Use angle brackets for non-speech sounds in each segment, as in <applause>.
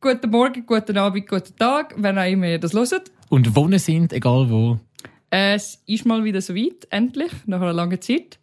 guten Morgen, guten Abend, guten Tag, wenn auch immer ihr das hört. Und wo ihr sind, egal wo. Es ist mal wieder so weit, endlich, nach einer langen Zeit.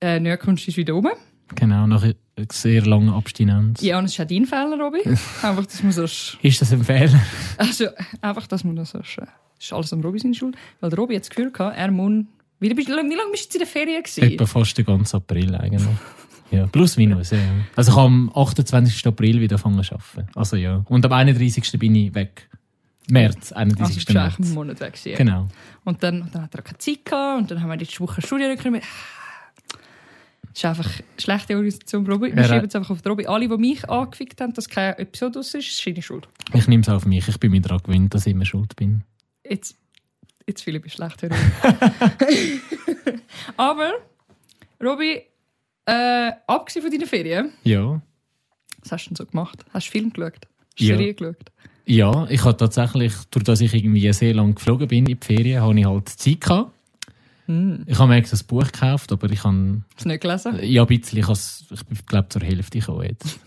Äh, Nerdkunst ist wieder oben. Genau, nach einer sehr langen Abstinenz. Ja, und es ist auch dein Fehler, Robby. <laughs> einfach, dass man so... Ist das ein Fehler? Also, einfach, dass man das so... Ist alles am Robby seine Schuld. Weil der Robby jetzt das Gefühl er muss... Wie, lange bist du in der Ferien gewesen? Etwa fast den ganzen April eigentlich. <laughs> Ja, plus minus, ja. Also ich habe am 28. April wieder angefangen zu arbeiten. Also ja. Und am 31. bin ich weg. März, 31. Also du März. einen Monat weg gewesen. Genau. Und dann, dann hat er keine Zeit gehabt und dann haben wir die Woche Studien gekriegt. Das ist einfach eine schlechte Organisation, Robby. Wir Ja, schreiben jetzt einfach auf Robby. Alle, die mich angefickt haben, dass keine Episode aus ist, ist seine Schuld. Ich nehme es auf mich. Ich bin mir daran gewöhnt, dass ich immer schuld bin. Jetzt, jetzt fühle ich mich schlecht. <laughs> <laughs> Aber, Robby, äh, abgesehen von deinen Ferien, Ja. was hast du denn so gemacht? Hast du Film geschaut? Hast du Ja. Serie geschaut? Ja, ich habe tatsächlich, durch dass ich irgendwie sehr lange geflogen bin in die Ferien, habe ich halt Zeit gehabt. Hm. Ich habe mir extra ein Buch gekauft, aber ich habe, Hast du nicht gelesen? ja, ein bisschen, ich, has, ich glaube zur Hälfte gekommen jetzt.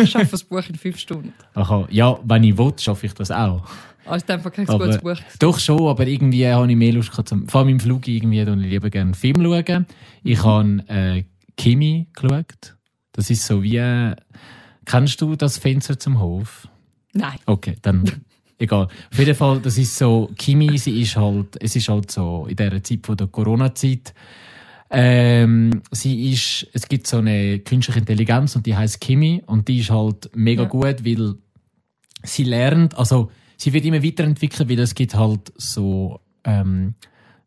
Ich schaffe das Buch in fünf Stunden. Aha, ja, wenn ich will, schaffe ich das auch. Also, in dem Fall kein gutes Buch. Doch schon, aber irgendwie habe ich mehr Lust gehabt, zum, vor allem im Flug irgendwie, ich lieber gerne Film schauen. Ich habe äh, Kimi geschaut. Das ist so wie, äh, kennst du das Fenster zum Hof? Nein. Okay, dann <laughs> egal. Auf jeden Fall, das ist so, Kimi, sie ist halt, es ist halt so in dieser Zeit von der Corona-Zeit, ähm, sie ist, es gibt so eine künstliche Intelligenz und die heißt Kimi und die ist halt mega Ja. gut, weil sie lernt, also sie wird immer weiterentwickelt, weil es gibt halt so ähm,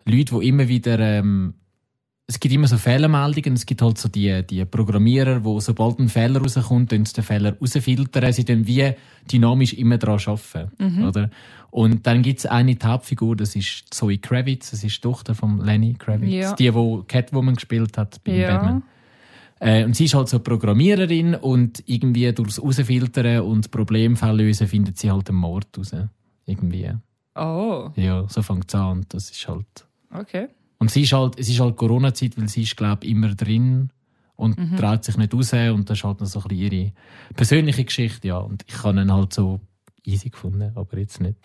Leute, die immer wieder ähm, es gibt immer so Fehlermeldungen. Es gibt halt so die, die Programmierer, wo sobald ein Fehler rauskommt, den Fehler rausfiltern. Sie dann wie dynamisch immer daran arbeiten. Oder? Und dann gibt es eine Hauptfigur, das ist Zoe Kravitz, das ist die Tochter von Lenny Kravitz. Ja. Die, die Catwoman gespielt hat bei Ja. Batman. Äh, und sie ist halt so Programmiererin und irgendwie durchs Rausfiltern und Problemfälle lösen findet sie halt den Mord raus. Irgendwie. Oh, Ja, so fängt es an. Das ist halt... okay. Und sie ist halt, es ist halt Corona-Zeit, weil sie ist, glaube ich, immer drin und Mhm. traut sich nicht raus. Und das ist halt noch so ein bisschen ihre persönliche Geschichte, ja. Und ich habe ihn halt so easy gefunden, aber jetzt nicht.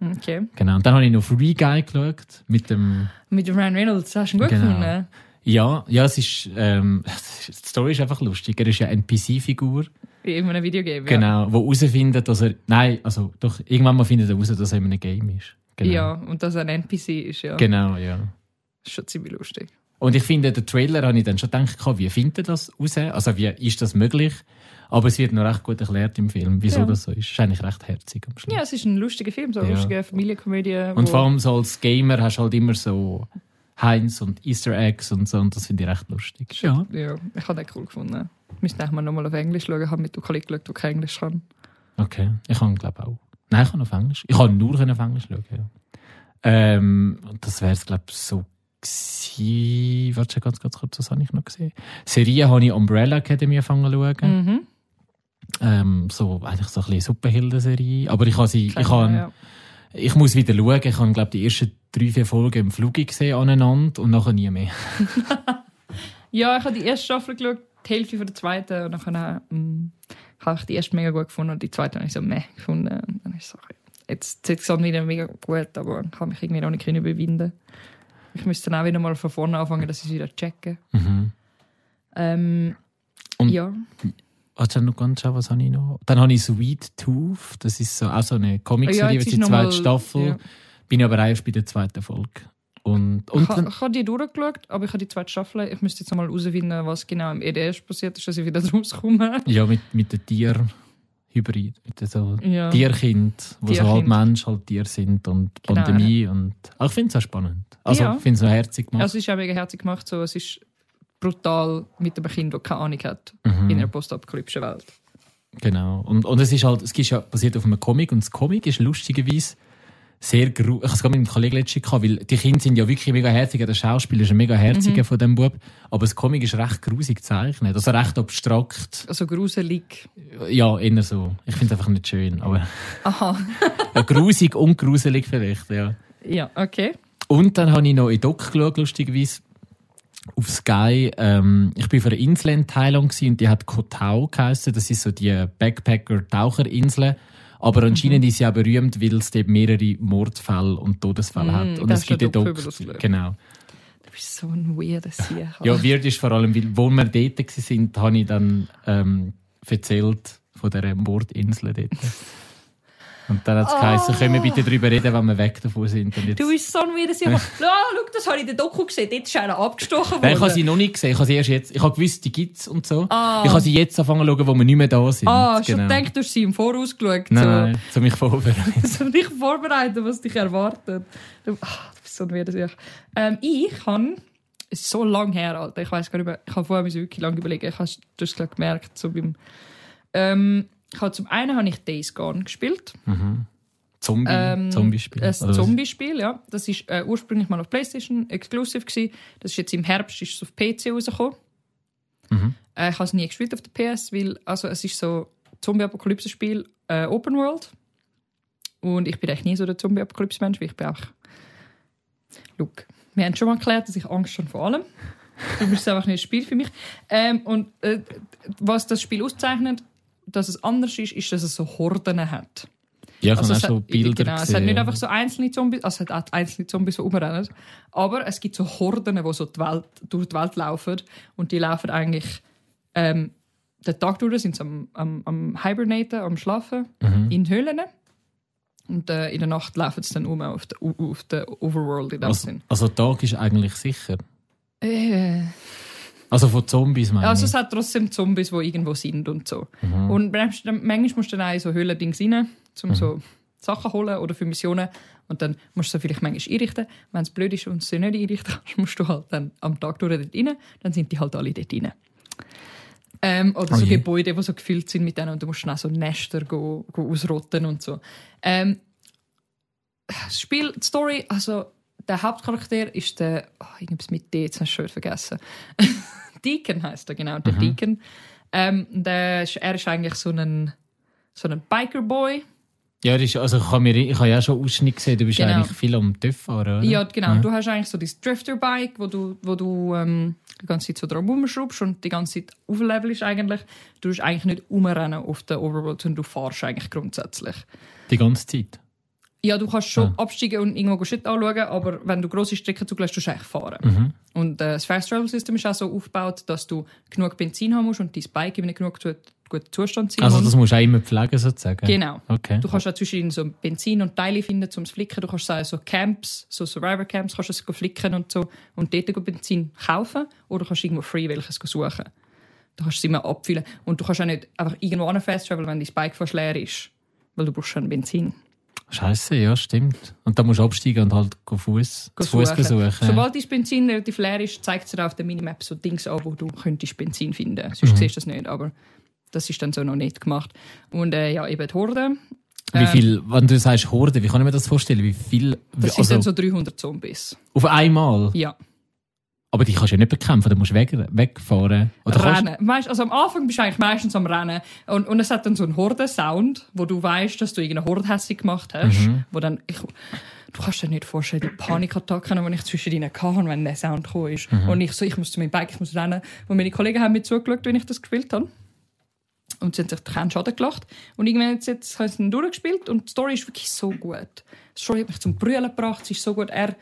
Okay. Genau. Und dann habe ich noch Free Guy geschaut, mit dem, Mit dem Ryan Reynolds, hast du ihn gut Genau. gefunden? ja, ja, es ist, ähm, <laughs> die Story ist einfach lustig. Er ist ja eine NPC-Figur, Wie in einem Videogame. genau, wo herausfindet, dass er, nein, also doch, irgendwann mal findet er heraus, dass er in einem Game ist. Genau. Ja. ja, und dass er ein NPC ist, ja. Genau, ja. Das ist schon ziemlich lustig. Und ich finde, der Trailer habe ich dann schon gedacht, wie findet das raus? Also, wie ist das möglich? Aber es wird noch recht gut erklärt im Film, wieso Ja. das so ist. Es ist eigentlich recht herzig am Schluss. Ja, es ist ein lustiger Film, so eine Ja. lustige Familienkomödie. Und vor allem so als Gamer hast du halt immer so Heinz und Easter Eggs und so, und das finde ich recht lustig. Ja. Ja, ich habe den cool gefunden. Ich müsste eigentlich mal nochmal auf Englisch schauen. Ich habe mit einem Kollegen geschaut, der kein Englisch kann. Okay. Ich kann, glaube auch. Nein, ich kann auf Englisch. Ich kann nur auf Englisch schauen, ja. Ähm, und das wäre es, glaube ich, so gewesen. Warte schon ganz, ganz kurz, was habe ich noch gesehen? Serien habe ich Umbrella Academy angefangen zu schauen. Mhm. Ähm, so, eigentlich so ein bisschen Superhelden-Serie. Aber ich habe sie, ich habe, ja. ich muss wieder schauen. Ich habe, glaube die ersten drei, vier Folgen im Flug gesehen aneinander und nachher nie mehr. <laughs> ja, ich habe die erste Staffel geschaut, die Hälfte von der zweiten. Und dann ähm, habe ich die erste mega gut gefunden und die zweite habe ich so meh gefunden. Und dann ist es so, okay. Jetzt ist es wieder mega gut, aber ich kann mich irgendwie noch nicht können überwinden. Ich müsste dann auch wieder mal von vorne anfangen, dass ich es wieder checke. Mhm. Ähm, Und- ja. Warte noch ganz schön, was habe ich noch? Dann habe ich Sweet Tooth. Das ist so, auch so eine Ja, Comicserie, jetzt die zweite mal- Staffel. ja. Bin ich aber erst bei der zweiten Folge. Und, und Ich, dann, ich habe die durchgeschaut, aber ich habe die zweite Staffel. Ich müsste jetzt noch mal herausfinden, was genau im EDS passiert ist, dass ich wieder <laughs> rauskomme. ja, mit, mit den Tieren. Hybrid, mit so Ja. Tierkind, wo so halt Tierkind. Mensch, halt Tier sind und Genau, Pandemie und auch ich finde es auch spannend. Also Ja. ich finde es noch herzig gemacht. Also es ist auch mega herzig gemacht. So. Es ist brutal mit einem Kind, das keine Ahnung hat Mhm. in einer postapokalyptischen Welt. Genau. Und, und es ist halt, es ist ja basiert auf einem Comic und das Comic ist lustigerweise sehr gru Ich habe es gerade mit einem Kollegen letztens gehabt, weil die Kinder sind ja wirklich mega herzig. Der Schauspieler ist ein mega herziger von dem Bub. Aber das Comic ist recht grusig gezeichnet. Also recht abstrakt. Also gruselig. Ja, eher so. Ich finde es einfach nicht schön. Aber Aha. <laughs> ja, grusig und gruselig vielleicht, ja. Ja, okay. Und dann habe ich noch in Doc geschaut, lustigerweise. auf Sky, ähm, ich bin für eine Insel in Thailand und die hat Koh Tao geheissen. Das ist so die Backpacker-Taucherinsel. Aber anscheinend Mhm. ist sie auch berühmt, weil es dort mehrere Mordfälle und Todesfälle Mm, hat. Und es gibt über das Genau. Du bist so ein weirder Sieg. Ja, weird ist vor allem, weil, wo wir dort waren, habe ich dann ähm, erzählt von dieser Mordinsel dort. <laughs> Und dann hat es geheißen, können wir bitte darüber reden, wenn wir weg davon sind. Du bist so ein Sieg. Ja, schau, das habe ich in der Doku gesehen. Dort ist einer abgestochen Nein, ich habe worden. sie noch nicht gesehen. Ich habe sie erst jetzt. Ich habe gewusst, die gibt es und so. Ah. Ich habe sie jetzt angefangen zu schauen, wo wir nicht mehr da sind. Ah, schon genau. gedacht, du hast sie im Voraus geschaut. Nein, so. nein, zu mich vorbereiten. <laughs> so dich vorbereiten, was dich erwartet. Du, ach, du bist so ein weirder Sieg. Ähm, ich habe, es ist so lange her, Alter. Ich weiß gar nicht mehr, ich habe vorher müssen wirklich lange überlegen. Ich habe das gerade gemerkt, so beim, ähm, ich habe zum einen habe ich Days Gone gespielt. Zombie, Ähm, Zombie-Spiel. Ein? Zombie-Spiel, ja. Das ist äh, ursprünglich mal auf PlayStation exclusive gewesen. Das ist jetzt im Herbst ist es auf PC rausgekommen. Mhm. Äh, ich habe es nie gespielt auf der PS, weil also es ist so Zombie-Apokalypse-Spiel äh, Open World. Und ich bin eigentlich nie so der Zombie-Apokalypse-Mensch, weil ich bin auch... Look, wir haben schon mal erklärt, dass ich Angst habe vor allem. Das ist einfach nicht ein Spiel für mich. Ähm, und äh, was das Spiel auszeichnet, dass es anders ist, ist, dass es so Horden hat. Ja, ich Also habe es auch so Bilder genau, es gesehen. hat nicht einfach so einzelne Zombies, also es hat auch einzelne Zombies, die rumrennen, aber es gibt so Horden, die so die Welt, durch die Welt laufen und die laufen eigentlich ähm, den Tag durch, sind sie am, am, am Hibernaten, am Schlafen Mhm. in Höhlen und äh, in der Nacht laufen sie dann um auf der, auf der Overworld in dem Also, Sinn. also Tag ist eigentlich sicher. Äh, Also von Zombies meine also ich. es hat trotzdem Zombies, die irgendwo sind und so. Mhm. Und manchmal musst du dann auch in so Höhlendings rein, um so Sachen holen oder für Missionen. Und dann musst du sie vielleicht manchmal einrichten. Wenn es blöd ist und du sie nicht einrichten kannst, <laughs> musst du halt dann am Tag durch dort rein. Dann sind die halt alle dort rein. Ähm, oder Oh so je. Gebäude, die so gefüllt sind mit denen und du musst dann auch so Nester go, go ausrotten und so. Ähm, das Spiel, die Story, also der Hauptcharakter ist der, oh, irgendwas mit D, jetzt habe ich schon vergessen. <laughs> Deacon heißt er, genau, der Deacon. Ähm, der ist, er ist eigentlich so ein, so ein Biker-Boy. Ja, das ist, also ich habe, mir, ich habe ja schon Ausschnitt gesehen, du bist Genau. eigentlich viel am TÜV fahren, oder? Ja, genau. Ja. Du hast eigentlich so dieses Drifter-Bike, wo du, wo du ähm, die ganze Zeit so dran rumschraubst und die ganze Zeit auflevelst eigentlich. Du musst eigentlich nicht umrennen auf der Overworld, sondern du fahrst eigentlich grundsätzlich. Die ganze Zeit. Ja, du kannst schon Ah. absteigen und irgendwo Shit anschauen, aber wenn du grosse Strecken zuglässt, tust du eigentlich fahren. Mhm. Und äh, das Fast Travel System ist auch so aufgebaut, dass du genug Benzin haben musst und dein Bike in einem genug zu- guten Zustand sein Also das musst du auch immer pflegen, sozusagen. Genau. Okay. Du kannst auch zwischen so Benzin und Teile finden zum Flicken. Du kannst so, so Camps, so Survivor Camps, kannst du es flicken und so und dort Benzin kaufen oder du kannst irgendwo free welches suchen. Du kannst es immer abfüllen und du kannst auch nicht einfach irgendwo an fast travel, wenn dein Bike fast leer ist, weil du brauchst schon Benzin. Scheiße, ja, stimmt. Und dann musst du absteigen und halt Fuß, Go zu Fuß suchen. suchen. Sobald dein Benzin relativ leer ist, zeigt es dir auf der Minimap so Dings an, wo du könntest Benzin finden. Sonst siehst du das nicht, aber das ist dann so noch nicht gemacht. Und äh, ja, eben die Horde. Wie viel, wenn du sagst Horde, wie kann ich mir das vorstellen? Wie viel, Das sind also dann so 300 Zombies. auf einmal? Ja. Aber die kannst du ja nicht bekämpfen, du musst weg, wegfahren. Oder kannst, Rennen. Weißt, also am Anfang bist du eigentlich meistens am Rennen und, und es hat dann so einen Horden-Sound, wo du weißt, dass du irgendeine Horde hässlich gemacht hast, Mhm. wo dann ich, du kannst dir nicht vorstellen, die Panikattacken, die ich zwischen ihnen hatte, wenn der Sound gekommen ist. Mhm. Und ich so, ich muss zu meinem Bike, ich muss rennen. Und meine Kollegen haben mir zugeschaut, wenn ich das gespielt habe. Und sie haben sich keinen Schaden gelacht. Und irgendwann jetzt, jetzt haben sie dann durchgespielt und die Story ist wirklich so gut. Die Story hat mich zum Brüllen gebracht, sie ist so gut. Er,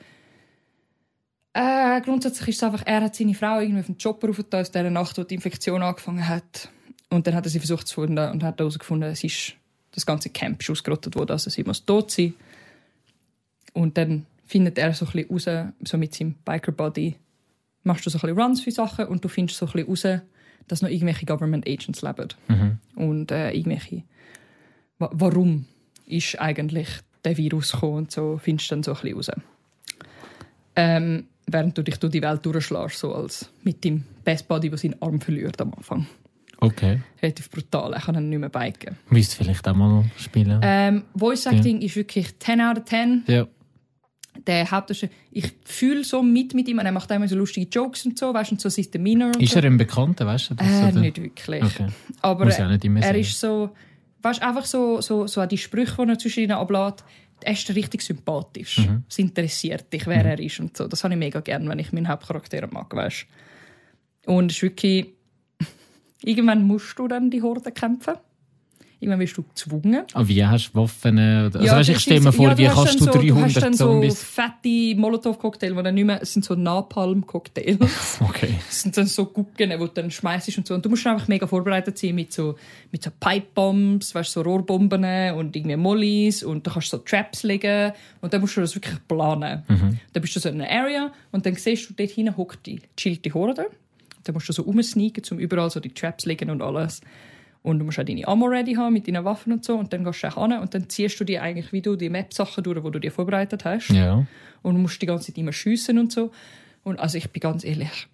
äh, grundsätzlich ist es einfach, er hat seine Frau irgendwie auf den Chopper aufgetan, aus dieser Nacht, wo die Infektion angefangen hat. Und dann hat er sie versucht zu finden und hat herausgefunden, es ist, das ganze Camp ist ausgerottet worden, also sie muss tot sein. Und dann findet er so ein bisschen raus, so mit seinem Biker-Body, machst du so ein bisschen Runs für Sachen und du findest so ein bisschen raus, dass noch irgendwelche Government Agents leben. Mhm. Und äh, irgendwelche... Wa warum ist eigentlich der Virus gekommen und so, findest du dann so ein bisschen raus. Ähm, während du dich durch die Welt durchschlägst, so als mit dem Best Buddy, der seinen Arm verliert am Anfang. Okay. Relativ brutal, er kann dann nicht mehr biken. Müsst vielleicht auch mal spielen. Ähm, Voice Acting ist wirklich 10 out of 10. ja. Der Hauptdarsteller, ich fühle so mit mit ihm, und er macht immer so lustige Jokes und so, weißt du, so sein Demeanor und Ist so. er ein Bekannter, weißt du? das, Äh, oder? nicht wirklich. Okay. Aber Muss ja nicht immer er sein. ist so, weißt einfach so, so, so die Sprüche, die er zwischen ihnen ablässt, er ist richtig sympathisch. Es interessiert dich, wer er ist und so. Das habe ich mega gern, wenn ich meinen Hauptcharakter mag, weißt. Und es ist wirklich... <laughs> Irgendwann musst du dann die Horde kämpfen. Irgendwann wirst du gezwungen. Ah, wie hast du Waffen? Oder? Also, Ja, weißt, ich stelle mir vor, ja, wie kannst du so, Du hast 300 dann so Zombies... fette Molotow-Cocktails, die dann nicht mehr... Es sind so Napalm-Cocktails. <laughs> Okay. Das sind dann so Gucken, die du dann schmeißt und so. Und du musst dann einfach mega vorbereitet sein mit so, mit so Pipebombs, weißt, so Rohrbomben und irgendwie Mollys und du kannst so Traps legen und dann musst du das wirklich planen. Dann bist du so in einer Area und dann siehst du, dort hinten hockt die, chillt die Horde. Dann musst du so rumsneaken, um überall so die Traps legen und alles. Und du musst auch deine Ammo ready haben mit deinen Waffen und so. Und dann gehst du auch hin und dann ziehst du dir eigentlich, wie du die Map-Sachen durch, die du dir vorbereitet hast. Ja. Und du musst die ganze Zeit immer schiessen und so. Und also ich bin ganz ehrlich,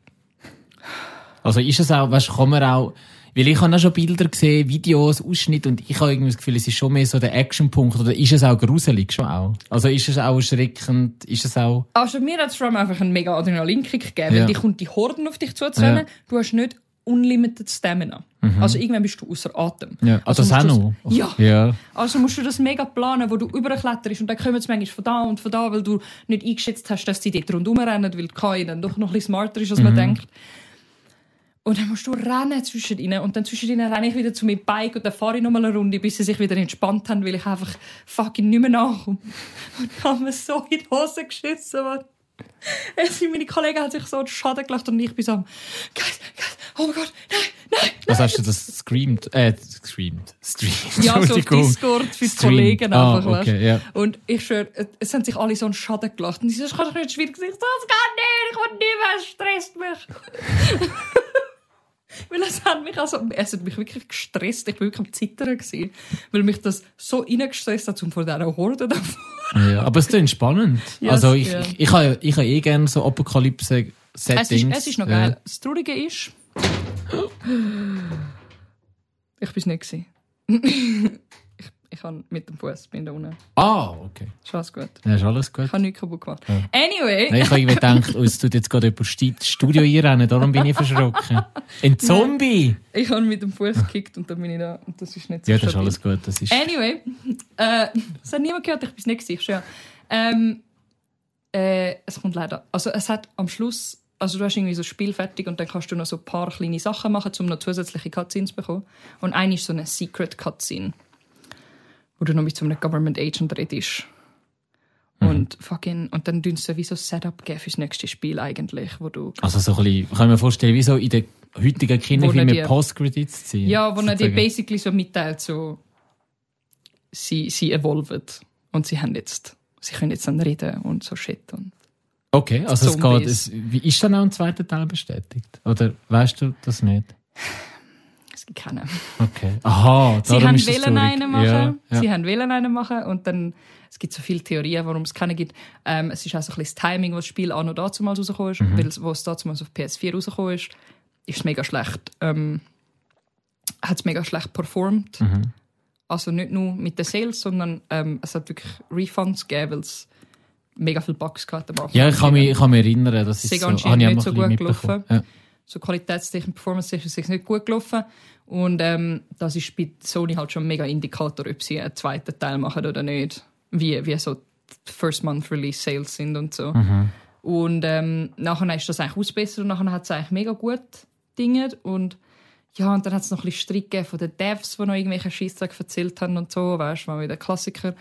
Also ist es auch, weißt, kann man auch, weil ich habe auch schon Bilder gesehen, Videos, Ausschnitte und ich habe irgendwie das Gefühl, es ist schon mehr so der Actionpunkt oder ist es auch gruselig schon auch? Also ist es auch erschreckend, ist es auch, Also mir hat es vor allem einfach einen mega Adrenalinkick gegeben, Ja. weil die kommt die Horden auf dich zuzurennen. Ja. Du hast nicht unlimited Stamina. Also irgendwann bist du außer Atem. ja, also, das auch musst noch? Ja. Ja. Also musst du das mega planen, wo du überkletterst und dann kommen sie manchmal von da und von da, weil du nicht eingeschätzt hast, dass die dort rundherum rennen, weil KI dann doch noch ein bisschen smarter ist, als Mhm. man denkt. Und dann musst du rennen zwischen ihnen und dann zwischen ihnen renne ich wieder zu meinem Bike und dann fahre ich nochmal eine Runde, bis sie sich wieder entspannt haben, weil ich einfach fucking nicht mehr nachkomme. <laughs> Und ich habe mir so in die Hose geschissen, Mann. <laughs> Also meine Kollegen haben sich so einen Schaden gelacht und ich bin so am Guys, Guys, oh mein Gott, nein, nein, Was hast du das screamed, äh, screamed, streamed, Ja, so auf. Discord für die. Kollegen Ah, einfach, weißt okay, ja. Und ich schwöre, es haben sich alle so einen Schaden gelacht. Und ich so, das kann doch nicht schwierig sein. So, das geht nicht, ich will nicht mehr, es stresst mich. <laughs> <laughs> weil es hat mich also, es hat mich wirklich gestresst. Ich war wirklich am Zittern gewesen, weil mich das so reingestresst hat, um vor dieser Horde davor. Ja, aber es klingt spannend. Ja, also es- ich, ja. ich, ich, habe, ich habe eh gerne so Es ist, Apokalypse-Settings. es ist noch Ja. geil. Das Traurige ist, <gasps> ich bin es nicht. Ich, habe mit dem Fuß bin da unten. Ah, okay. Ist alles gut. Ja, ist alles gut. Ich habe nichts kaputt gemacht. Anyway. Nein, ich habe irgendwie gedacht, oh, es tut jetzt gerade jemand Sti- das Studio einrennen, darum bin ich verschrocken. Ein Zombie! Ich habe mit dem Fuß gekickt und dann bin ich da. Und das ist nicht so Ja, das ist stabil. alles gut. Das ist, Anyway, äh, das hat niemand gehört, ich bin es nicht gewesen, schon. Ähm, äh, es kommt leider. Also es hat am Schluss, also du hast irgendwie so ein Spiel fertig und dann kannst du noch so ein paar kleine Sachen machen, um noch zusätzliche Cutscenes zu bekommen. Und eine ist so eine Secret Cutscene, wo du noch mit so einem Government Agent redest. Und fucking, und dann tun sie wie so ein Setup geben fürs nächste Spiel eigentlich, wo du also so ein bisschen, kann ich mir vorstellen, wie so in den heutigen Kinderfilmen Post-Credits ziehen. Ja, wo er dir basically so mitteilt, so, sie, sie evolven. Und sie haben jetzt, sie können jetzt dann reden und so shit. Und Okay, also es geht, Zombies. es, wie ist dann auch ein zweiter Teil bestätigt? Oder weißt du das nicht? Keinen. Okay. Aha, Sie haben traurig. einen machen. Ja, ja. Sie haben Wählen einen machen. Und dann, es gibt so viele Theorien, warum es keine gibt. Ähm, es ist auch so ein bisschen das Timing, was das Spiel auch noch dazu mal rausgekommen ist. Mhm. Weil wo es dazu mal auf PS4 rausgekommen ist, ist es mega schlecht. Ähm, hat es mega schlecht performt. Mhm. Also nicht nur mit den Sales, sondern ähm, es hat wirklich Refunds gegeben, weil es mega viele Bugs Anfang. Ja, ich kann mich, ich kann mich erinnern, das ist so, nicht so gut gelaufen. Ja. So qualitätstechnisch, performance-technisch ist nicht gut gelaufen. Und ähm, das ist bei Sony halt schon ein mega Indikator, ob sie einen zweiten Teil machen oder nicht. Wie, wie so die First Month Release Sales sind und so. Mhm. Und ähm, nachher ist das eigentlich ausbessert und nachher hat es eigentlich mega gut Dinge. Und ja, und dann hat es noch ein bisschen Streit von den Devs, die noch irgendwelche Scheissdreck erzählt haben und so, weißt du, mal wieder Klassiker.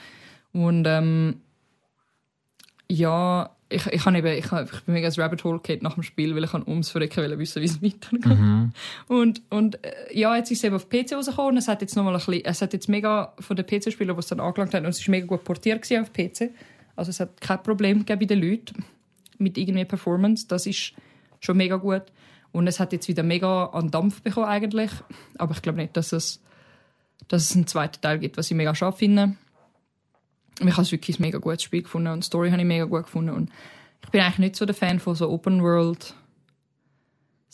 Und ähm, ja, ich, ich, habe eben, ich, ich bin mega ins Rabbit Hole gehabt nach dem Spiel, weil ich ums Verrecken wollte wissen, wie es weitergeht. Mhm. Und, und äh, ja, jetzt ist es eben auf PC rausgekommen und es hat jetzt noch mal ein bisschen, es hat jetzt mega von den PC-Spielern, die es dann angelangt haben, und es ist mega gut portiert auf PC. Also es hat kein Problem gegeben bei den Leuten mit irgendwie Performance. Das ist schon mega gut. Und es hat jetzt wieder mega an Dampf bekommen eigentlich. Aber ich glaube nicht, dass es, dass es einen zweiten Teil gibt, was ich mega schade finde. Und Ich habe es wirklich ein mega gutes Spiel gefunden und die Story habe ich mega gut gefunden. Und ich bin eigentlich nicht so der Fan von so Open World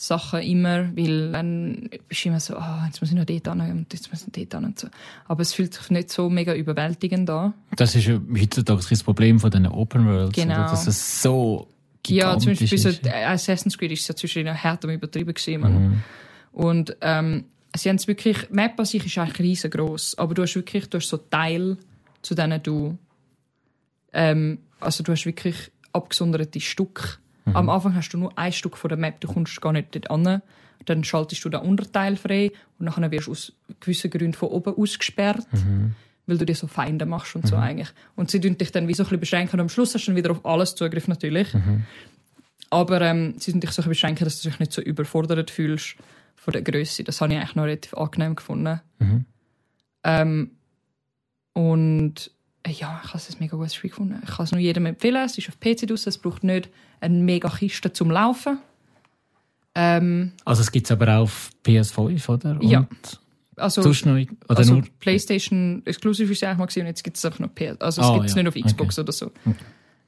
Sachen immer, weil dann bist du immer so, ah, jetzt muss ich noch dort hin und jetzt muss ich dort hin und so. Aber es fühlt sich nicht so mega überwältigend an. Das ist ja heutzutage das Problem von diesen Open Worlds, Genau. oder? dass es so Ja, zum Beispiel so, ist. äh, Assassin's Creed ist ja zwischen hart am übertrieben gewesen, man. Und ähm, sie haben es wirklich, Map an sich ist eigentlich riesengroß, aber du hast wirklich, du hast so Teile, zu denen du Ähm, also du hast wirklich abgesonderte Stücke. Am Anfang hast du nur ein Stück von der Map, du kommst gar nicht dort an. Dann schaltest du den Unterteil frei und dann wirst du aus gewissen Gründen von oben ausgesperrt, weil du dir so Feinde machst und so eigentlich. Und sie dich dann wie so ein bisschen beschränken und am Schluss hast du dann wieder auf alles Zugriff natürlich. Aber ähm, sie dich so ein bisschen beschränken, dass du dich nicht so überfordert fühlst von der Größe. Das habe ich eigentlich noch relativ angenehm gefunden. Ähm, und äh, ja, ich habe es ein mega gutes Spiel gefunden. Ich kann es nur jedem empfehlen. Es ist auf PC draus. Es braucht nicht eine mega Kiste zum Laufen. Ähm, Also es gibt es aber auch auf PS5, oder? Ja. Und also, sonst noch, oder also nur... PlayStation Exclusive ist es eigentlich mal gewesen, und jetzt gibt es einfach noch PS. Also es Ah, gibt es ja. nicht auf Xbox oder so.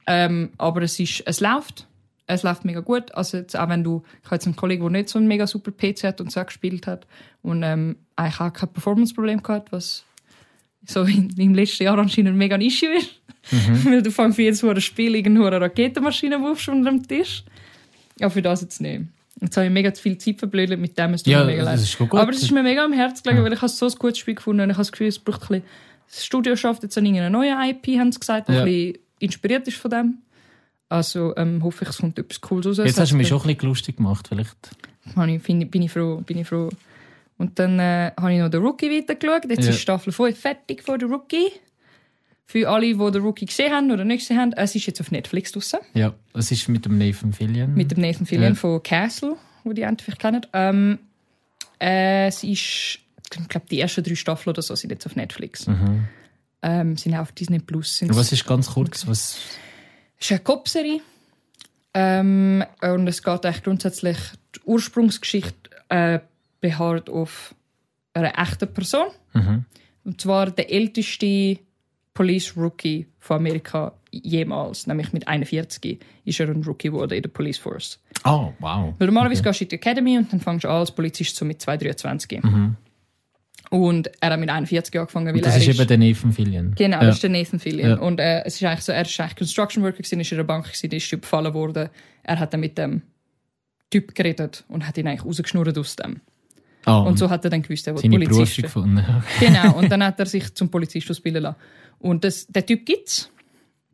Ähm, aber es ist, es läuft. Es läuft mega gut. Also jetzt, auch wenn du, ich habe jetzt einen Kollegen, der nicht so einen mega super PC hat und so gespielt hat und ähm, eigentlich auch kein Performance-Problem gehabt, was so in, im letzten Jahr anscheinend mega ein Issue ist. <laughs> Weil du fängst für jedes ein Spiel irgendwo eine Raketenmaschine wirfst unter dem Tisch. Ja, für das jetzt nicht. Jetzt habe ich mega zu viel Zeit verblödet mit dem, es tut Ja, mir mega leid. Aber es ist mir mega am Herzen gelegen, weil ich habe so ein gutes Spiel gefunden und ich habe das Gefühl, es braucht ein bisschen... Das Studio schafft jetzt an irgendeiner neuen IP, haben sie gesagt, die Ja. ein bisschen inspiriert ist von dem. Also ähm, hoffe ich, es kommt etwas Cooles raus. Jetzt hast du mich schon ein bisschen lustig gemacht, vielleicht. Habe ich, bin, ich froh, bin ich froh. Und dann äh, habe ich noch den Rookie weitergeschaut. Jetzt Ja. ist Staffel 5 fertig von der Rookie. Für alle, die den Rookie gesehen haben oder nicht gesehen haben, es ist jetzt auf Netflix draussen. Ja, es ist mit dem Nathan Fillion. Mit dem Nathan Fillion Ja. von Castle, wo die endlich kennen. Ähm, äh, es ist, ich glaube, die ersten drei Staffeln oder so sind jetzt auf Netflix. Ähm, sind auch auf Disney Plus. Sind was ist ganz kurz, was... es ist eine Kopfserie. Ähm, und es geht eigentlich grundsätzlich, die Ursprungsgeschichte äh, beharrt auf einer echten Person. Und zwar der älteste Police Rookie von Amerika jemals, nämlich mit 41 ist er ein Rookie geworden in der Police Force. Oh, wow. Weil normalerweise gehst du in die Academy und dann fängst du an als Polizist so mit 2, 23. Und er hat mit 41 angefangen, weil Und das er ist eben der Nathan Fillion. Genau, ja. das ist der Nathan Fillion. Ja. Und äh, es ist eigentlich so, er ist eigentlich Construction Worker gewesen, ist in einer Bank gewesen, die ist überfallen worden. Er hat dann mit dem Typ geredet und hat ihn eigentlich rausgeschnurrt aus dem. Ah, Und so hat er dann gewusst, er seine Polizist gefunden. <laughs> Genau, und dann hat er sich zum Polizist ausbilden lassen. Und das, der Typ gibt's.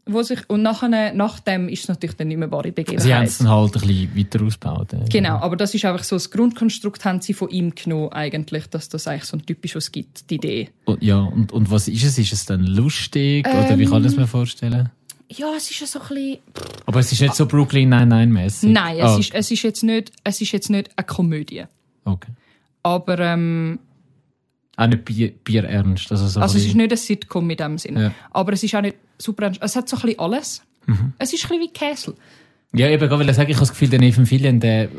Wo sich, und nachher, nachdem ist es natürlich dann nicht mehr wahre Begebenheit. Sie haben es dann halt ein bisschen weiter ausgebaut. äh. Genau, aber das ist einfach so das Grundkonstrukt haben sie von ihm genommen eigentlich, dass das eigentlich so ein typisch was gibt, die Idee. Und, ja, und, und was ist es? Ist es dann lustig? oder wie kann ich es mir vorstellen? Ja, es ist ja so ein bisschen... Aber es ist nicht so Brooklyn Nine-Nine-mäßig? Nein, es, Ah, ist, es, ist jetzt nicht, es ist jetzt nicht eine Komödie. Okay. Aber ähm, Auch nicht Bier, Bier ernst. Also, so ein also es ist nicht ein Sitcom in dem Sinn. Ja. Aber es ist auch nicht super ernst. Es hat so ein bisschen alles. Mhm. Es ist ein bisschen wie Castle. ja, eben, weil ich sage, ich habe das Gefühl, der Nathan Fillion, der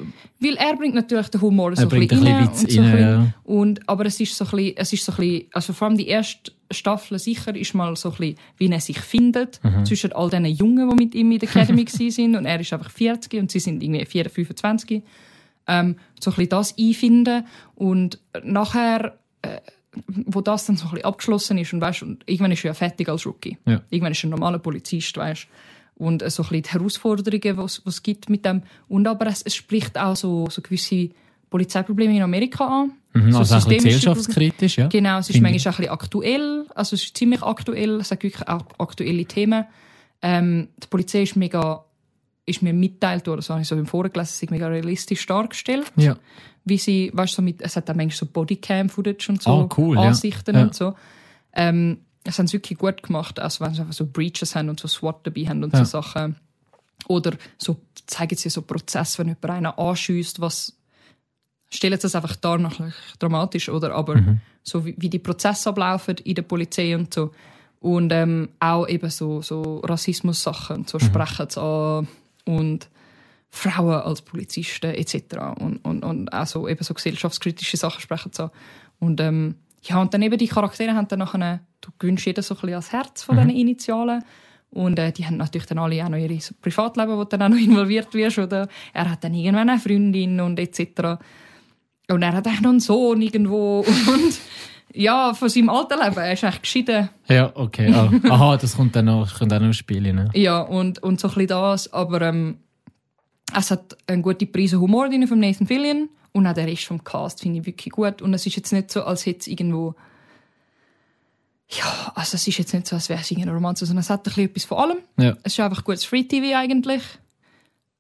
Weil er bringt natürlich den Humor so Er ein bringt bisschen ein rein. bisschen und, so ein rein, bisschen, ja. und Aber es ist so ein bisschen, es ist so ein bisschen, also vor allem die erste Staffel sicher ist mal so ein bisschen, wie er sich findet Mhm. zwischen all diesen Jungen, die mit ihm in der Academy <laughs> sind und er ist einfach 40 und sie sind irgendwie 4, 25. Ähm, so ein bisschen das einfinden und nachher äh, wo das dann so ein bisschen abgeschlossen ist und weißt, und irgendwann ist er ja fertig als Rookie. Ja. Irgendwann ist er ein normaler Polizist, weißt und äh, so ein bisschen die Herausforderungen, was es gibt mit dem. Und aber es, es spricht auch so, so gewisse Polizeiprobleme in Amerika an. mhm, so also ein bisschen gesellschaftskritisch, ja. Genau, es ist Finde manchmal auch ein bisschen aktuell. Also es ist ziemlich aktuell. Es hat wirklich auch aktuelle Themen. Ähm, die Polizei ist mega, ist mir mitteilt worden, das habe ich so im Forum gelesen, sie ist mega realistisch dargestellt. Ja. Wie sie, weißt du, so mit, es hat auch manchmal so Bodycam-Footage und so, Ah, cool, ja. Ansichten Ja. und so. Ähm, das haben sie wirklich gut gemacht, also wenn sie einfach so Breaches haben und so SWAT dabei haben und Ja. so Sachen. Oder so zeigen sie so Prozesse, wenn jemand einen anschießt, was stellen sie das einfach dar, natürlich dramatisch, oder? Aber Mhm. so wie, wie die Prozesse ablaufen in der Polizei und so. Und ähm, auch eben so, so Rassismus-Sachen, und so sprechen sie an und Frauen als Polizisten etc. Und, und, und auch so, eben so gesellschaftskritische Sachen sprechen an. Und ähm, ja, und dann eben die Charaktere haben dann nachher, du gewünscht jeder so ein bisschen als Herz von diesen Initialen. Und äh, die haben natürlich dann alle auch noch ihre so Privatleben, wo du dann auch noch <laughs> involviert wirst. Oder er hat dann irgendwann eine Freundin und etc. Und er hat auch noch einen Sohn irgendwo. <laughs> Und ja, von seinem alten Leben, er ist eigentlich geschieden. Ja, okay. Ah. <laughs> Aha, das kommt dann noch, kommt auch noch spielen. Ne? Ja, und, und so ein bisschen das. Aber ähm, es hat eine gute Prise Humor drin von Nathan Fillion. Und auch der Rest vom Cast finde ich wirklich gut. Und es ist jetzt nicht so, als hätte es irgendwo Ja, also es ist jetzt nicht so, als wäre es irgendein Romanze, sondern es hat ein bisschen etwas von allem. Ja. Es ist einfach gutes Free-TV eigentlich.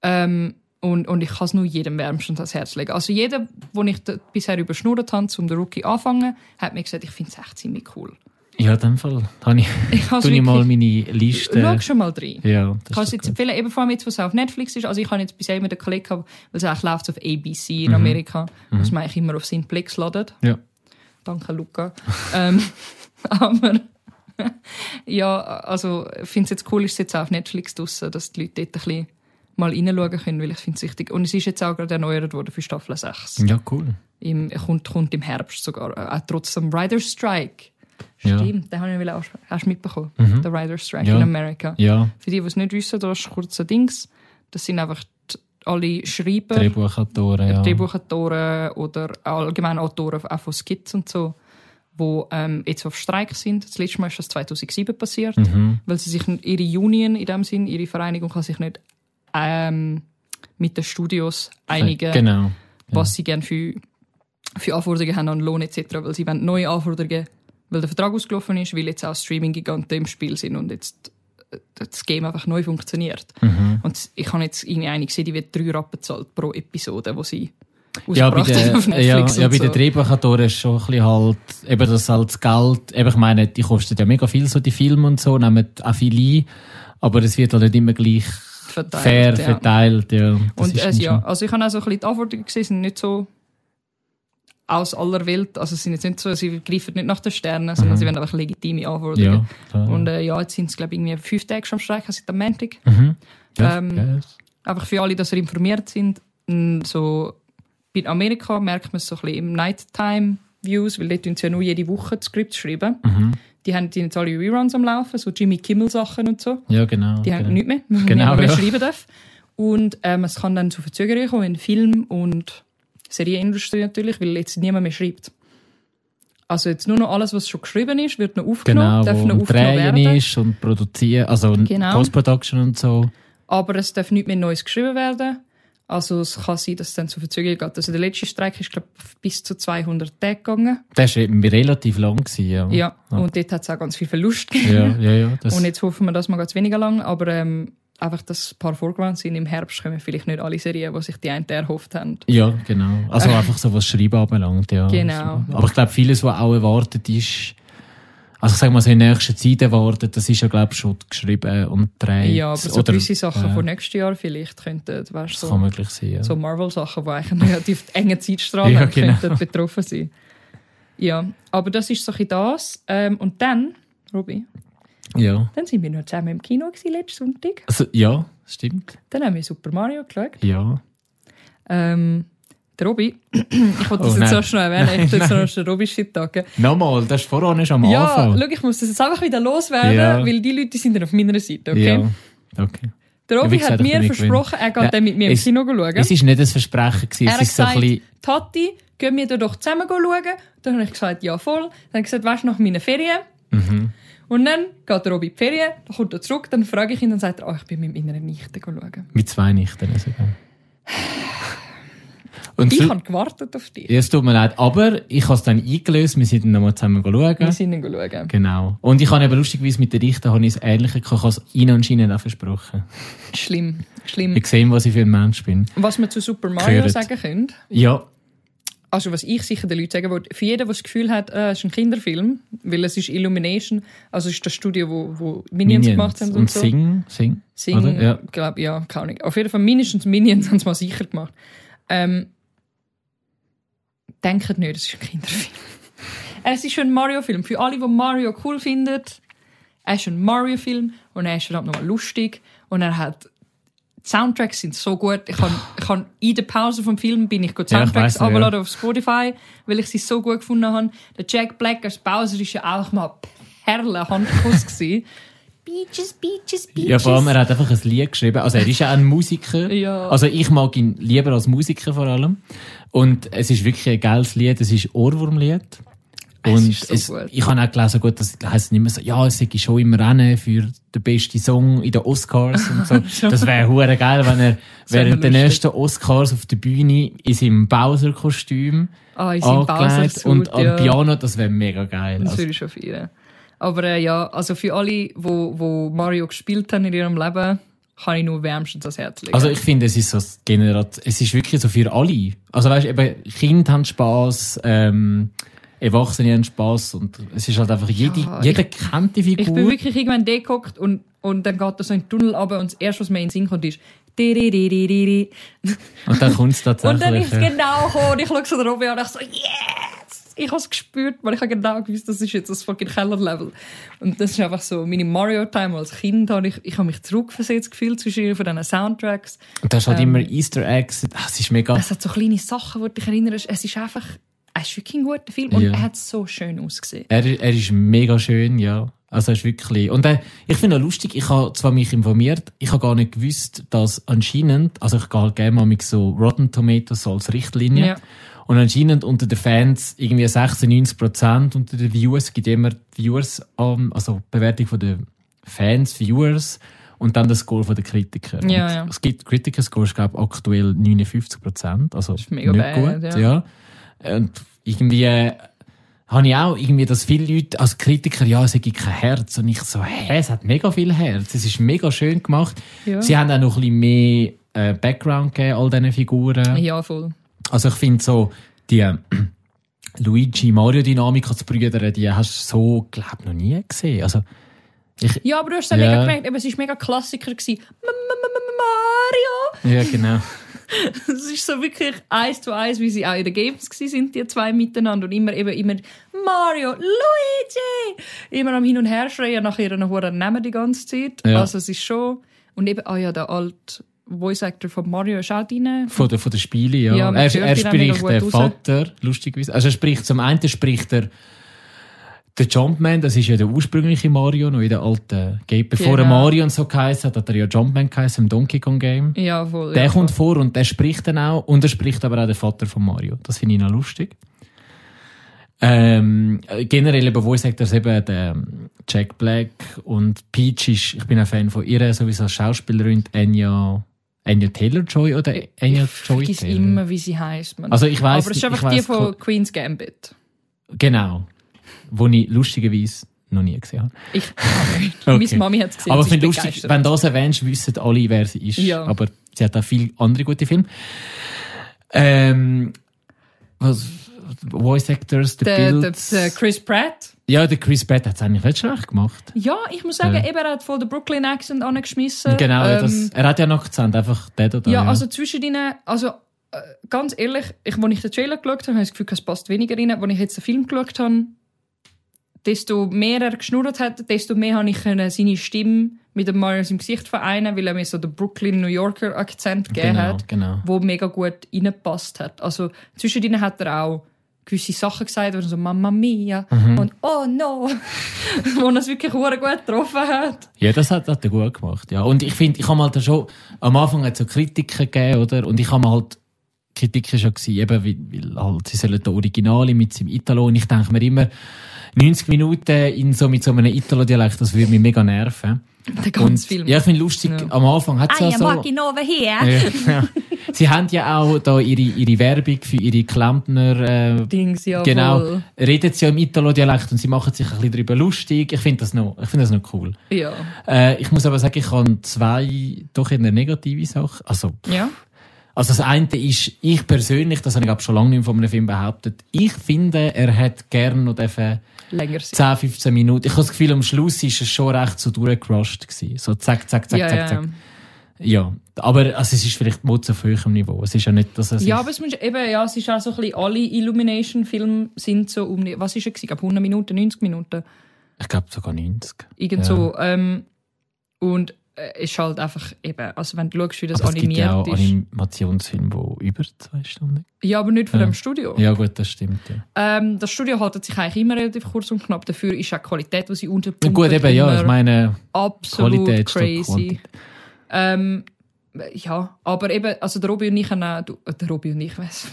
Ähm, und, und ich kann es nur jedem wärmstens ans Herz legen. Also jeder, den ich bisher überschnurrt habe, um den Rookie anfangen, hat mir gesagt, ich finde es echt ziemlich cool. Ja, in dem Fall habe ich, <laughs> Ich tue ich mal meine Liste. Schau schon mal rein. Ja, Ich das kann ist es jetzt empfehlen, eben vor allem jetzt, was auf Netflix ist. Also ich habe jetzt bisher immer den Klick gehabt, weil es eigentlich läuft auf ABC Mhm. in Amerika, was man eigentlich immer auf Simplex ladet. Ja. Danke, Luca. ähm, <laughs> aber <laughs> ja, also ich finde es jetzt cool, ist es jetzt auch auf Netflix draussen, dass die Leute dort ein bisschen mal reinschauen können, weil ich finde es wichtig. Und es ist jetzt auch gerade erneuert worden für Staffel 6. Ja, cool. Im, kommt, kommt im Herbst sogar, äh, auch trotz dem Rider Strike. Ja. Stimmt, den habe ich auch hast du mitbekommen. Mhm. Der Rider Strike Ja. in Amerika. Ja, Für die, die es nicht wissen, da ist kurz ein Dings. Das sind einfach die, alle Schreiber, Drehbuchautoren, ja. Drehbuchautoren oder allgemein Autoren auch von Skits und so, die ähm, jetzt auf Streik sind. Das letzte Mal ist das 2007 passiert, Mhm. weil sie sich ihre Union in dem Sinn, ihre Vereinigung kann sich nicht ähm, mit den Studios einigen, Genau. was sie gerne für, für Anforderungen haben an Lohn etc., weil sie wollen neue Anforderungen, weil der Vertrag ausgelaufen ist, weil jetzt auch Streaming-Giganten im Spiel sind und jetzt äh, das Game einfach neu funktioniert. Mhm. Und ich habe jetzt irgendwie eine gesehen, die wird drei Rappen zahlt pro Episode, wo sie Ja, bei, hat auf den, ja, ja, bei so. den Drehbuchautoren ist schon ein bisschen halt, eben das halt Geld, eben ich meine, die kosten ja mega viel, so die Filme und so, nehmen auch viel ein, aber es wird halt nicht immer gleich verteilt. fair ja. verteilt, ja. Das Und äh, ja, also ich habe auch so ein bisschen die Anforderungen gesehen, sind nicht so aus aller Welt, also es sind jetzt nicht so, sie greifen nicht nach den Sternen, sondern sie werden einfach legitime Anforderungen. Mhm. ja. Und äh, ja, jetzt sind es glaube ich irgendwie fünf Tage schon am Streiken seit am Montag. mhm. ähm, ja, Einfach für alle, dass ihr informiert sind. So, bei Amerika merkt man es so ein bisschen im Nighttime Views, weil dort tun sie ja nur jede Woche das Skript schreiben. Mhm. Die haben die jetzt alle Reruns am Laufen, so Jimmy Kimmel Sachen und so. ja, genau. Die genau. haben nichts mehr, <laughs> Genau, niemand mehr ja. schreiben darf. Und ähm, es kann dann zu Verzögerungen kommen in Film und Serienindustrie natürlich, weil jetzt niemand mehr schreibt. Also jetzt nur noch alles, was schon geschrieben ist, wird noch aufgenommen, Genau, darf noch aufgenommen werden. ist und produzieren, also Genau. Post-Production und so. Aber es darf nicht mehr Neues geschrieben werden. Also es kann sein, dass es dann zu Verzögerungen geht. Also der letzte Streik ist, glaube ich, bis zu 200 Tage gegangen. Das war eben relativ lang. Gewesen, ja. Ja, und dort hat es auch ganz viel Verlust gegeben. ja, ja, ja. Das, Und jetzt hoffen wir, dass man ganz weniger lang, aber ähm, einfach, dass ein paar vorgewarnt sind. Im Herbst kommen vielleicht nicht alle Serien, die sich die einen erhofft haben. Ja, genau. Also einfach so, was Schreiben anbelangt, ja. Genau. Also, aber ich glaube, vieles, was auch erwartet ist, also ich sage mal so in nächster Zeit erwartet, das ist ja, glaube ich, schon geschrieben und gedreht. Ja, aber so Oder, gewisse Sachen äh, von nächstes Jahr vielleicht könnten, weißt, Das so, kann möglich sein, ja. so Marvel-Sachen, die eigentlich einen relativ <laughs> engen Zeitstrahl Ja, genau. könnten <laughs> betroffen sein. Ja, aber das ist so ein das. Ähm, und dann, Robi, ja. dann sind wir noch zusammen im Kino gewesen, letzten Sonntag. Also, ja, stimmt. Dann haben wir Super Mario geschaut. Ja. Ähm, der Robi, <clears throat> ich wollte das Oh, jetzt auch schon erwähnen, ich jetzt noch den Robi-Shit sagen. Nochmal, das ist vorher nicht am Ja, Anfang. schau, ich muss das jetzt einfach wieder loswerden, Ja. weil die Leute sind dann auf meiner Seite, okay? Ja, okay. Der Ja, Robi gesagt, hat mir versprochen, er geht Ja, dann mit mir im es- Kino schauen. Es ist nicht ein Versprechen gewesen, Er es hat ist so ein gesagt, bisschen, Tati, gehen wir da doch zusammen schauen? Dann habe ich gesagt, ja voll. Dann habe ich gesagt, weißt du, nach meinen Ferien? Mhm. Und dann geht der Robi in die Ferien, dann kommt er zurück, dann frage ich ihn, dann sagt er, oh, ich bin mit meiner Nichte schauen. mit zwei Nichten sogar. Und Ich so, habe gewartet auf dich. ja, es tut mir leid, aber ich habe es dann eingelöst, wir sind dann nochmal zusammen schauen. Wir sind ihn schauen. Genau. Und ich habe eben lustigerweise mit den Richten habe ich das Ähnliche gehabt. Ich habe es ihnen anscheinend auch versprochen. Schlimm, schlimm. Ich sehe, was ich für ein Mensch bin. Was wir zu Super Mario Gehört. sagen können, Ja, also was ich sicher den Leuten sagen würde, für jeden, der das Gefühl hat, äh, es ist ein Kinderfilm, weil es ist Illumination, also es ist das Studio, wo, wo Minions, gemacht haben und, und so. Sing, Sing. Sing, Oder? Ja. glaub, ja, keine Ahnung. Auf jeden Fall mindestens Minions <laughs> haben es mal sicher gemacht. Ähm, denkt nicht, es ist ein Kinderfilm. <laughs> es ist ein Mario-Film. Für alle, die Mario cool finden, er ist ein Mario-Film und er ist verdammt nochmal lustig und er hat die Soundtracks sind so gut. Ich kann, ich kann in der Pause vom Film bin ich die Ja, Soundtracks weiss noch, ja. auf Spotify, weil ich sie so gut gefunden habe. Der Jack Black als Bowser ist ja auch mal Perle Handkuss gewesen. Beaches, Beaches, Beaches. Ja, vor allem, er hat einfach ein Lied geschrieben. Also, er ist ja auch ein Musiker. <laughs> Ja. Also, ich mag ihn lieber als Musiker vor allem. Und es ist wirklich ein geiles Lied. Es ist Ohrwurmlied. Es Und ist so gut. ich habe auch gelesen, gut, das heisst nicht mehr so, ja, es sei schon im Rennen für den besten Song in den Oscars und so. <laughs> das wäre hure geil, wenn er <laughs> während den lustig. ersten Oscars auf der Bühne in seinem Bowser-Kostüm Ah, in seinem angelegt Bowser-Suit, und am ja. Piano, das wäre mega geil. Das Also, würde ich schon feiern. Aber äh, ja, also für alle, wo, wo Mario gespielt haben in ihrem Leben, kann ich nur wärmstens das Herz legen. Also ich finde, es ist so Generat es ist wirklich so für alle. Also weißt, eben Kinder haben Spaß, ähm, Erwachsene haben Spaß und es ist halt einfach jede, Ja, jeder kennt die Figur. ich bin wirklich irgendwann da gehockt und, und dann geht er so in den Tunnel runter und das erste, was mir in den Sinn kommt, ist und dann kommt es <laughs> Und dann tatsächlich. ist es genau gekommen und ich schaue so drauf und ich so «Yes!» Ich habe es gespürt, weil ich habe genau gewusst, das ist jetzt das fucking Keller-Level. Und das ist einfach so meine Mario-Time als Kind. Habe ich, ich habe mich zurückversetzt gefühlt zwischen von diesen Soundtracks. Und da ist halt ähm, immer Easter Eggs. Ah, Es ist mega. Es hat so kleine Sachen, die dich erinnern. Es ist einfach, es ist wirklich ein guter Film und Ja. er hat so schön ausgesehen. Er, er ist mega schön, ja. Also er ist wirklich. Und äh, ich finde auch lustig, ich habe zwar mich informiert, ich habe gar nicht gewusst, dass anscheinend, also ich gehe halt gerne mal mit so Rotten Tomatoes als Richtlinie. Ja. Und anscheinend unter den Fans irgendwie 96% unter den Viewers, es gibt immer Viewers, ähm, also Bewertung von den Fans, Viewers und dann der Score von den Kritikern. Ja, ja. Es gibt Kritiker-Score, ich glaube aktuell 59%, also ist mega nicht bad, gut. ja. Ja. Und irgendwie äh, habe ich auch irgendwie, dass viele Leute als Kritiker, ja, es gibt kein Herz. Und ich so, hä, es hat mega viel Herz. Es ist mega schön gemacht. Ja. Sie haben auch noch ein bisschen mehr äh, Background gegeben, all diesen Figuren. Ja, voll. Also ich finde so, die äh, <clears throat> Luigi-Mario-Dynamik als Brüder, die hast du so, glaube noch nie gesehen. Also, ich, Ja, aber du hast es ja. Mega gemerkt, eben, es war mega Klassiker. Gewesen. Mario! ja, genau. <laughs> Es ist so wirklich eins zu eins, wie sie auch in den Games sind, die zwei miteinander. Und immer, eben, immer Mario, Luigi! Immer am Hin und Her schreien nach ihren hohen Namen die ganze Zeit. Ja. Also es ist schon... Und eben, ah ja, der alte Voice Actor von Mario ist auch drin. Von der, von der Spiele, ja. Ja, er, er spricht den raus. Vater, lustigerweise. Also er spricht, zum einen spricht er der Jumpman, das ist ja der ursprüngliche Mario, noch in der alten Game. Bevor er Genau. Mario und so geheißen hat, hat er ja Jumpman geheißen im Donkey Kong Game. Ja, voll. Der ja, kommt voll. vor und der spricht dann auch. Und er spricht aber auch den Vater von Mario. Das finde ich noch lustig. Ähm, äh, generell eben, wo ich sage, dass eben der Jack Black und Peach ist, ich bin ein Fan von ihr, sowieso als Schauspielerin, Anya, Anya Taylor-Joy oder Anya Ich Joy Taylor? immer, wie sie heisst. Man. Also ich weiß, aber es ist ich einfach die weiss von Queen's Gambit. Genau. Wo ich lustigerweise noch nie gesehen habe. Ich okay. Okay. Meine Mami hat es gesehen. Aber ich finde lustig, begeistert. wenn du das erwähnst, wissen alle, wer sie ist. Ja. Aber sie hat auch viele andere gute Filme. Ähm, was, Voice Actors, der, der, der Chris Pratt. ja, der Chris Pratt hat es eigentlich nicht schlecht gemacht. Ja, ich muss sagen, Ja. eben, er hat voll den Brooklyn Accent angeschmissen. genau, ja, Ähm, das, er hat ja noch Akzent, einfach der oder ja, also zwischen ihnen, also äh, ganz ehrlich, ich, als ich den Trailer geschaut habe, habe ich das Gefühl, es passt weniger rein. Als ich jetzt den Film geschaut habe, desto mehr er geschnurrt hat, desto mehr habe ich seine Stimme mit dem Mario im Gesicht vereinen, weil er mir so den Brooklyn New Yorker Akzent gegeben genau, hat, genau. wo mega gut reingepasst hat. Also zwischen ihnen hat er auch gewisse Sachen gesagt, er so Mamma Mia Mhm. und Oh no, <laughs> wo er es wirklich gut getroffen hat. Ja, das hat, hat er gut gemacht. Ja. Und ich finde, ich habe halt schon, am Anfang hat es so Kritiken gegeben, oder? Und ich habe halt, Kritiken schon gewesen, eben, weil, weil halt, sie sollen den Originale mit seinem Italo, und ich denke mir immer, 90 Minuten in so, mit so einem Italo-Dialekt, das würde mich mega nerven. Der ganze Film. Ja, ich finde lustig, Ja. am Anfang hat es ja so... over here. Ja, ja. Sie haben ja auch da ihre, ihre Werbung für ihre Klempner, äh, Dings, ja genau, voll. reden sie ja im Italo-Dialekt und sie machen sich ein bisschen darüber lustig. Ich finde das noch, ich finde das noch cool. Ja. Äh, ich muss aber sagen, ich habe zwei doch eher negative Sachen. Also, Ja. Also das eine ist, ich persönlich, das habe ich glaub, schon lange nicht von einem Film behauptet, ich finde, er hat gerne noch dürfen Länger sein. 10, 15 Minuten. Ich habe das Gefühl, am Schluss ist es schon recht so durchgerusht gewesen. So zack, zack, zack, ja, zack, ja. zack. Ja, aber also, es ist vielleicht Mutz auf höherem Niveau. Es ist ja nicht, dass es Ja, aber es, muss, eben, ja, es ist auch so ein bisschen, alle Illumination-Filme sind so um, was ist es gewesen? Ich glaube 100 Minuten, 90 Minuten. ich glaube sogar 90. Irgend Ja. so. Ähm, und ist halt einfach eben, also wenn du schaust, wie das aber es gibt ja auch animiert ist. Animationsfilme, die über zwei Stunden Ja, aber nicht von Ja. dem Studio. Ja gut, das stimmt. Ja. Ähm, das Studio haltet sich eigentlich immer relativ kurz und knapp. Dafür ist auch die Qualität, die sie Ja, unterpumpen, gut, eben, ja, ich meine, absolut Qualität crazy. Ähm, ja, aber eben, also der Robi und ich haben auch, du, äh, der Robi und ich, <laughs> weiss,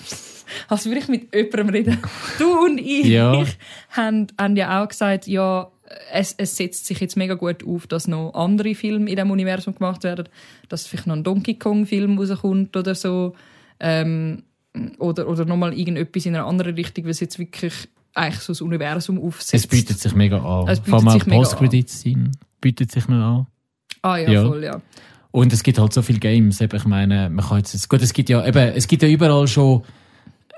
als würde ich mit jemandem reden. Du und ich Ja. <laughs> haben, haben ja auch gesagt, ja, es, es setzt sich jetzt mega gut auf, dass noch andere Filme in diesem Universum gemacht werden, dass vielleicht noch ein Donkey Kong-Film rauskommt oder so, ähm, oder, oder nochmal irgendetwas in einer anderen Richtung, weil es jetzt wirklich eigentlich so das Universum aufsetzt. Es bietet sich mega an. Es bietet Vor allem Post-Credit-Scene bietet sich noch an. Ah ja, Ja. voll, ja. Und es gibt halt so viele Games. Eben, ich meine, man kann jetzt, gut, es gibt ja, eben, es gibt ja überall schon,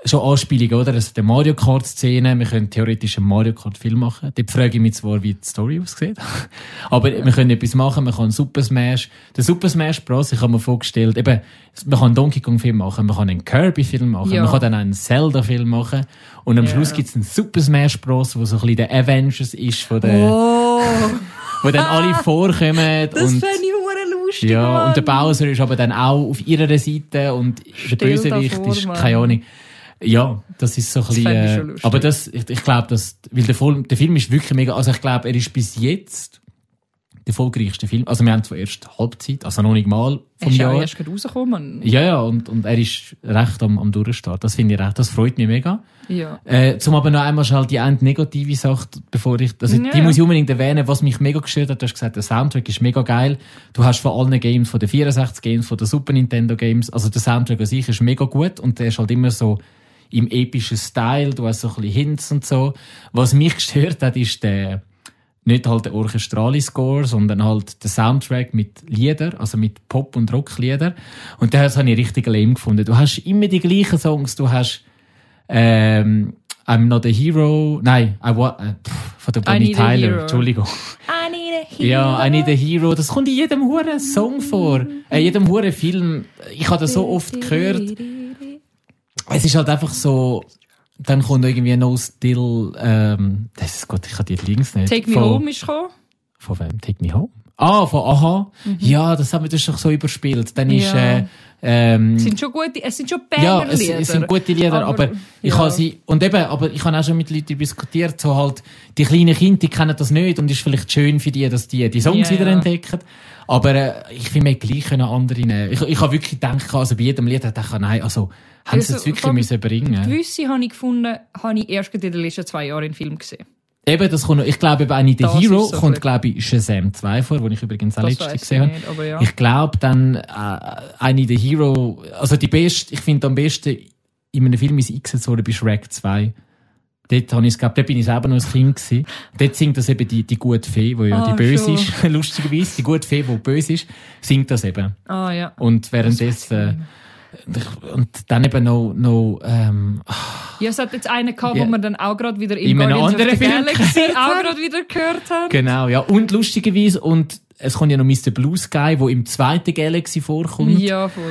schon Anspielungen, oder? Also, die Mario Kart-Szene, wir können theoretisch einen Mario Kart-Film machen. Dort frage ich mich zwar, wie die Story aussieht. <laughs> Aber wir können etwas machen, man kann Super Smash, der Super Smash Bros, ich habe mir vorgestellt, eben, man kann einen Donkey Kong Film machen, man kann einen Kirby Film machen, Ja. man kann dann einen Zelda Film machen. Und am Ja. Schluss gibt es einen Super Smash Bros, wo so ein bisschen der Avengers ist von der, Oh, <laughs> wo dann alle <laughs> vorkommen das und lustig, ja, Mann. und der Bowser ist aber dann auch auf ihrer Seite und der Stell Bösewicht dir vor, ist, keine Ahnung. Ja, das ist so ein bisschen, fände ich äh, schon lustig. aber das, ich, ich glaube, dass, weil der, Film, der Film ist wirklich mega, also ich glaube, er ist bis jetzt der erfolgreichste Film. Also wir haben zwar erst Halbzeit, also noch nicht mal Er vom ist ja Jahr. erst gerade rausgekommen. Ja, ja, und, und er ist recht am, am Durchstart. Das finde ich recht, das freut mich mega. Ja. Äh, zum aber noch einmal schnell die eine negative Sache, bevor ich, also Ja, die ja. muss ich unbedingt erwähnen, was mich mega gestört hat. Du hast gesagt, der Soundtrack ist mega geil. Du hast von allen Games, von den 64 Games, von den Super Nintendo Games, also der Soundtrack an sich ist mega gut und der ist halt immer so im epischen Style, du hast so ein bisschen Hints und so. Was mich <laughs> gestört hat, ist der, nicht halt der orchestrale Score, sondern halt der Soundtrack mit Lieder, also mit Pop- und Rocklieder. Und das habe ich richtig lame gefunden. Du hast immer die gleichen Songs, du hast ähm, I'm not a hero, nein, I wa äh, pff, von der Bonnie Tyler. Entschuldigung. I need a hero. <laughs> Ja, I need a hero, das kommt in jedem huren Song vor, äh, jedem huren Film. Ich habe das so oft gehört. Es ist halt einfach so, dann kommt irgendwie No Still, ähm, das ist gut, ich habe die Links nicht. Take Me Von- Home ist gekommen. von wem? Take Me Home? Ah, von Aha. Ja, das haben wir das ist doch so überspielt. Dann ist, Mhm. Ja. äh, ähm, Es sind schon gute, es sind schon ja, es, es sind gute Lieder, aber, Aber, ich ja. habe sie, und eben, aber ich habe auch schon mit Leuten diskutiert, so halt, die kleinen Kinder, die kennen das nicht und ist vielleicht schön für die, dass die die Songs Ja, wieder entdecken. Aber äh, ich finde, gleich können andere nehmen. Ich, ich habe wirklich gedacht, also bei jedem Lied dachte ich, nein, also, haben sie es wirklich müssen bringen Gewisse habe ich gefunden, habe ich erst in den letzten zwei Jahren in Film gesehen. Eben, das kommt noch, ich glaube, eben der Das Hero so kommt, glaube ich, Shazam 2 vor, wo ich übrigens auch weiss gesehen habe. nicht, ja. Ich glaube dann, äh, eine der Hero, also die beste, ich finde am besten in einem Film ist eingesetzt worden bei Shrek 2. Dort, habe ich, glaub, dort bin ich selber noch ein Kind gewesen. Dort singt das eben die, die gute Fee, die ja Ah, die böse schon. ist, <laughs> lustigerweise. Die gute Fee, die böse ist, singt das eben. Ah ja. Und währenddessen, äh, und dann eben noch, noch ähm, Ja, es hat jetzt einen gehabt, Ja. wo man dann auch gerade wieder in, In einem anderen Film Galaxy <laughs> auch gerade wieder gehört hat. Genau, ja. Und lustigerweise, und es kommt ja noch Mr. Blue Sky, wo im zweiten Galaxy vorkommt. Ja, voll.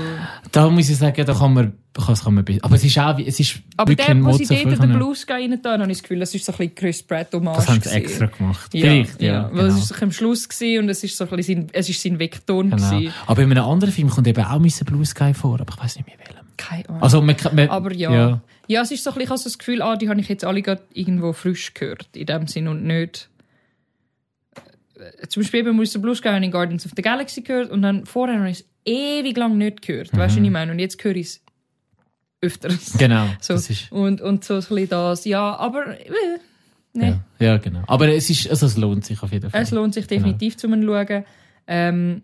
Da muss ich sagen, da kann man, das kann man, be- aber es ist auch, wie- es ist Aber wirklich der, ein wo sie dort den Blue Sky rein da, habe ich das Gefühl, das ist so ein bisschen Chris Pratt Hommage. Das haben sie extra gemacht. Ja, Vielleicht, ja. ja. Weil genau. es ist so am Schluss gewesen und es ist so ein bisschen sein, es ist sein Vekton genau. gewesen. Aber in einem anderen Film kommt eben auch Mr. Blue Sky vor, aber ich weiß nicht mehr welchem. Keine Ahnung. Also, man, man, Aber ja. ja. ja. es ist so ein bisschen, ich habe so das Gefühl, ah, die habe ich jetzt alle gerade irgendwo frisch gehört, in dem Sinn und nicht. Äh, Zum Beispiel eben Mr. Blue Sky habe ich in Guardians of the Galaxy gehört und dann vorher habe ich es ewig lang nicht gehört. Weißt du, was ich meine? Und jetzt höre ich es öfters. Genau. <laughs> So. Und, und so ein bisschen das, ja, aber äh, nee. ja. ja, genau. Aber es ist, also es lohnt sich auf jeden Fall. Es lohnt sich definitiv zum Schauen. Ähm,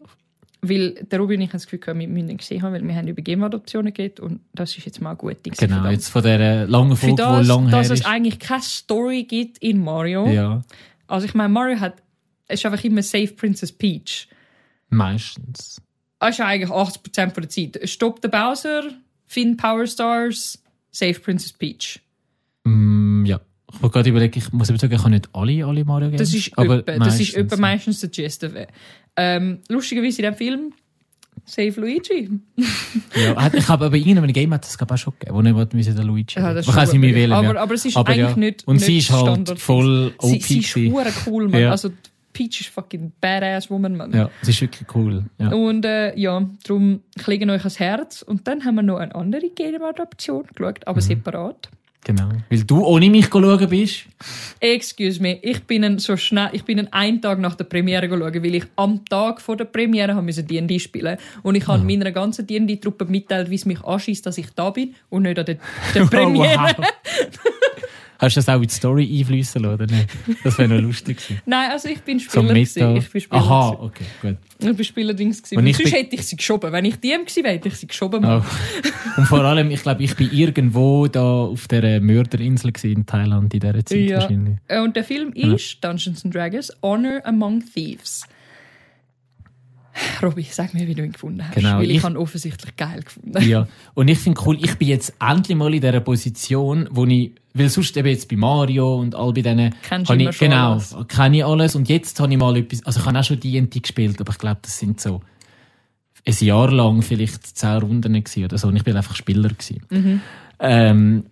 weil der Ruby und ich haben das Gefühl, gehabt, wir müssen ihn gesehen haben, weil wir haben über Game-Adoptionen geredet und das ist jetzt mal ein guter Ding. Genau, jetzt von dieser langen Folge, die lang dass her es ist. eigentlich keine Story gibt in Mario. Ja, Also ich meine, Mario hat, es ist einfach immer Save Princess Peach. meistens. Das ist eigentlich 80% von der Zeit. Stopp den Bowser, find Power Stars, Save Princess Peach. Mm, ja. Ich wollte gerade überlegen, ich muss aber sagen, ich habe nicht alle, alle Mario Games. Das ist aber öppe, das ist meistens, öppe meistens der Gist. Ähm, lustigerweise in dem Film Save Luigi. <laughs> Ja, ich habe aber in irgendeinem Game hat es glaub ich, auch schon gegeben, wo nicht müssen der Luigi. Ja, das Man kann sie mir wählen. aber, ja. aber es ist Aber eigentlich ja. nicht Und nicht sie ist halt Standard. voll OP. Sie, sie ist cool, Mann. Ja. Also Peach ist fucking badass Woman, Mann. ja, sie ist wirklich cool. Ja. Und äh, ja, darum ich lege euch ans Herz. Und dann haben wir noch eine andere Game-Adaption geschaut, Mhm. aber separat. Genau. Weil du ohne mich schauen bist. Excuse me, ich bin so schnell, ich bin ein einen Tag nach der Premiere schauen, weil ich am Tag vor der Premiere müssen D&D spielen und ich habe meiner ganzen D&D-Truppe mitteilt, wie es mich anschießt, dass ich da bin und nicht an der, der <laughs> Premiere. Oh, <laughs> wow. Hast du das auch in die Story einfließen lassen, oder nicht? Das wäre noch lustig gewesen. <laughs> Nein, also ich bin So Spieler. gewesen. Mittag. ich bin Spieler. Aha, gewesen. okay, gut. Ich bin Spielerdings. gewesen. Und ich sonst hätte ich sie geschoben. Wenn ich DM gewesen wäre, hätte ich sie geschoben. Oh. Und vor allem, ich glaube, ich bin irgendwo da auf der Mörderinsel gewesen in Thailand in dieser Zeit Ja. wahrscheinlich. Äh, Und der Film ist Dungeons and Dragons Honor Among Thieves. <laughs> Robby, sag mir, wie du ihn gefunden hast. Genau, weil ich, ich- habe ihn offensichtlich geil gefunden. Ja. Und ich finde cool, ich bin jetzt endlich mal in dieser Position, wo ich, weil sonst eben jetzt bei Mario und all bei denen, Kennst du ich, schon genau, alles. kenne ich alles und jetzt habe ich mal etwas, also ich habe auch schon D&D gespielt, aber ich glaube, das sind so ein Jahr lang vielleicht zehn Runden oder so und ich bin einfach Spieler gewesen. Mhm. Ähm,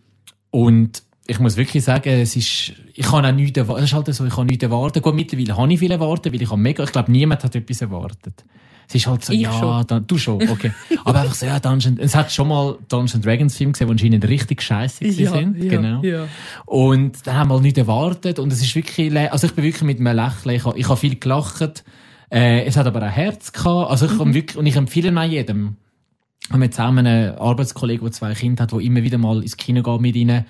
und ich muss wirklich sagen, es ist, ich kann auch nichts erwarten. Es ist halt so, ich kann nichts erwarten. Gut, mittlerweile habe ich viel erwartet, weil ich habe mega, ich glaube, niemand hat etwas erwartet. Es ist halt so, Ich ja, schon. dann, du schon, okay. Aber einfach so, ja, Dungeon, es hat schon mal Dungeons Dragons Film gesehen, die anscheinend richtig scheiße gewesen sind. genau. ja. Und dann haben wir halt nicht erwartet. Und es ist wirklich, also ich bin wirklich mit einem Lächeln, ich habe, ich habe viel gelacht. Äh, es hat aber auch Herz gehabt. Also ich habe wirklich, und ich empfehle auch jedem. Wir haben jetzt zusammen einen Arbeitskollegen, der zwei Kinder hat, der immer wieder mal ins Kino geht mit ihnen.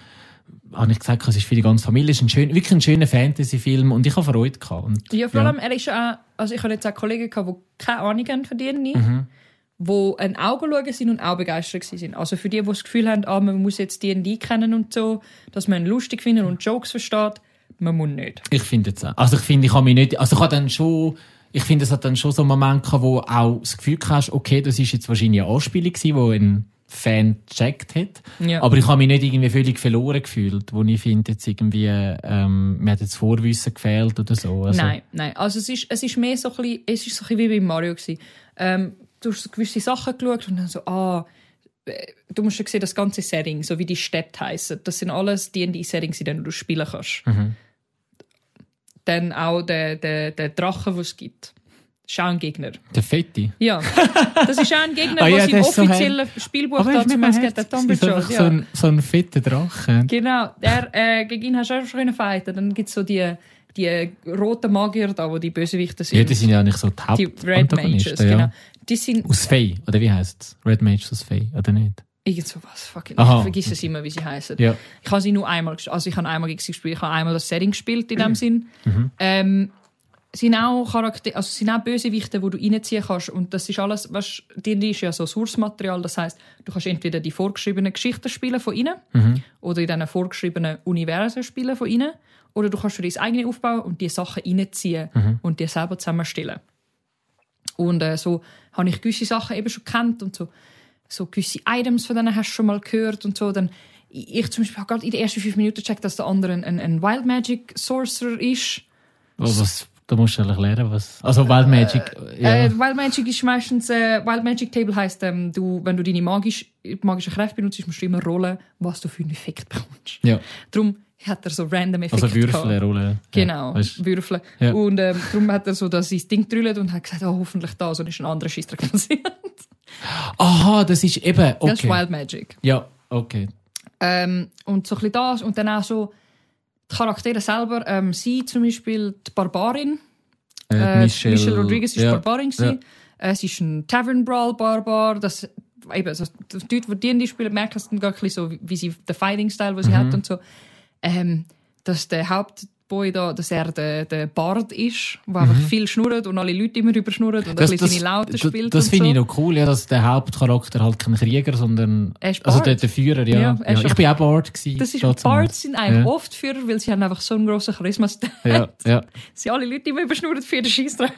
Habe ich gesagt, es ist für die ganze Familie. Es ist ein schön, wirklich ein schöner Fantasy-Film und ich habe Freude gehabt. Und, Ja, vor allem, er ist ja auch, also ich habe jetzt auch Kollegen gehabt, die keine Ahnung haben von dir nie, Mhm. die ein Auge schauen sind und auch begeistert sind. Also für die, die das Gefühl haben, ah, man muss jetzt D&D kennen und so, dass man ihn lustig findet und Jokes versteht, man muss nicht. Ich finde jetzt auch. Also ich finde, ich habe mich nicht, also ich habe dann schon, ich finde, es hat dann schon so einen Moment gehabt, wo auch das Gefühl hast, okay, das ist jetzt wahrscheinlich eine Anspielung gewesen, wo ein Fan gecheckt hat. Ja. Aber ich habe mich nicht irgendwie völlig verloren gefühlt, wo ich finde jetzt irgendwie, ähm, mir hat jetzt Vorwissen gefehlt oder so. Also, Nein, nein. Also es ist, es ist mehr so ein bisschen, es ist so ein bisschen wie bei Mario gewesen. Ähm, du hast so gewisse Sachen geschaut und dann so, ah, äh, du musst ja sehen, das ganze Setting, so wie die Städte heißen, das sind alles D&D-Settings, in denen du spielen kannst. Mhm. Dann auch der, der, der Drache, den es gibt. Das ist auch ein Gegner. Der Fetti. Ja, das ist auch ein Gegner, <laughs> Ah ja, was im ist so offiziellen Spielbuch Aber dazu gibt, der einfach Ja. so, ein, so ein fetter Drache. Genau, der, äh, gegen ihn hast du auch schon fighten. Dann gibt es so die, die roten Magier da, wo die Bösewichte sind. Ja, die sind ja nicht so die die Red Mages, Hauptantagonisten. genau. Ja. Die sind Aus Fey, oder wie heisst es? Red Mages aus Fey, oder nicht? irgend so was. Fucking, Aha, ich vergesse es immer, wie sie heißen. Ja. Ich habe sie nur einmal gespielt. Also ich habe einmal gespielt. Ich habe einmal das Setting gespielt in Mhm. dem Sinn. Ähm, sind auch Charakter also sind auch Bösewichte, die du reinziehen kannst. Und das ist alles, was D&D ist ja so Source-Material. Das heißt, du kannst entweder die vorgeschriebenen Geschichten spielen von ihnen oder in diesen vorgeschriebenen Universen spielen von ihnen. Oder du kannst für dein eigene aufbauen und die Sachen reinziehen und die selber zusammenstellen. Und äh, so habe ich gewisse Sachen eben schon kennt und so, so gewisse Items von denen hast du schon mal gehört und so. Dann, ich zum Beispiel habe gerade in den ersten fünf Minuten gecheckt, dass der andere ein, ein, Wild Magic Sorcerer ist. Was, was, da musst du eigentlich lernen, was. Also Wild Magic. ja. Äh, Wild Magic ist meistens, äh, Wild Magic Table heisst, ähm, du, wenn du deine magisch, magische Kräfte benutzt, musst du immer rollen, was du für einen Effekt bekommst. ja. Darum hat er so random Effekte Also Würfel. Rollen. Genau, Ja, weißt, würfeln. Ja. Und ähm, darum hat er so das sein Ding gedrüllt und hat gesagt, oh, hoffentlich das. Und ist ein anderer Scheissdreck passiert. Aha, das ist eben. Okay. Das ist Wild Magic. Ja, okay. Ähm, und so ein bisschen das. Und dann auch so die Charaktere selber. Ähm, sie zum Beispiel, die Barbarin. Äh, Äh, Michelle, Rodriguez ist ja, Barbarin. ja. Ja. Äh, sie ist ein Tavern Brawl Barbar. Das, eben, also, die Leute, die D&D spielen, merken es dann gar ein bisschen so, wie- wie sie, den Fighting-Style, den sie Mhm. hat und so. Ähm, dass der Hauptboy da, dass er der, der Bard ist, der einfach viel schnurrt und alle Leute immer überschnurrt und ein bisschen seine Laute Mhm. das, spielt das und finde so. ich noch cool, ja, dass der Hauptcharakter halt kein Krieger, sondern Er ist also der, der Führer, ja. Ja, ja, Ich bin auch Bard gewesen. Das ist. Bards sind eigentlich Ja. oft Führer, weil sie haben einfach so einen grossen Charisma. Ja, ja. <laughs> Sie alle Leute immer überschnurrt für den Scheissdreck.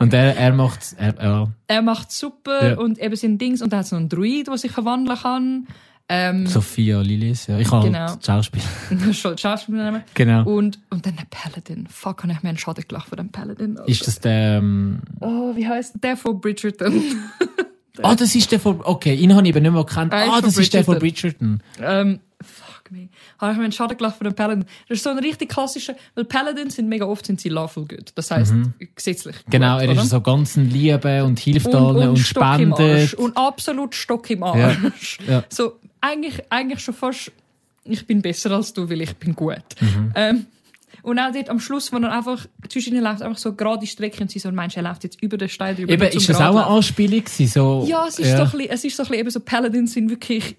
Und er, er macht, er, ja, Er macht super Ja. und eben sind Dings und er hat so einen Druid, der sich verwandeln kann. Ähm, Sophia Lilis, ja. Ich kann Genau. halt Schauspiel. <laughs> schon Schauspieler Genau. Und, und dann der Paladin. Fuck, habe ich mir einen Schaden gelacht von dem Paladin. Ist das der, ähm, oh, wie heißt der von Bridgerton? <laughs> ah, das ist der von, okay, ihn habe ich eben nicht mehr gekannt. Ah, von das ist der von Bridgerton. Ähm, fuck me. Habe ich mir einen Schaden gelacht von dem Paladin. Das ist so ein richtig klassischer, weil Paladins sind mega oft sind sie lawful good. Das heißt, gesetzlich. Genau, gut, er oder? ist so ganz ein Liebe und hilft und, allen und, und, spendet. Und absolut Stock im Arsch. Ja. So, eigentlich, eigentlich schon fast, ich bin besser als du, weil ich bin gut. Mhm. Ähm, und auch dort am Schluss, wo er einfach zwischen ihnen läuft, einfach so gerade Strecke und sie so, meinst er läuft jetzt über den Stein drüber. Eben, ist das auch eine. Anspielung gewesen? So, Ja, es ist, So ein bisschen, es ist so ein bisschen eben so, Paladins sind wirklich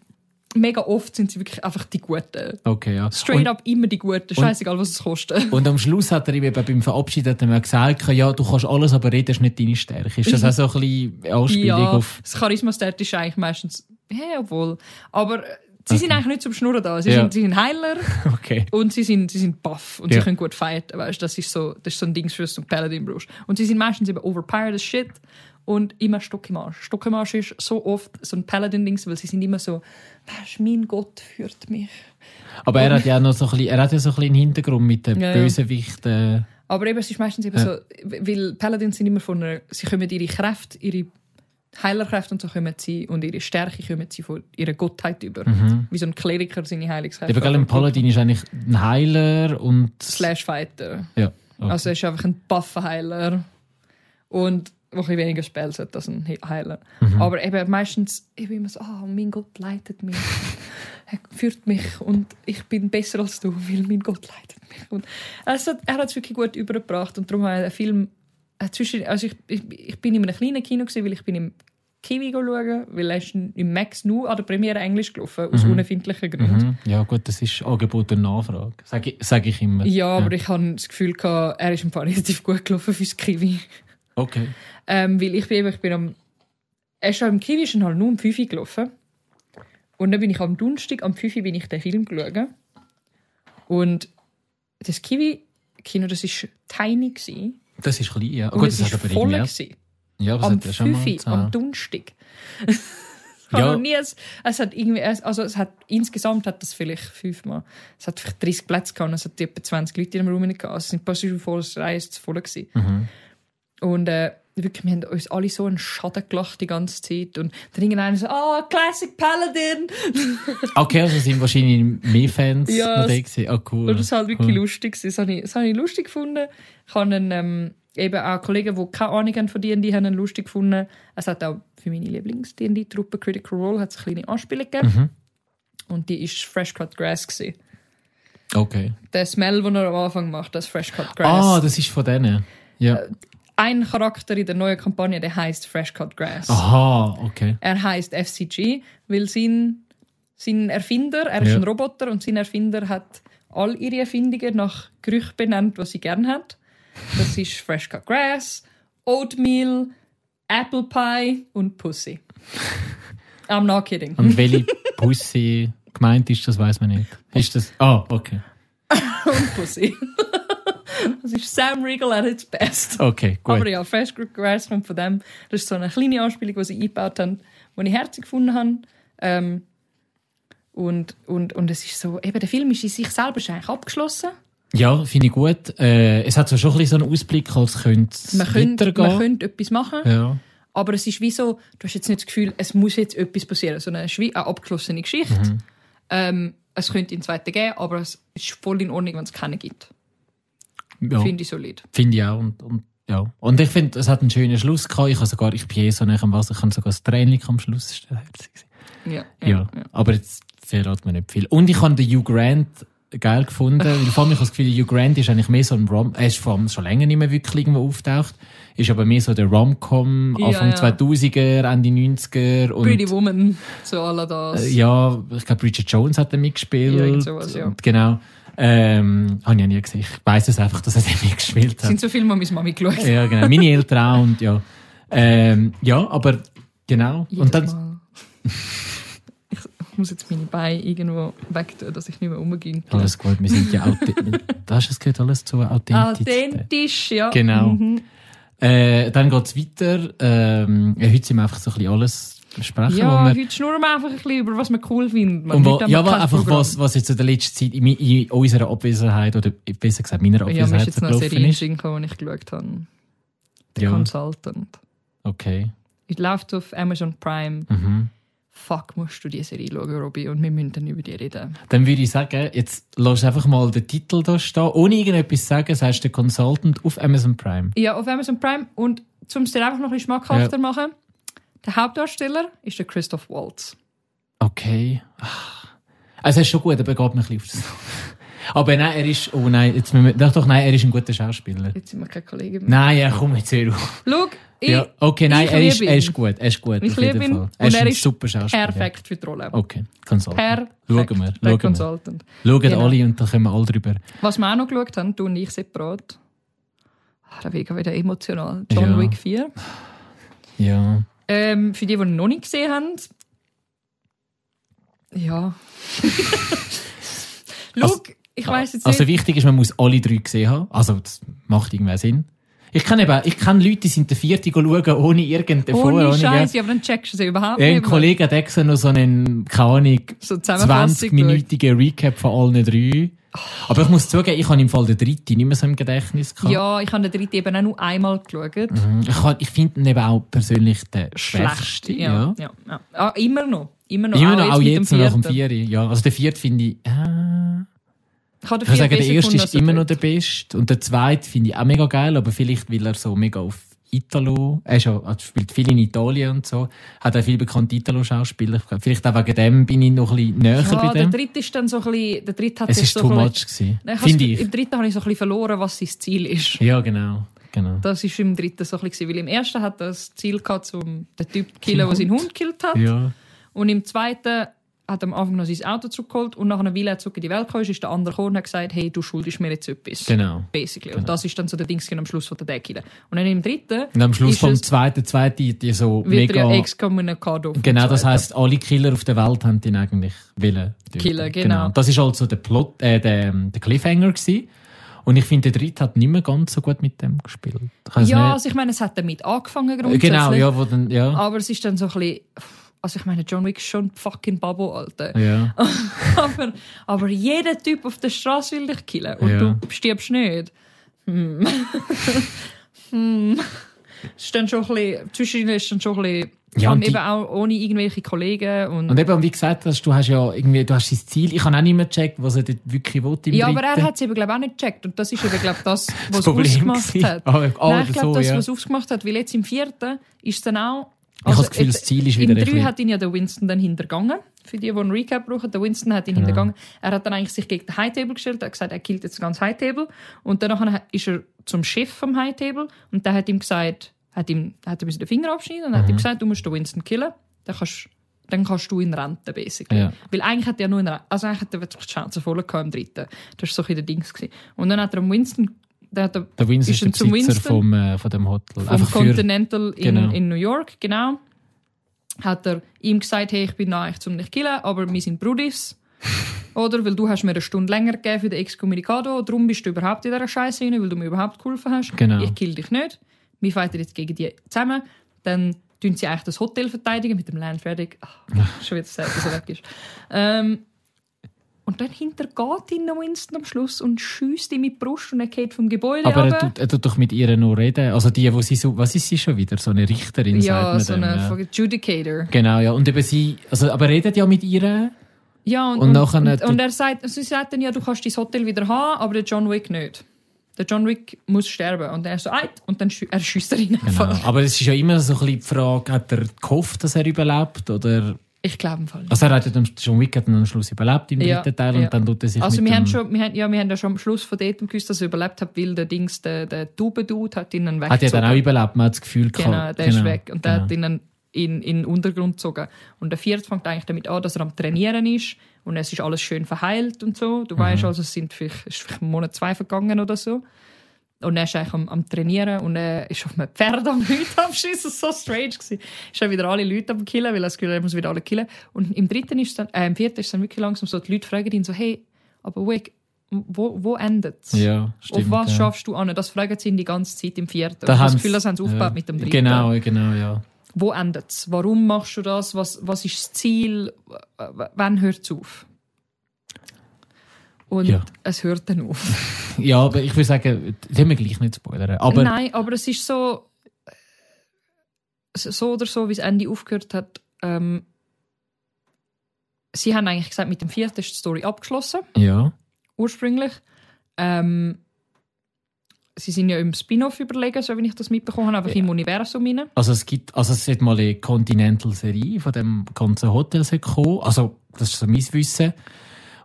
mega oft sind sie wirklich einfach die Guten. Okay, ja. Straight und, up immer die Guten, scheißegal was es kostet. Und am Schluss hat er eben beim Verabschied hat er mir gesagt, ja, du kannst alles, aber reden ist nicht deine Stärke. Ist das auch so ein bisschen Anspielung ja, auf... das Charisma-Stat ist eigentlich meistens, ja, obwohl, aber äh, sie sind Okay. eigentlich nicht zum Schnurren da. Sie, Ja. sind, sie sind Heiler <laughs> Okay. und sie sind, sie sind buff und Ja. sie können gut fighten, weißt Das ist so, das ist so ein Ding für so einen Paladin brauchst. Und sie sind meistens eben overpowered as shit und immer Stock im Arsch. Stock im Arsch ist so oft so ein Paladin-Ding, weil sie sind immer so, weißt mein Gott führt mich. Aber er hat ja noch so ein bisschen, er hat ja so ein bisschen einen Hintergrund mit den Ja, ja. Bösewichten. Aber eben, es ist meistens eben Ja. so, weil Paladins sind immer von einer, sie kommen ihre Kräfte, ihre Heilerkräfte und so kommen sie und ihre Stärke kommen sie von ihrer Gottheit über. Wie so ein Kleriker seine Heilungskräfte. Eben, ein Paladin ist eigentlich ein Heiler und... Slash Fighter. Ja. Okay. Also er ist einfach ein Buffer-Heiler und wo ein weniger hat als ein He- Heiler. Mhm. Aber eben meistens eben immer so, ah, mein Gott leitet mich. <laughs> er führt mich und ich bin besser als du, weil mein Gott leitet mich. Und also, er hat es wirklich gut übergebracht und darum habe ich den Film äh, zwischen, also ich, ich, ich bin in einem kleinen Kino gewesen, weil ich bin im Kiwi schauen, weil er ist im Max nur an der Premiere Englisch gelaufen, aus unerfindlichen Gründen. Mhm. Ja gut, das ist Angebot und Nachfrage. Sage ich, sag ich immer. Ja, aber ich habe das Gefühl, gehabt, er ist im Fall relativ gut gelaufen fürs Kiwi. Okay. Ähm, weil ich bin, eben- ich bin am. Er ist am Kiwi schon halt nur um 5 Uhr gelaufen. Und dann bin ich am Donnerstag, am 5 Uhr bin ich den Film geschaut. Und das Kiwi-Kino, das war tiny. Gewesen. Das ist klein, ja. Und gut, es das war hat aber voll. Gewesen. Ja, aber Am das hat ja schon 5 mal... Uhr, am Donnerstag. <laughs> Ja. nie, es, es hat irgendwie, es- also es hat, insgesamt hat das vielleicht fünfmal, es hat vielleicht 30 Plätze gehabt und es hat etwa 20 Leute in dem Raum gehabt. Also es sind passiv voll, das Reihe ist voll gewesen. Mhm. Und äh, wirklich, wir haben uns alle so einen Schaden gelacht die ganze Zeit. Und dann irgendeiner so, ah, Classic Paladin! <laughs> Okay, also sind wahrscheinlich mehr Fans Ja, noch da es- gewesen. Ah, cool. Und das war halt wirklich cool. lustig. Das habe, ich, das habe ich lustig gefunden. Ich habe einen, ähm, eben auch Kollegen, die keine Ahnung haben von D&D, haben ihn lustig gefunden. Es hat auch für meine Lieblings-D&D-Truppe Critical Role hat es eine kleine Anspielung gegeben. Mhm. Und die war Fresh Cut Grass. Gewesen. Okay. Der Smell, den er am Anfang macht, das Fresh Cut Ah, Grass. das ist von denen. Ja. Ein Charakter in der neuen Kampagne, der heißt Fresh Cut Grass. Aha, okay. Er heißt FCG, weil sein, sein Erfinder, er ist Ja. ein Roboter und sein Erfinder hat all ihre Erfindungen nach Gerüchen benannt, was sie gern hat. Das ist Fresh Cut Grass, Oatmeal, Apple Pie und Pussy. I'm not kidding. Und welche Pussy gemeint ist, das weiß man nicht. Ist das... Ah, okay. <laughs> und Pussy. <laughs> <laughs> das ist Sam Riegel at its best. Okay, gut. Aber ja, Fresh Grass kommt von dem. Das ist so eine kleine Anspielung, die sie eingebaut haben, die ich herzig gefunden habe. Ähm, und, und, und es ist so, eben der Film ist in sich selber eigentlich abgeschlossen. Ja, finde ich gut. Äh, es hat so schon ein bisschen so einen Ausblick, als könnte es weitergehen. man könnte etwas machen, ja. aber es ist wie so, du hast jetzt nicht das Gefühl, es muss jetzt etwas passieren, ist wie eine abgeschlossene Geschichte. Mhm. Ähm, es könnte einen zweiten geben, aber es ist voll in Ordnung, wenn es keinen gibt. Ja. Finde ich solid. Finde ich auch. Und, und, ja. und ich finde, es hat einen schönen Schluss gehabt. Ich habe sogar, ich bin eh so nach dem Wasser, ich habe sogar das Training am Schluss. Gewesen. Ja, Ja, aber jetzt verraten wir nicht viel. Und ich habe den Hugh Grant geil gefunden, weil vor allem ich habe das Gefühl, Hugh Grant ist eigentlich mehr so ein Rom, er ist vor allem schon länger nicht mehr wirklich irgendwo auftaucht, ist aber mehr so der Rom-Com, Ja, Anfang ja. 2000er, Ende 90er und Pretty Woman, so alle das. äh, ja, ich glaube Bridget Jones hat er mitgespielt. Ja, sowas, ja. Und Genau. Ähm, habe ich ja nie gesehen. Ich weiss es einfach, dass er den mitgespielt Es hat. sind so Filme, die meine Mami geschaut Ja, genau. Meine Eltern auch und ja. Ähm, ja, aber genau. Jedes und dann, Mal. Muss jetzt meine Beine irgendwo wegtun, dass ich nicht mehr umgehe. alles gut, wir sind ja <laughs> authentisch. das gehört alles zu Authentizität. Authentisch, ja. Genau. Mhm. Äh, dann geht's weiter. Ähm, ja, heute sind wir einfach so ein bisschen alles besprechen, Ja, wo wir heute schnurren wir einfach ein bisschen über, was wir cool finden. und wo, ja, aber einfach Programm. was, was jetzt in der letzten Zeit in, in unserer Abwesenheit, oder besser gesagt meiner Ja, mir ist Abwesenheit jetzt noch eine Serie ist. gekommen, die ich geschaut habe. The Ja. Consultant. Okay. Es läuft auf Amazon Prime. Mhm. Fuck, musst du die Serie schauen, Robby, und wir müssen dann über die reden. Dann würde ich sagen, jetzt lass einfach mal den Titel da stehen. Ohne irgendetwas zu sagen, sagst du Consultant auf Amazon Prime. Ja, auf Amazon Prime. Und um es dir einfach noch ein bisschen schmackhafter zu machen, der Hauptdarsteller ist der Christoph Waltz. Okay. Ah. Also, es ist schon gut, aber geht mir ein bisschen auf das. <laughs> Aber nein, er ist, oh nein, jetzt müssen wir, doch, doch, nein, er ist ein guter Schauspieler. Jetzt sind wir keine Kollegen mehr. Nein, ja, komm jetzt hör auf. Schau, ich, Ja, okay, nein, er ist, er ist gut, er ist gut, Ich liebe ihn Er ist er ist super Schauspieler. perfekt für die Rolle. Okay, Consultant. Perfekt Schauen wir, schauen wir. Consultant. Schauen Genau. alle und dann können wir alle drüber. Was wir auch noch geschaut haben, du und ich separat. Ah, Da wegen wieder emotional. John Ja. Wick 4. Ja. Ähm, für die, die ihn noch nicht gesehen haben. Ja. <laughs> Schau, Also- ich weiß jetzt Also nicht. wichtig ist, man muss alle drei gesehen haben. Also, das macht irgendwie Sinn. Ich kenne eben, ich kenne Leute, die sind der vierte schauen, ohne irgendeinen Ohne ohne Scheiße, aber dann checkst du sie überhaupt Ein nicht. mehr. Kollege hat extra noch so einen, keine Ahnung, So Zusammenfassung 20-minütigen Recap von allen drei. Aber ich muss zugeben, ich habe im Fall den dritten nicht mehr so im Gedächtnis gehabt. Ja, ich habe den dritten eben auch nur einmal geschaut. Mhm. Ich, kann- ich finde ihn eben auch persönlich den Schlecht. schwächsten. Ja. Ja. Ja. Ah, immer noch. Immer noch. Immer noch, auch jetzt dem noch nach dem vierten. Ja, also der vierte finde ich, äh, Ich, ich würde sagen, der erste ist der immer noch der beste. Und der zweite finde ich auch mega geil, aber vielleicht, weil er so mega auf Italo, er er spielt viel in Italien und so, hat auch viel bekannte Italo-Schauspieler. Vielleicht auch wegen dem bin ich noch ein bisschen näher Ja, bei der dem. dritte ist dann so ein bisschen, der dritte hat Es ist so too much gewesen. Nein, has- ich. Im dritten habe ich so ein bisschen verloren, was sein Ziel ist. Ja, genau. genau. Das ist im dritten so ein bisschen, weil im ersten hat er das Ziel gehabt, um den Typ zu killen, der seinen Hund gekillt hat. Ja. Und im zweiten hat am Anfang noch sein Auto zurückgeholt und nach einer Weile zurück in die Welt gekommen ist, ist der andere gekommen und hat gesagt, hey, du schuldest mir jetzt etwas. Genau. Basically. Und das ist dann so der Ding am Schluss von der Deck. Und dann im dritten Und am Schluss vom zweiten, zweiten, die so wird mega... excommunicado. Genau, das heisst, alle Killer auf der Welt haben ihn eigentlich wollen. töten. Killen, genau. Das ist also der Plot, äh, der, der Cliffhanger gewesen. Und ich finde, der dritte hat nicht mehr ganz so gut mit dem gespielt. Ja, nicht. also ich meine, es hat damit angefangen Äh, grundsätzlich. Genau, ja, wo dann, ja. Aber es ist dann so ein bisschen... Also ich meine, John Wick ist schon ein fucking Babo, Alter. ja. <laughs> aber, aber jeder Typ auf der Straße will dich killen und Ja. du stirbst nicht. Hm. <laughs> hm. Es ist dann schon ein bisschen, zwischendurch ist dann schon ein bisschen, Ja, und die- eben auch ohne irgendwelche Kollegen. Und, Und eben, wie gesagt hast, du hast ja irgendwie, du hast sein Ziel. Ich habe auch nicht mehr gecheckt, was er dort wirklich will im ja, aber dritten. er hat es eben glaub, auch nicht gecheckt. Und das ist eben glaub, das, <laughs> was Problem ausgemacht gewesen. hat. Ah, ah, Nein, ich oder glaube, so, das, ja. was ausgemacht hat. Weil jetzt im vierten ist es dann auch... Ich habe das Gefühl, das Ziel ist wieder Im ein 3 bisschen- hat ihn ja der Winston dann hintergangen. Für die, die einen Recap brauchen. Der Winston hat ihn Genau. hintergangen. Er hat dann eigentlich sich gegen den High Table gestellt. Er hat gesagt, er killt jetzt ganz High Table. Und danach ist er zum Chef vom High Table. Und der hat ihm gesagt, hat ihm, hat ihm den Finger abschneiden und Mhm. hat ihm gesagt, du musst den Winston killen. Dann kannst, dann kannst du ihn renten, basically. Ja. Weil eigentlich hat er nur eine, also eigentlich hat er wirklich die Chance voll gehabt im dritten. Das war so ein bisschen der Dings. gewesen. Und dann hat er Winston, der hat er, Der Winston ist, dann der zum Besitzer Winston vom, äh, von dem Hotel. vom Einfach für, Continental in, genau. in New York, genau, hat er ihm gesagt, hey, ich bin eigentlich zum dich killen, aber wir sind Brudis. <laughs> Oder? Weil du hast mir eine Stunde länger gegeben für den Excommunicado, darum bist du überhaupt in dieser Scheiße rein, weil du mir überhaupt geholfen hast. Genau. Ich kill dich nicht. Wir fighten jetzt gegen die zusammen. Dann tun sie eigentlich das Hotel verteidigen mit dem Land fertig. Ach, <laughs> schon wieder sad, dass er weg ist. Ähm, und dann hintergeht ihn der Winston am Schluss und schießt ihm in die Brust und er geht vom Gebäude aber er tut, er tut doch mit ihr noch reden. Also die, wo sie so, was ist sie schon wieder? So eine Richterin, Ja, sagt so man eine dem, ja. fucking Judicator. Genau, ja. Und eben sie, also, aber er redet ja mit ihr. Ja, und, Und und, und, und er sagt, sie sagt dann ja, du kannst dein Hotel wieder haben, aber der John Wick nicht. Der John Wick muss sterben. Und er so, eit, und dann schü er schießt er ihn Genau. einfach. Aber es ist ja immer so ein bisschen die Frage, hat er gehofft, dass er überlebt? Oder, Ich glaube im Fall nicht. also er hat ja dann, John Wick hat dann am Schluss überlebt im Ja, dritten Teil ja. und dann tut er sich Also mit wir dem, haben, schon, wir, haben, ja, wir haben ja schon am Schluss von dort gewusst, dass er überlebt hat, weil der Dings, der, der Tube-Dude hat ihn dann hat ja dann auch weggezogen. überlebt, man hat das Gefühl Genau, gehabt. der ist weg. Und der genau. hat ihn dann in, in den Untergrund gezogen. Und der vierte fängt eigentlich damit an, dass er am Trainieren ist. Und es ist alles schön verheilt und so. Du Mhm. weißt also, es sind vielleicht, ist vielleicht Monat, zwei vergangen oder so. Und er ist eigentlich am, am Trainieren und er ist auf einem Pferd am Leute abschießen. Das war so strange. Gewesen. Ist dann wieder alle Leute am Killen, weil er das Gefühl er muss wieder alle killen. Und im dritten ist dann, äh, im vierten ist es dann wirklich langsam so, die Leute fragen ihn so, hey, aber Wick, wo, wo endet es? Ja, stimmt. Auf was ja. schaffst du an? Das fragen sie ihn die ganze Zeit im vierten. Da ich habe das Gefühl, das haben sie aufgebaut ja. mit dem dritten. Genau, genau, ja. Wo endet es? Warum machst du das? Was, was ist das Ziel? W- Wann hört es auf? Und Ja. es hört dann auf. <laughs> Ja, aber ich würde sagen, das haben wir gleich nicht spoilern. Aber Nein, aber es ist so, so oder so, wie das Ende aufgehört hat. Ähm, sie haben eigentlich gesagt, mit dem vierten ist die Story abgeschlossen, ja, ursprünglich. Ähm, sie sind ja im Spin-off überlegen, so wie ich das mitbekommen habe, einfach Ja. im Universum rein. also es gibt, also es sollte mal eine Continental-Serie von dem ganzen Hotel sollte kommen. Also, das ist so mein Wissen.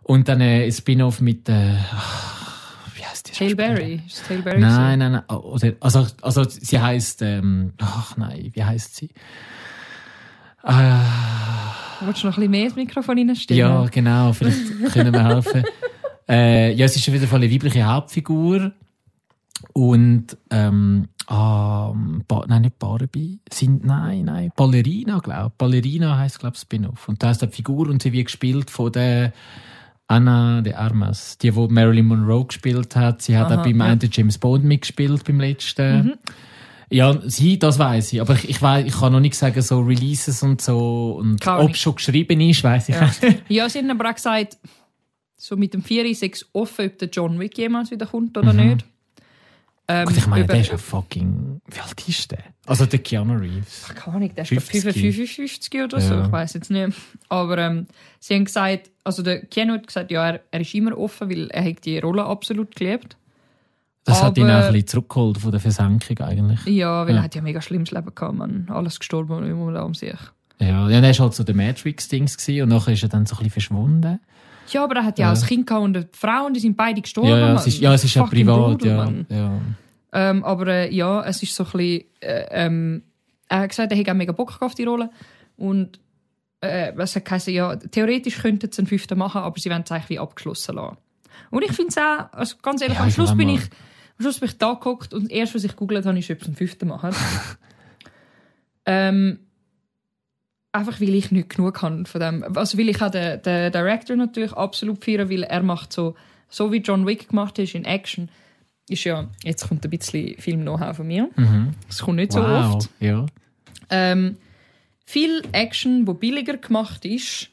Und dann äh, ein Spin-off mit, äh, heißt die Hail Schauspielerin? Berry. Ist das Hail Berry? Nein, nein, nein. Oder, also, also sie heißt, ähm, ach nein, wie heißt sie? Äh, Wolltest du noch ein bisschen mehr ins Mikrofon reinstellen? ja, genau, vielleicht <laughs> können wir helfen. äh, ja, es ist auf jeden Fall eine weibliche Hauptfigur. Und, ähm, ah, ba nein, nicht Barbie. Sind, nein, nein, Ballerina, glaube ich. Ballerina heisst, glaube ich, Spin-off. Und da ist die Figur und sie wird gespielt von der Anna de Armas. Die, die Marilyn Monroe gespielt hat. Sie hat Aha, auch beim ja. einen James Bond mitgespielt, beim letzten. Mhm. Ja, sie, das weiß ich. Aber ich, ich, weiss, ich kann noch nicht sagen, so Releases und so. Und Kann ob nicht. schon geschrieben ist, weiß ich Ja. nicht. ja, sie haben aber auch gesagt, so mit dem 4 6 offen, ob der John Wick jemals wieder kommt oder Mhm. nicht. Ähm, Gut, ich meine, über- der ist ja fucking. Wie alt ist der? Also der Keanu Reeves. keine Ahnung, der ist glaub 50. 55 oder so, Ja. ich weiß jetzt nicht. Aber ähm, sie haben gesagt, also der Keanu hat gesagt, ja, er, er ist immer offen, weil er hat die Rolle absolut geliebt. Das hat ihn auch Aber- ein bisschen zurückgeholt von der Versenkung eigentlich. Ja, weil Ja. er hat ja ein mega schlimmes Leben gehabt, man. Alles gestorben und immer um sich. Ja, ja, der war halt so der Matrix-Dings und nachher ist er dann so ein bisschen verschwunden. Ja, aber er hat ja, Ja. auch ein Kind gehabt und die Frauen, die sind beide gestorben. Ja, ja, es ist, ja, es ist ja privat, brutal, ja. Ja. Ähm, aber äh, ja, es ist so ein bisschen, äh, ähm, er hat gesagt, er hätte auch mega Bock auf die Rolle. Und äh, was hat geheißen, ja, theoretisch könnten sie einen fünften machen, aber sie wollen es eigentlich wie abgeschlossen lassen. Und ich finde es auch, also ganz ehrlich, Ja, am Schluss bin ich, am Schluss bin ich da geguckt und erst, was ich googelt habe, ist, ob sie einen fünften machen. <laughs> ähm, einfach weil ich nicht genug habe von dem. Also weil ich auch den, den Director natürlich absolut feiere, weil er macht so, so wie John Wick gemacht ist in Action, ist ja, jetzt kommt ein bisschen Film-Know-how von mir. Mhm. Das kommt nicht so Wow, oft. ja. Ähm, viel Action, wo billiger gemacht ist,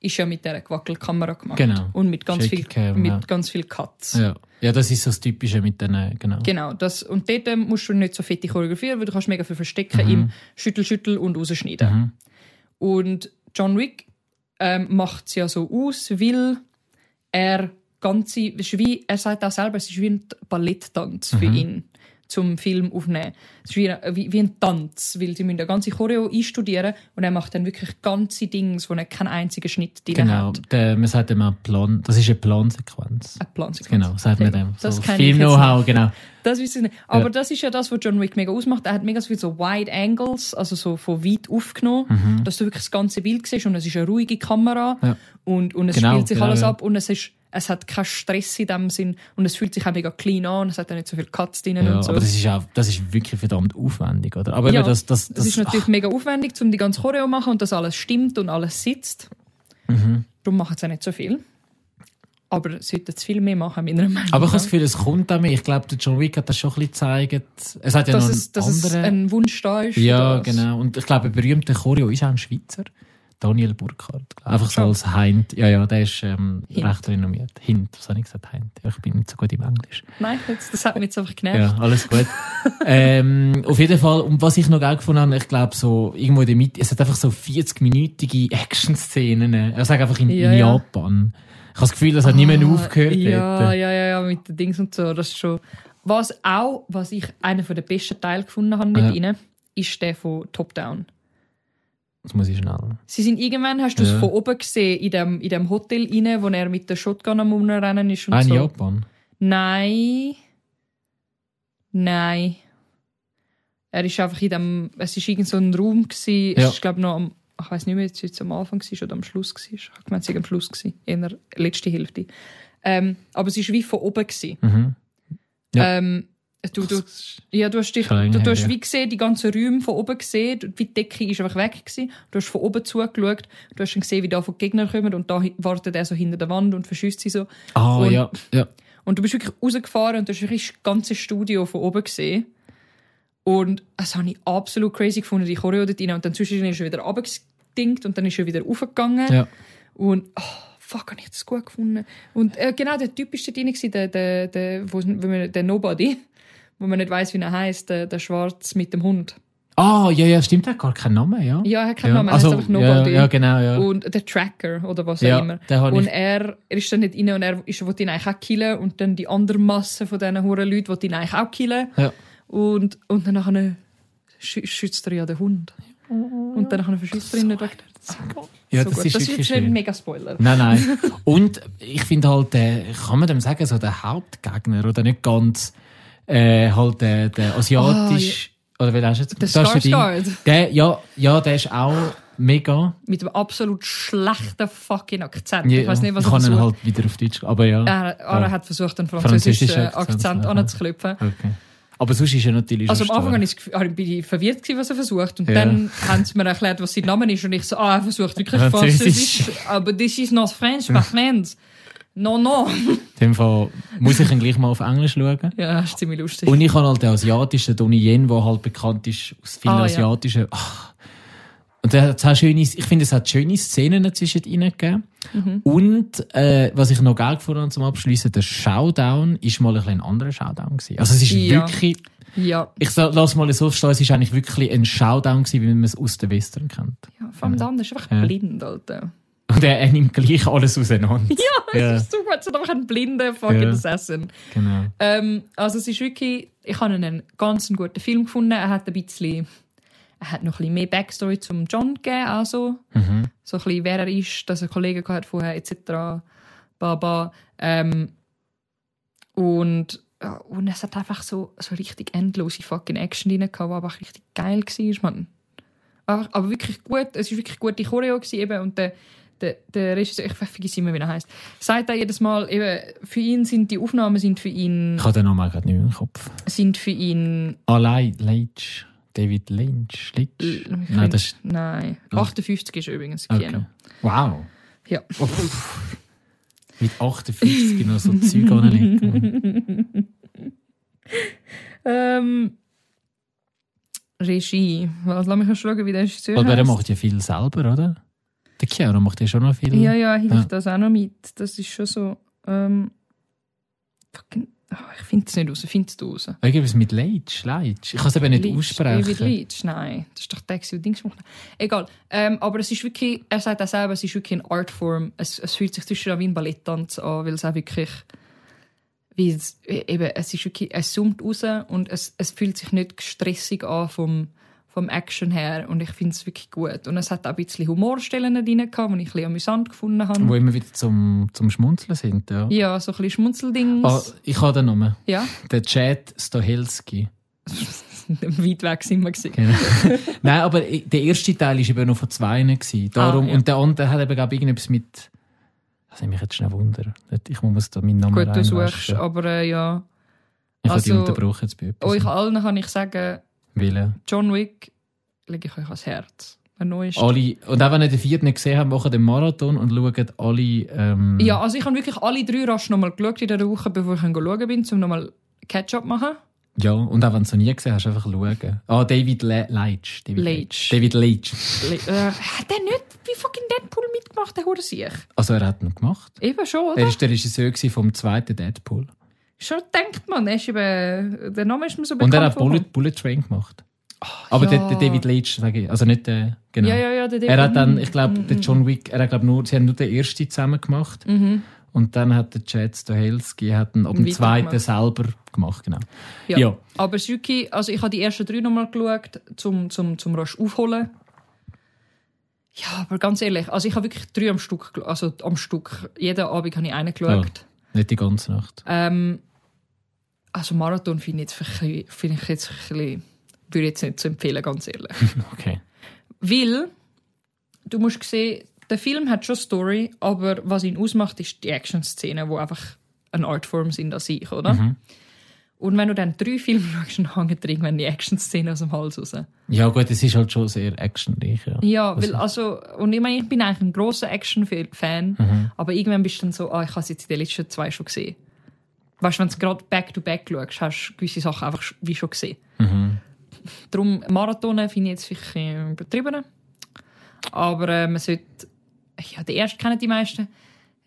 ist ja mit dieser Gewackelkamera gemacht. Genau. Und mit ganz, Shaky viel, Cam, mit ja. ganz viel Cuts. ja. Ja, das ist so das Typische mit den, genau. Genau, das, und dort ähm, musst du nicht so fette choreografieren, weil du kannst mega viel verstecken Mhm. im Schüttel, Schüttel und rausschneiden. Mhm. Und John Wick ähm, macht es ja so aus, weil er ganze, es ist wie, er sagt auch selber, es ist wie ein Balletttanz Mhm. für ihn zum Film aufnehmen. Es ist wie, wie, wie ein Tanz, weil sie müssen eine ganze Choreo einstudieren und er macht dann wirklich ganze Dinge, wo er keinen einzigen Schnitt drin Genau, hat. der, man sagt immer Plan, das ist eine Plansequenz. Eine Plansequenz. Genau, sagt man dem. Das so Film-Know-how, genau. Das ich nicht. Aber Ja. das ist ja das, was John Wick mega ausmacht. Er hat mega so viel so Wide Angles, also so von weit aufgenommen, Mhm. dass du wirklich das ganze Bild siehst und es ist eine ruhige Kamera Ja. und, und es Genau, spielt sich genau, alles ja. ab und es ist es hat keinen Stress in dem Sinn und es fühlt sich auch mega clean an es hat auch nicht so viel Cuts drin Ja, und so. aber das ist, auch, das ist wirklich verdammt aufwendig, oder? Aber Ja, das, das, das, das, ist natürlich mega aufwendig, um die ganze Choreo zu machen und dass alles stimmt und alles sitzt. Mhm. Darum machen sie auch nicht so viel. Aber sollten es viel mehr machen, meiner Meinung nach. Aber ich habe das Gefühl, es kommt auch mehr. Ich glaube, der John Wick hat das schon ein bisschen gezeigt. Es hat ja dass, noch es, dass einen es anderen. ein Wunsch da ist. ja, genau. Und ich glaube, ein berühmter Choreo ist auch ein Schweizer. Daniel Burkhardt. Einfach so Schon. als Heint. Ja, ja, der ist ähm, recht renommiert. Hint, was habe ich gesagt? Heint. Ja, ich bin nicht so gut im Englisch. Nein, jetzt, das hat mich jetzt einfach genervt. Ja, alles gut. <laughs> ähm, auf jeden Fall, und was ich noch geil gefunden habe, ich glaube, so irgendwo in der Mitte, es hat einfach so 40-minütige Action-Szenen. Er sagt einfach in, Ja, in ja. Japan. Ich habe das Gefühl, das hat Ah, aufgehört. Ja, dort. ja, ja, ja, mit den Dings und so. Das ist schon. Was auch, was ich einen der besten Teile gefunden habe mit Ja. ihnen, ist der von Top Down. Das muss ich schnell. Sie sind irgendwann, hast du es Ja. von oben gesehen, in dem, in dem Hotel rein, wo er mit der Shotgun am Umrennen ist und Ah, in so. Japan. Nein. Nein. Er ist einfach in dem, es ist irgend so ein Raum gsi. Ja. Es ist glaube noch am, ich weiß nicht mehr, jetzt es am Anfang war oder am Schluss war. Ich habe gemeint, es sei am Schluss gsi, in der letzten Hälfte. Ähm, aber es ist wie von oben. Mhm. Ja. Ähm, du, du, ja, du hast dich, länger du, du hast wie gesehen, die ganzen Räume von oben gesehen, wie die Decke ist einfach weg gewesen. Du hast von oben zugeschaut, du hast dann gesehen, wie da von Gegner kommen und da wartet er so hinter der Wand und verschießt sie so. Ah, Und- ja. ja. Und du bist wirklich rausgefahren und du hast wirklich das ganze Studio von oben gesehen. Und das habe ich absolut crazy gefunden, die Choreo dort rein. Und dann zwischendurch ist er wieder runtergedingt und dann ist er wieder raufgegangen. ja. Und oh, fuck, habe ich das gut gefunden. Und äh, genau, der Typ ist dort drin, der, der, der, wo, der Nobody, wo man nicht weiß, wie er heißt, der, der Schwarz mit dem Hund. Ah, ja, ja, stimmt, er hat gar keinen Namen, ja. Ja, er hat keinen ja. Namen, er also, heißt einfach ja, Nobody. ja, genau, ja. Und der Tracker oder was Ja, auch immer. Und ich- er, er ist dann nicht rein und er ist, wollte ihn eigentlich auch killen und dann die andere Masse von diesen huren Leuten wollte ihn eigentlich auch killen. Ja. Und, und dann nachher schü- schützt er ja den Hund. Und dann nachher verschießt er ihn nicht weg. Ja, so das gut. ist das ist jetzt nicht mega Spoiler. Nein, nein. Und ich finde halt, äh, kann man dem sagen, so der Hauptgegner oder nicht ganz, äh, halt der, der asiatisch, oder wie hast du jetzt Ah, Der. Der, ja, ja, der ist auch mega. Mit einem absolut schlechten fucking Akzent. Ja, ich weiß nicht, was ich er kann ihn versucht. halt wieder auf Deutsch, aber ja. Er, er Ja. hat versucht, einen französischen Französischer Akzent, ja. anzuklopfen. Okay. Aber sonst ist er natürlich Also am Anfang habe ich ich verwirrt gewesen, was er versucht. Und Ja. dann haben sie mir erklärt, was sein Name ist. Und ich so, ah, er versucht wirklich Französisch. Französisch. Aber this is not French, my <laughs> friends. No, no. In dem Fall muss ich ihn gleich mal auf Englisch schauen. Ja, das ist ziemlich lustig. Und ich habe halt den asiatischen Donnie Yen, der halt bekannt ist aus vielen Ah, ja. asiatischen. Ach. Und der hat schöne, ich finde, es hat schöne Szenen zwischen ihnen gegeben. Mhm. Und äh, was ich noch geil gefunden habe zum Abschließen, der Showdown ist mal ein, ein anderer Showdown gewesen. Also es ist Ja. wirklich, ja. ich lass mal so stehen, es ist eigentlich wirklich ein Showdown gewesen, wie man es aus den Western kennt. ja. Vor allem der andere ist einfach Ja. blind, Alter. Und er, er nimmt gleich alles auseinander. Ja, <laughs> Ja. es ist super. Es ist einfach ein blinder fucking Ja. Assassin. Genau. Ähm, also es ist wirklich, ich habe einen ganz guten Film gefunden. Er hat ein bisschen, er hat noch ein bisschen mehr Backstory zum John gegeben, also Mhm. so ein bisschen, wer er ist, dass er Kollegen gehabt vorher etc. Baba. Ähm, und und es hat einfach so, so richtig endlose fucking Action drin gehabt, die einfach richtig geil war, man. Aber, aber wirklich gut, es war wirklich gute Choreo gewesen, eben, und der, der, der Regisseur, ich vergesse immer, wie er heißt, sagt er jedes Mal, eben, für ihn sind die Aufnahmen sind für ihn, Ich habe den Namen gerade nicht mehr im Kopf. sind für ihn, Allein Leitch. David Lynch. Lynch. Nein, das ist. nein, 58 ist übrigens Okay. Kino. Wow. Ja. Mit 58 noch so Zeug anlegen. <laughs> Ähm, Regie. Was, lass mich mal schauen, wie der Regisseur Aber er macht ja viel selber, oder? Der Chiara macht ja schon noch viel. Ja, ja, hilft Ja. das auch noch mit. Das ist schon so. Ähm, fucking, oh, ich finde es nicht raus. Findest du raus? Irgendwas mit Leitch. Leitch. Ich kann es eben nicht Leach, aussprechen. David Leach, nein. Das ist doch der, der Dings gemacht. Egal. Ähm, aber es ist wirklich, er sagt auch selber, es ist wirklich eine Artform. Es, es fühlt sich zwischen wie ein Balletttanz an, weil es auch wirklich, wie es, eben, es ist wirklich, es zoomt raus und es, es fühlt sich nicht stressig an vom, vom Action her und ich finde es wirklich gut. Und es hat auch ein bisschen Humorstellen drin gehabt, die ich ein bisschen amüsant gefunden habe. Wo immer wieder zum, zum Schmunzeln sind. Ja. Ja, so ein bisschen Schmunzeldings. Ah, ich habe den Namen. Ja, Der Chad Stohelski. <laughs> weit weg sind wir gewesen. Genau. <laughs> Nein, aber der erste Teil war eben noch von zwei. Gewesen. Darum, Ah, ja. Und der andere hat eben, glaube ich, irgendetwas mit. Das nimmt mich jetzt schnell Wunder. Ich muss da meinen Namen Gut, du suchst, aber äh, ja. Ich habe die also- unterbrochen jetzt bei etwas. Euch allen kann ich sagen, Willen. John Wick lege ich euch ans Herz. Alle, und auch wenn ihr den vierten nicht gesehen habt, machen den Marathon und schaut alle. Ähm, Ja, also ich habe wirklich alle drei rasch nochmal geschaut in der Woche, bevor ich schauen bin, um nochmal Catch-up zu machen. ja, und auch wenn du es noch nie gesehen hast, einfach schauen. Ah, David Le Leitch. David Leitch. David Leitch. Le äh, hat der nicht bei fucking Deadpool mitgemacht, der Hure sich? Also, er hat ihn gemacht. Eben schon, oder? Er war der Regisseur vom zweiten Deadpool. Schon denkt man, ist eben, der Name ist mir so Und bekannt er hat Bullet. Bullet Train gemacht. Aber ja. der, der David Leitch, sage ich. Also nicht der. Genau. Ja, ja, ja. Der Er hat dann, ich glaube, Mm, der mm, John Wick, er hat glaub, nur, sie haben nur den ersten zusammen gemacht. Mhm. Und dann hat der Chad Stahelski hat ihn ab dem zweiten selber gemacht, genau. Ja. Ja. Aber wirklich, also ich habe die ersten drei nochmal geschaut, zum, zum, zum rasch aufholen. Ja, aber ganz ehrlich, also ich habe wirklich drei am Stück, also am Stück. Jeden Abend habe ich einen geschaut. Nicht die ganze Nacht. Ähm, also Marathon finde ich, jetzt finde ich jetzt ein bisschen, würde ich jetzt nicht zu empfehlen, ganz ehrlich. <laughs> Okay. Weil, du musst sehen, der Film hat schon Story, aber was ihn ausmacht, ist die Action-Szenen, die einfach eine Artform sind an sich, oder? Mhm. Und wenn du dann drei Filme <laughs> schaust, dann hängen dir irgendwann die Action-Szenen aus dem Hals raus. Ja gut, es ist halt schon sehr actionreich. Ja. Ja, weil also, und ich meine, ich bin eigentlich ein grosser Action-Fan, Mhm. aber irgendwann bist du dann so, ah, ich habe es jetzt in den letzten zwei schon gesehen. Weißt wenn du gerade back-to-back schaust, hast du gewisse Sachen einfach wie schon gesehen. Mhm. Darum, Marathonen finde ich jetzt vielleicht ein übertrieben. Aber äh, man sollte, ja, den ersten kennen die meisten.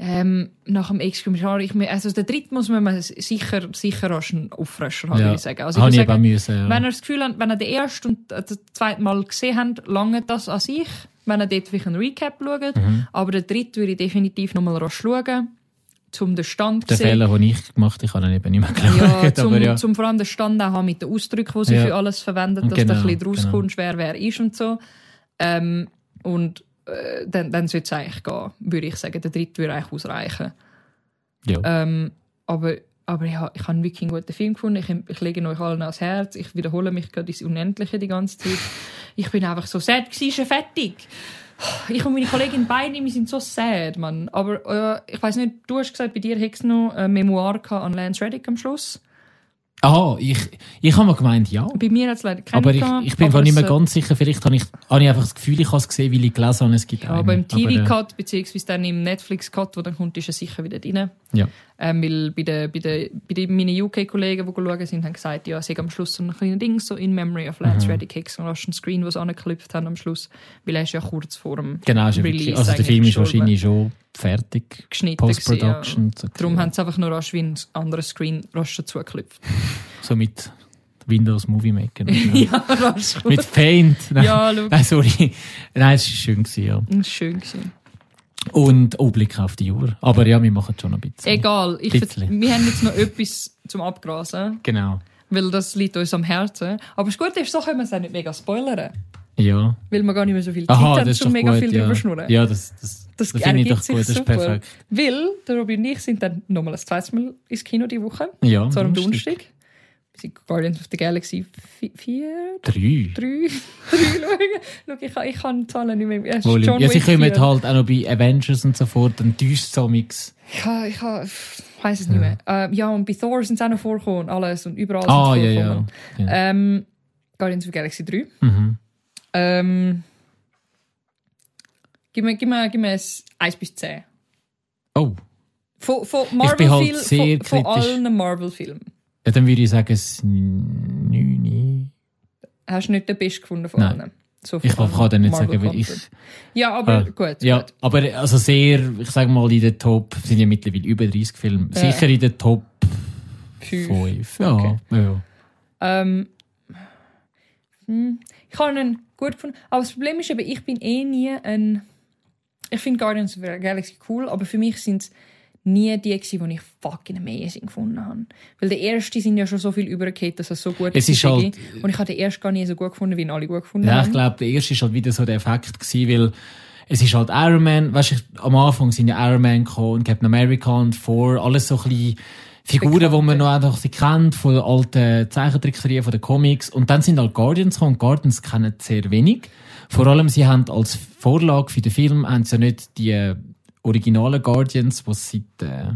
Ähm, nach dem Exkommissar, ich, also den dritten muss man sicher, sicher als einen Auffrescher haben, Ja. würde ich sagen. Also ich ich sagen, müssen, ja. wenn ihr das Gefühl habt, wenn ihr den ersten und äh, das zweite Mal gesehen habt, lange das an sich. Wenn ihr dort vielleicht einen Recap schaut. Mhm. Aber den dritten würde ich definitiv nochmal schauen, um den Stand sehen. Fehler, den ich gemacht habe, ich habe ihn eben nicht mehr geschaut. Ja, <laughs> zum, ja. zum vor allem den Stand auch haben mit den Ausdrücken, die sie Ja. für alles verwendet, dass Genau, du ein bisschen draus genau. wer wer ist und so. Ähm, und äh, dann, dann sollte es eigentlich gehen, würde ich sagen. Der dritte würde eigentlich ausreichen. Ja. Ähm, aber aber ja, ich habe wirklich einen guten Film gefunden. Ich, ich lege euch allen ans Herz. Ich wiederhole mich gerade ins Unendliche die ganze Zeit. Ich bin einfach so sad, war fertig. Ich und meine Kollegin beide, wir sind so sad, Mann. Aber äh, ich weiß nicht, du hast gesagt, bei dir hättest du noch ein Memoir an Lance Reddick am Schluss. Ah, ich, ich habe mal gemeint, ja. Bei mir hat es leider keinen Aber ich, ich bin aber nicht mehr äh, ganz sicher. Vielleicht habe ich, habe ich einfach das Gefühl, ich habe es gesehen, weil ich gelesen habe, es gibt Ja, einen. aber im Aber, äh, TV-Cut, beziehungsweise dann im Netflix-Cut, wo dann kommt, ist er sicher wieder drin. Ja. Ähm, weil bei, den, bei, den, bei den, meinen UK-Kollegen, die schauen sind, haben gesagt, ja, sie haben am Schluss so ein kleines Ding, so in Memory of Lance Mhm. Reddick Hicks und hast einen Screen, was sie angeklüpft haben am Schluss, weil er ist ja kurz vor dem Genau, Release also der Film ist wahrscheinlich schon fertig. geschnitten Post-Production. Ja. Darum haben sie einfach nur rasch wie ein anderes Screen rasch dazugeklüpft. <laughs> So mit Windows Movie Maker. <laughs> ja. rasch. mit Paint. Nein, ja, schau. Nein, sorry. Nein, es war schön, gewesen, ja. Das war schön. Gewesen. Und oh, Blick auf die Uhr. Aber ja, wir machen schon ein bisschen. Egal, ich, Bisschen. wir haben jetzt noch etwas zum Abgrasen, <laughs> Genau. weil das liegt uns am Herzen. Aber das Gute ist, so können wir es auch nicht mega spoilern. Ja. Weil wir gar nicht mehr so viel Zeit Aha, haben, das ist doch mega gut. viel ja. drüber schnurren. Ja, das, das, Das das finde ich doch gut. Das ist super. perfekt. Weil der Robin und ich sind dann nochmal ein zweites Mal ins Kino die Woche. Ja, Zwar am. Donnerstag. Guardians of the Galaxy 4, Drei. 3, 3 <laughs> schauen. Schau, ich kann, ich kann die Zahlen nicht mehr. Es Wohl, ja, sie kommen 4. halt auch noch bei Avengers und so fort, dann täuscht es amix. Ich, ha- ich, weiß es nicht mehr. Ähm, ja, und bei Thor sind sie auch noch vorgekommen alles und überall Ah, sind ja, ja. ja. Ähm, Guardians of the Galaxy 3. Mhm. Ähm, gib, mir, gib, mir, gib mir ein 1 bis 10. Oh, Von, von halt Marvel-Filmen, sehr von, von allen Marvel-Filmen. Ja, dann würde ich sagen, es neun. Hast du nicht den besten gefunden von Nein. allen? So Ich kann dann nicht sagen, weil ich. Ja, aber Ah, gut. Ja, gut. aber also sehr, ich sage mal, in den Top sind ja mittlerweile über 30 Filme. Ja. Sicher in den Top Fünf. 5. Ja, Okay. ja. Ähm, hm, ich habe ihn gut gefunden. Aber das Problem ist eben, ich bin eh nie ein. Ich finde Guardians of the Galaxy cool, aber für mich sind es nie die, gewesen, die ich fucking amazing gefunden habe. Weil der erste sind ja schon so viel übergekehrt, dass es so gut Es ist halt- Und ich habe den ersten gar nie so gut gefunden, wie ihn alle gut gefunden Ja, haben. ich glaube, der erste ist halt wieder so der Effekt gewesen, weil es ist halt Iron Man, weißt du, am Anfang sind ja Iron Man gekommen, und Captain America und Thor, alles so ein bisschen Figuren, die man noch einfach sie kennt, von den alten Zeichentrickserien, von den Comics. Und dann sind halt Guardians gekommen, und Guardians kennen sehr wenig. Vor allem, sie haben als Vorlage für den Film, haben sie ja nicht die originalen Guardians, die es seit, äh,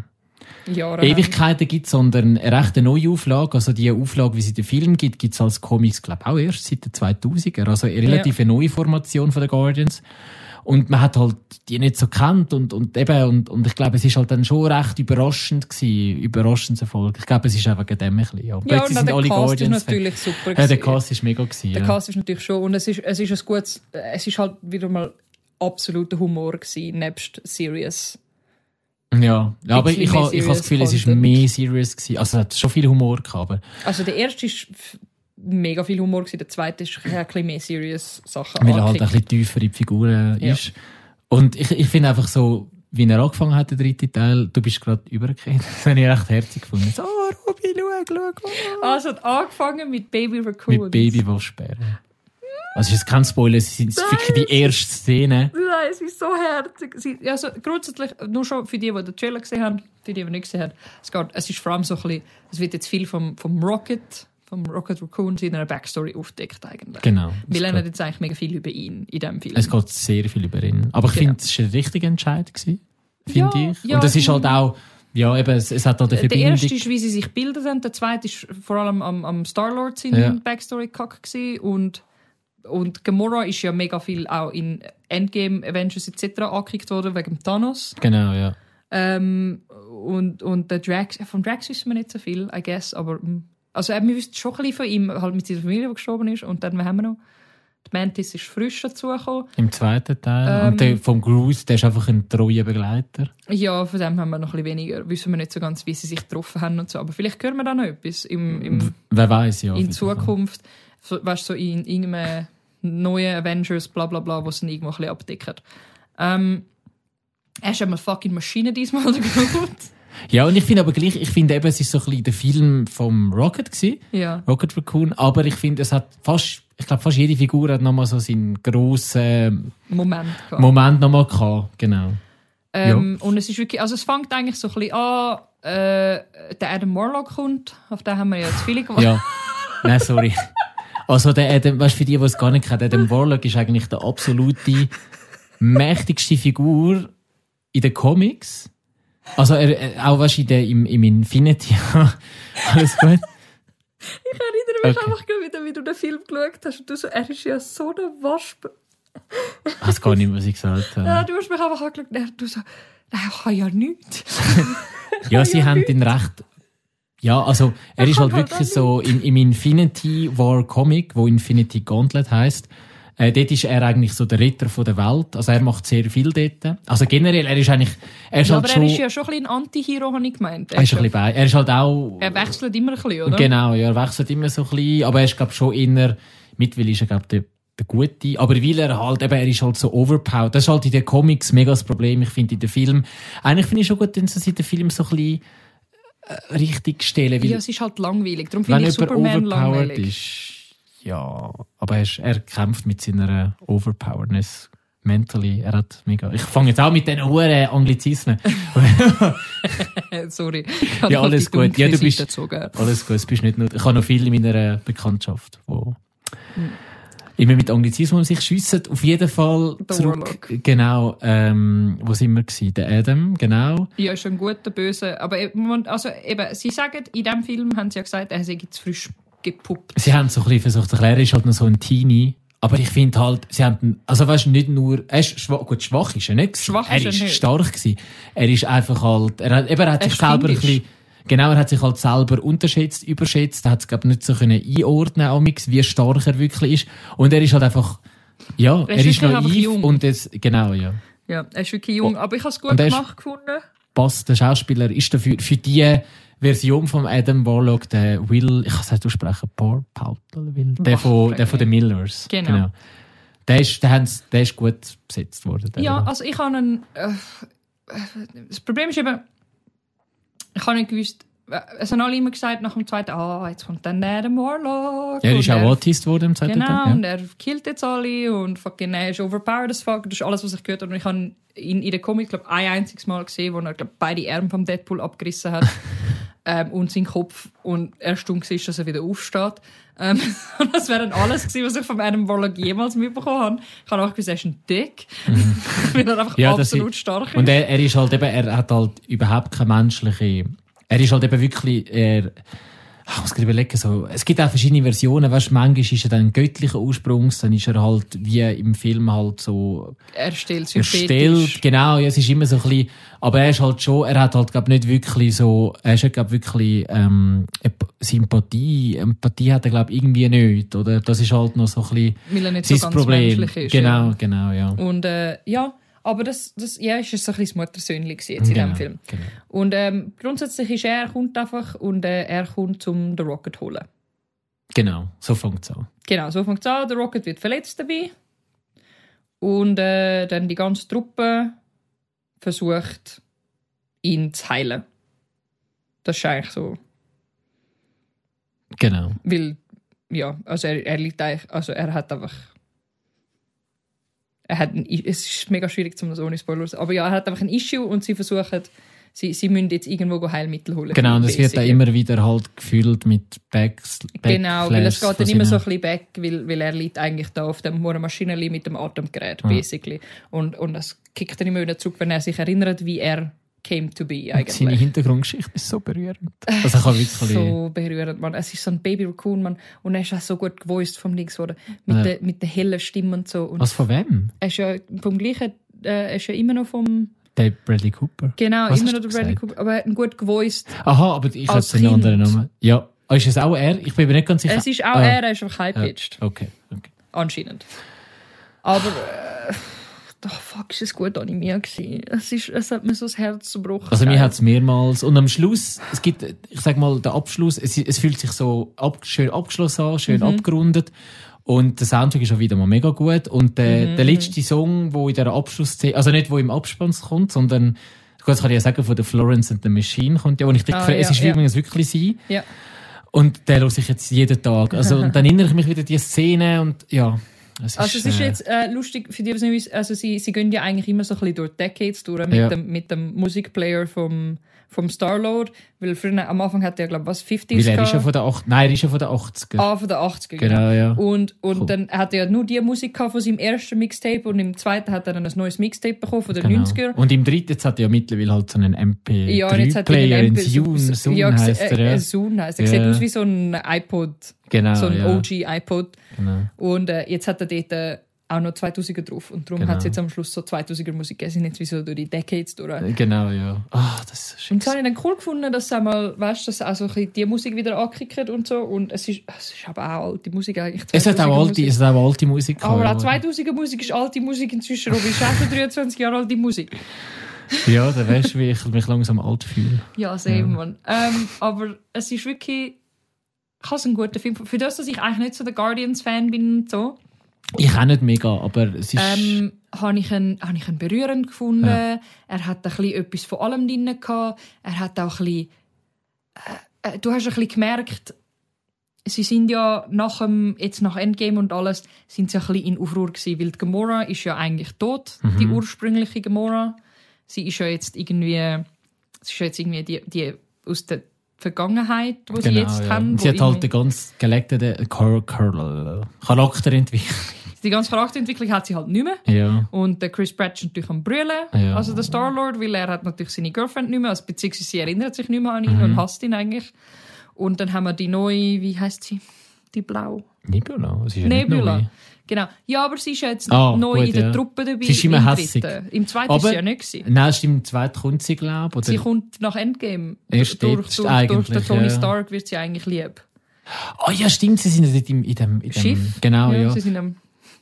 Jahre Ewigkeiten gibt, sondern eine rechte neue Auflage. Also die Auflage, wie sie den Film gibt, gibt es als Comics, glaube auch erst seit den 2000er. Also eine relativ neue Formation von den Guardians. Und man hat halt die nicht so kennt und, und eben, und, und ich glaube, es ist halt dann schon recht überraschend gewesen, überraschendes Erfolg. Ich glaube, es ist einfach dem ein bisschen, ja. Ja, und sind der alle Cast ist Guardians. natürlich super. Ja, der gewesen. Cast ist mega gewesen, Der ja. Cast ist natürlich schon. Und es ist, es ist ein gutes. Es ist halt wieder mal absoluter Humor gewesen, nebst Serious. Ja, ja aber ich ich habe das Gefühl, es ist Serious mehr serious gewesen. Also es hat schon viel Humor gehabt, aber Also der erste ist mega viel Humor gewesen, der zweite ist ein bisschen mehr Serious Sachen. weil er halt ein bisschen tiefer in die Figuren Ja. ist. Und ich, ich finde einfach so, wie er angefangen hat, der dritte Teil, du bist gerade übergekehrt. <laughs> Das habe ich recht herzig gefunden. So, oh, Ruby, schau, schau, schau. Also hat angefangen mit Baby Raccoon. Mit Babywaschbären. Also, es ist kein Spoiler, es sind wirklich die erste Szene. Nein, es ist so herzig. Also grundsätzlich, nur schon für die, die den Trailer gesehen haben, für die, die nicht gesehen haben, es, geht, es ist vor allem so ein bisschen, es wird jetzt viel vom, vom Rocket, vom Rocket Raccoon in einer Backstory aufdeckt eigentlich. Genau. Wir lernen jetzt eigentlich mega viel über ihn in diesem Film. es geht sehr viel über ihn. Aber ich Genau. finde, es war ein richtiger Entscheid, gewesen, finde Ja, ich. ja, Und es ist halt auch, ja, eben, es, es hat halt eine der Verbindung. erste ist, wie sie sich gebildet haben. Der zweite ist vor allem am, am Star-Lord seine Ja. Backstory kack gewesen. und und Gamora ist ja mega viel auch in Endgame, Avengers etc. angekickt worden wegen Thanos. Genau, ja. Ähm, und, und der Drax, von Drax wissen wir nicht so viel, I guess, aber mm, also äh, wir wissen schon ein bisschen von ihm, halt mit seiner Familie, die gestorben ist. Und dann haben wir noch, die Mantis ist frisch dazugekommen. Im zweiten Teil. Ähm, Und der vom Groose, der ist einfach ein treuer Begleiter. Ja, von dem haben wir noch ein bisschen weniger, wissen wir nicht so ganz, wie sie sich getroffen haben und so. Aber vielleicht hören wir da noch etwas im, im, Wer weiß ja. in. Zukunft. So, weißt du, so in irgendeinem neuen Avengers, bla bla bla, was dann irgendwo ein bisschen abdecken. Ähm, er ist einmal fucking Maschine diesmal <laughs> geschaut. Ja, und ich finde aber gleich, ich finde eben, es ist so ein bisschen der Film vom Rocket gewesen, Ja. Rocket Raccoon, aber ich finde, es hat fast, ich glaube, fast jede Figur hat nochmal so seinen grossen Moment. gehabt. Moment nochmal gehabt, genau. Ähm, Und es ist wirklich, also es fängt eigentlich so ein bisschen an, äh, der Adam Warlock kommt, auf den haben wir ja zu viele gemacht. Ja. Nein, sorry. <laughs> Also, der Adam, weißt, für die, die es gar nicht kennen, Adam Warlock ist eigentlich der absolute mächtigste Figur in den Comics. Also, er, er- auch, weißt, in der, im, im Infinity. <laughs> Alles gut? Ich erinnere mich Okay. einfach wieder, wie du den Film geschaut hast und du so, er ist ja so eine Wasp. Ich weiß gar nicht, was ich gesagt habe. Ja, du hast mich einfach angeschaut und du so, nein, ich kann ja nichts. <laughs> Ja, sie haben den recht. Ja, also er ist halt wirklich so im, im Infinity War Comic, wo Infinity Gauntlet heißt. Äh, dort ist er eigentlich so der Ritter von der Welt. Also er macht sehr viel dort. Also generell, er ist eigentlich, er ist Ja, halt aber schon, er ist ja schon ein bisschen ein Anti-Hero, habe ich gemeint. er ist ein bisschen bei. Er ist halt auch, er wechselt immer ein bisschen, oder? genau, ja, er wechselt immer so ein bisschen, aber er ist glaube schon inner, mittlerweile ist er glaube der, der Gute. Aber weil er halt, eben, er ist halt so overpowered. Das ist halt in den Comics mega das Problem. Ich finde in den Film, eigentlich finde ich schon gut, wenn sie in den Film so ein bisschen richtig stellen, Ja, es ist halt langweilig. Darum wenn finde ich Superman langweilig. ist, ja, aber er, ist, er kämpft mit seiner Overpoweredness mentally. Er hat mega. Ich fange jetzt auch mit den hohen Anglizismen. <laughs> Sorry. <laughs> Ja, alles gut. Ja, du bist-. Alles gut, es bist nicht nur. Ich habe noch viele in meiner Bekanntschaft, wo Hm. Immer mit Anglizismen sich schiessen. Auf jeden Fall Der zurück. Warlock. Genau. Ähm, wo sind wir gewesen? Der Adam, genau. Ja, ist ein guter, böse. Aber eben, also, eben, sie sagen, in diesem Film haben sie ja gesagt, er sei zu frisch gepuppt. Sie haben so ein bisschen versucht zu erklären, er ist halt noch so ein Teenie. Aber ich finde halt, sie haben, also weißt du, nicht nur, er ist schwach, gut, schwach ist er nicht. Schwach er ist er nicht. stark gewesen. Er ist einfach halt, er hat, eben, er hat Er sich selber ein bisschen, genau, er hat sich halt selber unterschätzt, überschätzt, er hat es, glaub nicht so können einordnen, amix, wie stark er wirklich ist. Und er ist halt einfach, ja, er, ist ist naiv jung. und es, genau, ja. Ja, er ist wirklich jung. Aber ich habe es gut Oh. Er gemacht gefunden. Passt, der Schauspieler ist dafür, für die Version von Adam Warlock, der Will, ich kann es nicht aussprechen, Paul Pautel, Will, der von, der von den Millers. Genau. Der ist, der, der ist gut besetzt worden. Ja, also ich habe einen. Äh, das Problem ist eben, ich habe nicht gewusst. äh, Es haben alle immer gesagt nach dem zweiten, ah, jetzt kommt dann der Warlock. ja, er ist und auch Autist geworden im zweiten Genau, Teil. und Ja. er killt jetzt alle und fucking, er ist overpowered as fuck. Das ist alles, was ich gehört habe. Und ich habe ihn in der Comic, glaube ein einziges Mal gesehen, wo er glaub, beide Arme vom Deadpool abgerissen hat. <laughs> ähm, und seinen Kopf. Und er stumm war, dass er wieder aufsteht. Ähm, <laughs> und das wäre dann alles gewesen, was ich von Adam Warlock jemals mitbekommen habe. Ich habe auch gewusst, er ist ein Dick. <laughs> Weil er einfach Mhm. Ja, absolut ist- stark ist. Und er, er ist halt eben, er hat halt überhaupt keine menschliche, er ist halt eben wirklich, er, ich muss gerade überlegen, so, es gibt auch verschiedene Versionen, weißt, manchmal ist er dann göttlicher Ursprungs, dann ist er halt, wie im Film halt so, er stellt synthetisch. erstellt, genau, ja, es ist immer so ein bisschen, aber er ist halt schon, er hat halt, glaub nicht wirklich so, er ist, glaub wirklich, ähm, Sympathie, Empathie hat er, glaub irgendwie nicht, oder? Das ist halt noch so ein bisschen Weil er nicht so sein ganz Problem. menschlich ist. genau, Ja. genau, ja. Und äh, ja, aber das, das ja, ist so ein bisschen das Muttersöhnchen jetzt in genau, diesem Film. Genau. Und ähm, grundsätzlich ist er, er kommt einfach und äh, er kommt zum den Rocket holen. genau, so fängt es an. Genau, so fängt es an. Der Rocket wird verletzt dabei. Und äh, dann die ganze Truppe versucht, ihn zu heilen. Das ist eigentlich so. Genau. Weil, ja, also er, er liegt eigentlich, also er hat einfach. Er hat ein, es ist mega schwierig zum das ohne Spoilers, aber ja, er hat einfach ein Issue und sie versuchen, sie, sie müssen jetzt irgendwo Heilmittel holen. Genau, und es wird dann immer wieder halt gefüllt mit Backs. Genau, weil es geht dann immer so ein bisschen weg, weil, weil er liegt eigentlich da auf dem Maschinenli mit dem Atemgerät, Ja. basically. Und, und das kickt dann immer wieder zurück, wenn er sich erinnert, wie er came to be Seine eigentlich. Hintergrundgeschichte ist so berührend. Also kann wirklich So berührend, man. Es ist so ein Baby Raccoon, man. Und er ist auch so gut gevoiced vom Dings worden. Mit, Ja. der, mit der hellen Stimme und so. Und Was von wem? er ist ja vom gleichen, äh, er ist ja immer noch vom, Der Bradley Cooper. genau, Was immer noch der Bradley? Cooper, aber er ihn gut gevoiced. Aha, aber ich habe einen anderen. Namen. Ja. Ah, Ist es auch er? Ich bin mir nicht ganz sicher. Es ist auch Ah, er, er ist einfach high-pitched. Okay, okay. Anscheinend. Aber, äh, doch, fuck, ist es gut animiert gewesen. Es, ist, es hat mir so das Herz zerbrochen. Also mir hat es mehrmals. Und am Schluss, es gibt, ich sag mal, der Abschluss, es, es fühlt sich so ab, schön abgeschlossen an, schön Mhm. abgerundet. Und der Soundtrack ist auch wieder mal mega gut. Und der, Mhm. der letzte Song, wo in der Abschlussszene, also nicht wo im Abspann kommt, sondern Gut, das kann ich ja sagen, von der Florence and the Machine kommt ja, und ich denke, Ah, es ja, ist ja. übrigens wirklich sie. Ja. Und den höre ich jetzt jeden Tag. Also, und dann <laughs> erinnere ich mich wieder an die Szene und ja. Es Also es ist äh, jetzt äh, lustig, für die, die es nicht wissen, also sie, sie gehen ja eigentlich immer so ein bisschen durch Decades durch mit, Ja. dem, mit dem Musikplayer vom, vom Star-Lord, weil früher, am Anfang hat er, glaube ich, was, 50s Weil er ist ja von der 80 Nein, er ist ja von der 80er. Ah, von den 80er, Genau, ja. Und, und Cool. dann hat er ja nur die Musik gehabt von seinem ersten Mixtape und im zweiten hat er dann ein neues Mixtape bekommen von den Genau. 90er. Und im dritten jetzt hat er ja mittlerweile halt so einen Ja, und jetzt hat er MP3-Player, den in MP Zune, so- Zune ja, heisst er, ja. äh, Zune heisst er. Ja. Sieht aus wie so ein iPod, Genau, so ein ja. OG-iPod. Genau. Und äh, jetzt hat er dort äh, auch noch 2000er drauf. Und darum Genau. hat es jetzt am Schluss so 2000er Musik gegeben. Sie sind jetzt wie so durch die Decades durch. Genau, ja. Ah, das ist Und das habe ich dann cool gefunden, dass sie mal, weißt, dass auch so ein bisschen die Musik wieder angekickt und so. Und es ist, es ist aber auch alte Musik eigentlich. Es hat 2000er auch alte, Musik. es hat auch alte Musik Aber auch gehabt, 2000er Musik ist alte Musik inzwischen. Robin ist auch schon 23 Jahre alte Musik. <laughs> Ja, dann weißt du, wie ich mich langsam alt fühle. Ja, same, Mann. Ähm, aber es ist wirklich... Ich habe es einen guten Film. Für das, dass ich eigentlich nicht so der Guardians-Fan bin und so, Ich auch nicht mega, aber es ist... ähm, habe ich ihn, habe ich ihn berührend gefunden. Ja. Er hat ein bisschen etwas von allem drin gehabt. Er hat auch ein bisschen, äh, äh, du hast ein bisschen gemerkt, sie sind ja nach dem, jetzt nach Endgame und alles, sind sie ein bisschen in Aufruhr gewesen, weil die Gamora ist ja eigentlich tot, Mhm. die ursprüngliche Gamora. Sie ist ja jetzt irgendwie, sie ist ja jetzt irgendwie die, die aus der Vergangenheit, wo sie jetzt Genau, ja. haben. Sie hat halt den ganz geleckten Char Char Charakter entwickelt. <laughs> die ganze Charakterentwicklung hat sie halt nicht mehr. Ja. Und der Chris Pratt ist natürlich am Brüllen, Ja. also der Star-Lord, weil er hat natürlich seine Girlfriend nicht mehr, also beziehungsweise sie erinnert sich nicht mehr an Mhm. ihn und hasst ihn eigentlich. Und dann haben wir die neue, wie heißt sie? Die Blau. Nebula. Es ist ja Nebula. neu. Genau. Ja, aber sie ist ja jetzt Ah, neu gut, in der ja. Truppe dabei. Sie ist immer im hässig. dritten. Im zweiten Aber- ist sie ja nicht. Gewesen. Nein, stimmt, im zweiten kommt sie, glaube ich. Sie kommt nach Endgame. Erst durch, durch, durch den Tony ja. Stark wird sie eigentlich lieb. Oh ja, stimmt, sie sind ja im, in dem, in dem Schiff. Genau, ja. Sie sind am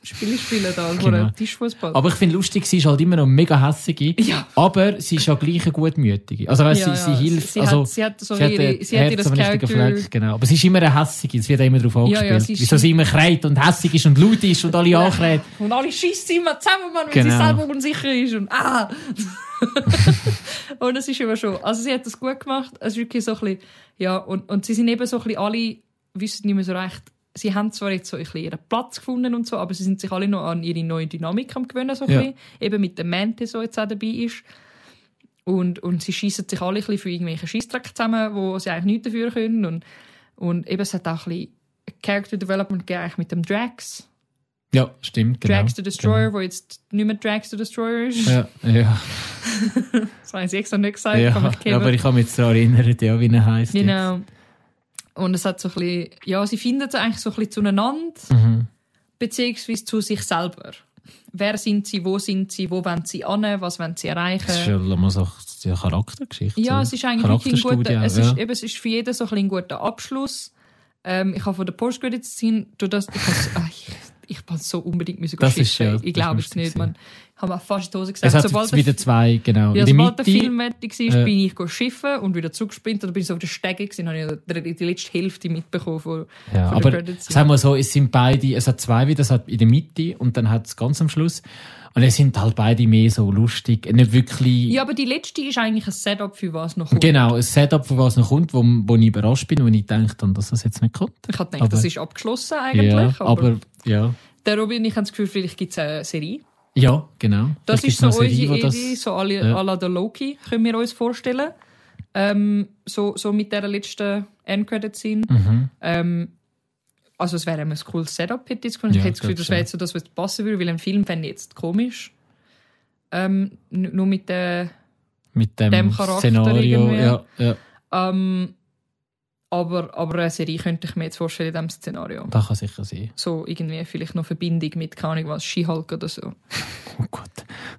Spiele spielen da, vor Genau. einem Tischfußball. Aber ich finde lustig, sie ist halt immer noch mega hässige. Ja. Aber sie ist ja gleich eine gutmütige. Also weißt, Ja, sie, ja. sie hilft. Sie also, hat- sie hat so sie hat, ihre- ein sie hat Herz Charakter- Fleck, genau. Aber sie ist immer eine hässige. Es wird auch immer darauf angespielt. ja, sie Wieso sie immer kreit und hässig ist und laut ist und alle ankräht. Und alle schießen immer zusammen, Mann, wenn Genau. sie selber unsicher ist. Und ah! <laughs> und es ist immer schon. Also sie hat das gut gemacht. Es ist wirklich so ein bisschen, ja, und, und sie sind eben so ein bisschen alle, wissen nicht mehr so recht, sie haben zwar jetzt so ein bisschen ihren Platz gefunden und so, aber sie sind sich alle noch an ihre neue Dynamik am gewöhnen, so ein Ja. bisschen. Eben mit der Mente, so jetzt auch dabei ist. Und, und sie schießen sich alle ein bisschen für irgendwelche Scheissdreck zusammen, wo sie eigentlich nichts dafür können. Und, und eben, es hat auch ein bisschen Character Development gegeben, eigentlich mit dem Drax. Ja, stimmt, genau. Drax the Destroyer, wo jetzt nicht mehr Drax the Destroyer ist. Genau. Ja, ja. <laughs> Das habe ich extra nicht gesagt. ja, kann mich ja, aber geben. ich kann mich jetzt daran erinnern, ja, wie er heisst. Genau. Und es hat so ein bisschen, ja, sie finden es eigentlich so ein bisschen zueinander. Mhm. beziehungsweise zu sich selber. Wer sind sie, wo sind sie, wo wollen sie an, was wollen sie erreichen? Das ist ja mal so eine Charaktergeschichte. Ja, es ist eigentlich wirklich ein guter, es ja. ist, eben, es ist für jeden so ein, ein guter Abschluss. Ähm, ich habe von der Post-Credit-Szene, durch das, ich, has- ah, ich, ich wollte so unbedingt müssen Das schiffen. ist ja- ich glaube muss es nicht, man. Ich habe mir fast die Hose gesagt, Es hat sobald der wieder zwei, genau. Ja, der sobald der Mitte, Film fertig war, Ja. bin ich schiffen und wieder zurückgesprintet. Dann bin ich so auf der Stege gewesen, habe ich die, letzte Hälfte mitbekommen von, Ja, von aber Credits. sagen wir so, es sind beide, es hat zwei wieder, es hat in der Mitte und dann hat es ganz am Schluss. Und es sind halt beide mehr so lustig, nicht wirklich. Ja, aber die letzte ist eigentlich ein Setup für was noch kommt. Genau, ein Setup, von was noch kommt, wo, wo ich überrascht bin, wo ich gedacht habe, dass das jetzt nicht kommt. Ich habe gedacht, Aber- das ist abgeschlossen eigentlich. ja, aber, aber, ja. der Robin, ich habe das Gefühl, vielleicht gibt es eine Serie. Ja, genau. Das Vielleicht ist so unsere Idee, so à la der Loki, können wir uns vorstellen. Ähm, so, so mit dieser letzten Endcredit-Scene. Mhm. Ähm, also es wäre ein cooles Setup, hätte ich jetzt gefunden. Ja, ich hätte das Gefühl, das wäre jetzt so das, was passen würde, weil ein Film fände ich jetzt komisch. Ähm, nur mit der... Mit dem, dem Charakter Szenario. irgendwie. Ja, ja, Ähm, aber, aber eine Serie könnte ich mir jetzt vorstellen in diesem Szenario. das kann sicher sein. So irgendwie vielleicht noch Verbindung mit, keine Ahnung was, She-Hulk oder so. <laughs> Oh Gott.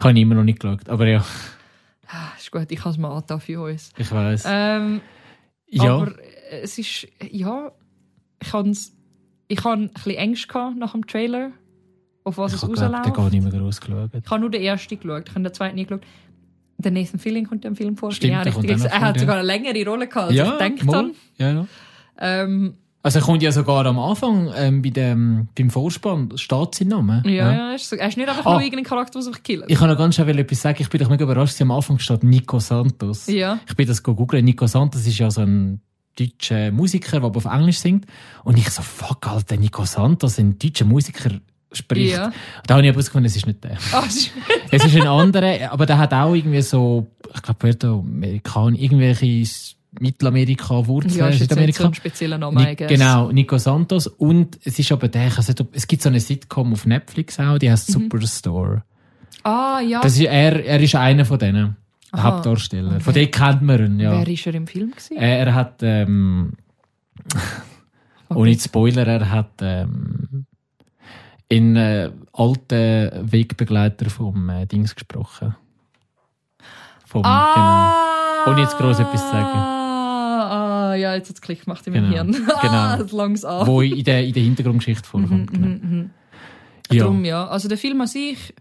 Habe ich immer noch nicht geschaut. Aber ja, Ah, ist gut, ich kann es mal antan für uns. ich weiß. Ähm, ja, Aber äh, es ist, ja, ich habe ich hab ein bisschen Angst nach dem Trailer, auf was ich es habe rausläuft. den gar nicht mehr groß geschaut. Ich habe nur den ersten geschaut, ich habe den zweiten nie geschaut. Der Nathan Fillion kommt ja im Film vor. Stimmt, ja, richtig. Er hat sogar ja. eine längere Rolle gehabt, als ja, ich mal. habe. Ja, ja. Ähm, Also er kommt ja sogar am Anfang ähm, bei dem, beim Vorspann, steht sein Name. Ja, ja. Ist so, er ist nicht einfach Ah. nur irgendein Charakter, der sich killt. Ich kann noch ganz schnell etwas sagen. Ich bin doch mega überrascht, dass am Anfang steht Nico Santos. Ja. Ich bin das googeln. Nico Santos ist ja so ein deutscher Musiker, der aber auf Englisch singt. Und ich so, fuck, Alter, Nico Santos, ein deutscher Musiker spricht. Ja. Da habe ich aber herausgefunden, es ist nicht der. Ist- <laughs> Es ist ein anderer, aber der hat auch irgendwie so, ich glaube, Puerto Amerikan, irgendwelche Mittelamerika-Wurzeln, ja, nicht so Südamerika. ein spezieller Name, Ni genau, Nico Santos. Und es ist aber der, ob, es gibt so eine Sitcom auf Netflix auch, die heißt Superstore. Ah, ja. Das ist, er, er ist einer von denen Aha. Hauptdarsteller. Von dem kennt man ihn, ja. Wer ist er im Film gewesen? Er hat, ähm, <laughs> ohne zu Spoiler, er hat ähm, in äh, alten Wegbegleiter vom äh, Dings gesprochen. Vom, Ah! Ohne jetzt gross etwas zu sagen. Ah, ja, jetzt hat es Klick gemacht in meinem Genau. Hirn. <laughs> Genau. Ah, das langs genau. an. Wo in der, in der Hintergrundgeschichte vorkommt. Mhm, genau. mhm, mhm. Ja. Darum, ja. Also der Film an sich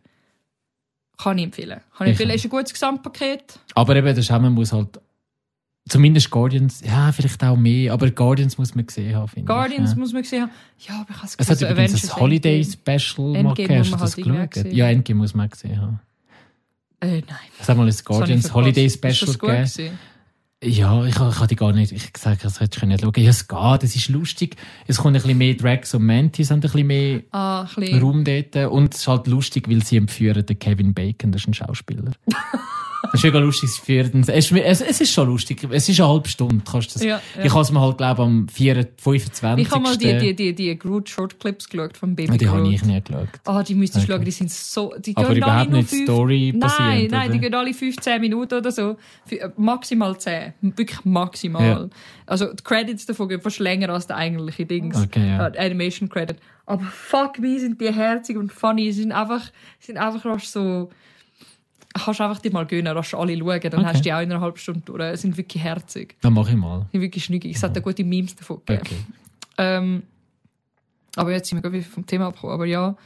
kann ich empfehlen. Kann ich Ich empfehlen. Ist ein gutes Gesamtpaket. Aber eben, der Schaman muss halt, zumindest Guardians, ja, vielleicht auch mehr, aber Guardians muss man gesehen haben, finde Guardians ich. Ja. muss man gesehen haben. Ja, aber ich habe Es hat so übrigens Avengers ein Holiday Endgame. Special mal Endgame gegeben. muss Hast du das halt irgendwie geschaut? gesehen. Ja, Endgame muss man gesehen haben. Äh, nein. Es hat mal ein Das Guardians verpasst. Holiday Ist Special das gut gegeben. Ja, ich, ich habe die gar nicht, ich gesagt, das hättest du nicht schauen. Ja, es geht, es ist lustig. Es kommt ein bisschen mehr Drags und Mantis, haben ein bisschen mehr Ah, ein bisschen. Raum dort. Und es ist halt lustig, weil sie entführen den Kevin Bacon, das ist ein Schauspieler. <laughs> das ist mega lustig, führen. Es, ist- es, es ist schon lustig. Es ist eine halbe Stunde, kannst das. Ja, ja. Ich habe es mir halt, glaube am 4, 25. Ich habe mal die, die, die, die Groot Short Clips geschaut vom Baby Ja, die habe ich nie geschaut. Ah, die müsstest du Okay. schauen, die sind so. Die Aber gehen überhaupt alle nicht fünf- Story Nein, nein, die gehen alle 15 Minuten oder so. Äh, Maximal 10. Wirklich maximal. Ja. Also die Credits davon gehen fast länger als der eigentliche Dings. Okay, ja. Äh, Animation Credit. Aber fuck, wie sind die herzig und funny. Sie sind einfach, sind einfach so. Kannst einfach die mal gönnen, rasch alle schauen, dann Okay. hast du die auch in einer halben Stunde durch. Sie sind wirklich herzig. Dann mache ich mal. Sie sind wirklich schnickig. Hat da gute Memes davon gegeben. Okay. Ähm, aber jetzt sind wir gerade vom Thema abgekommen. Aber ja,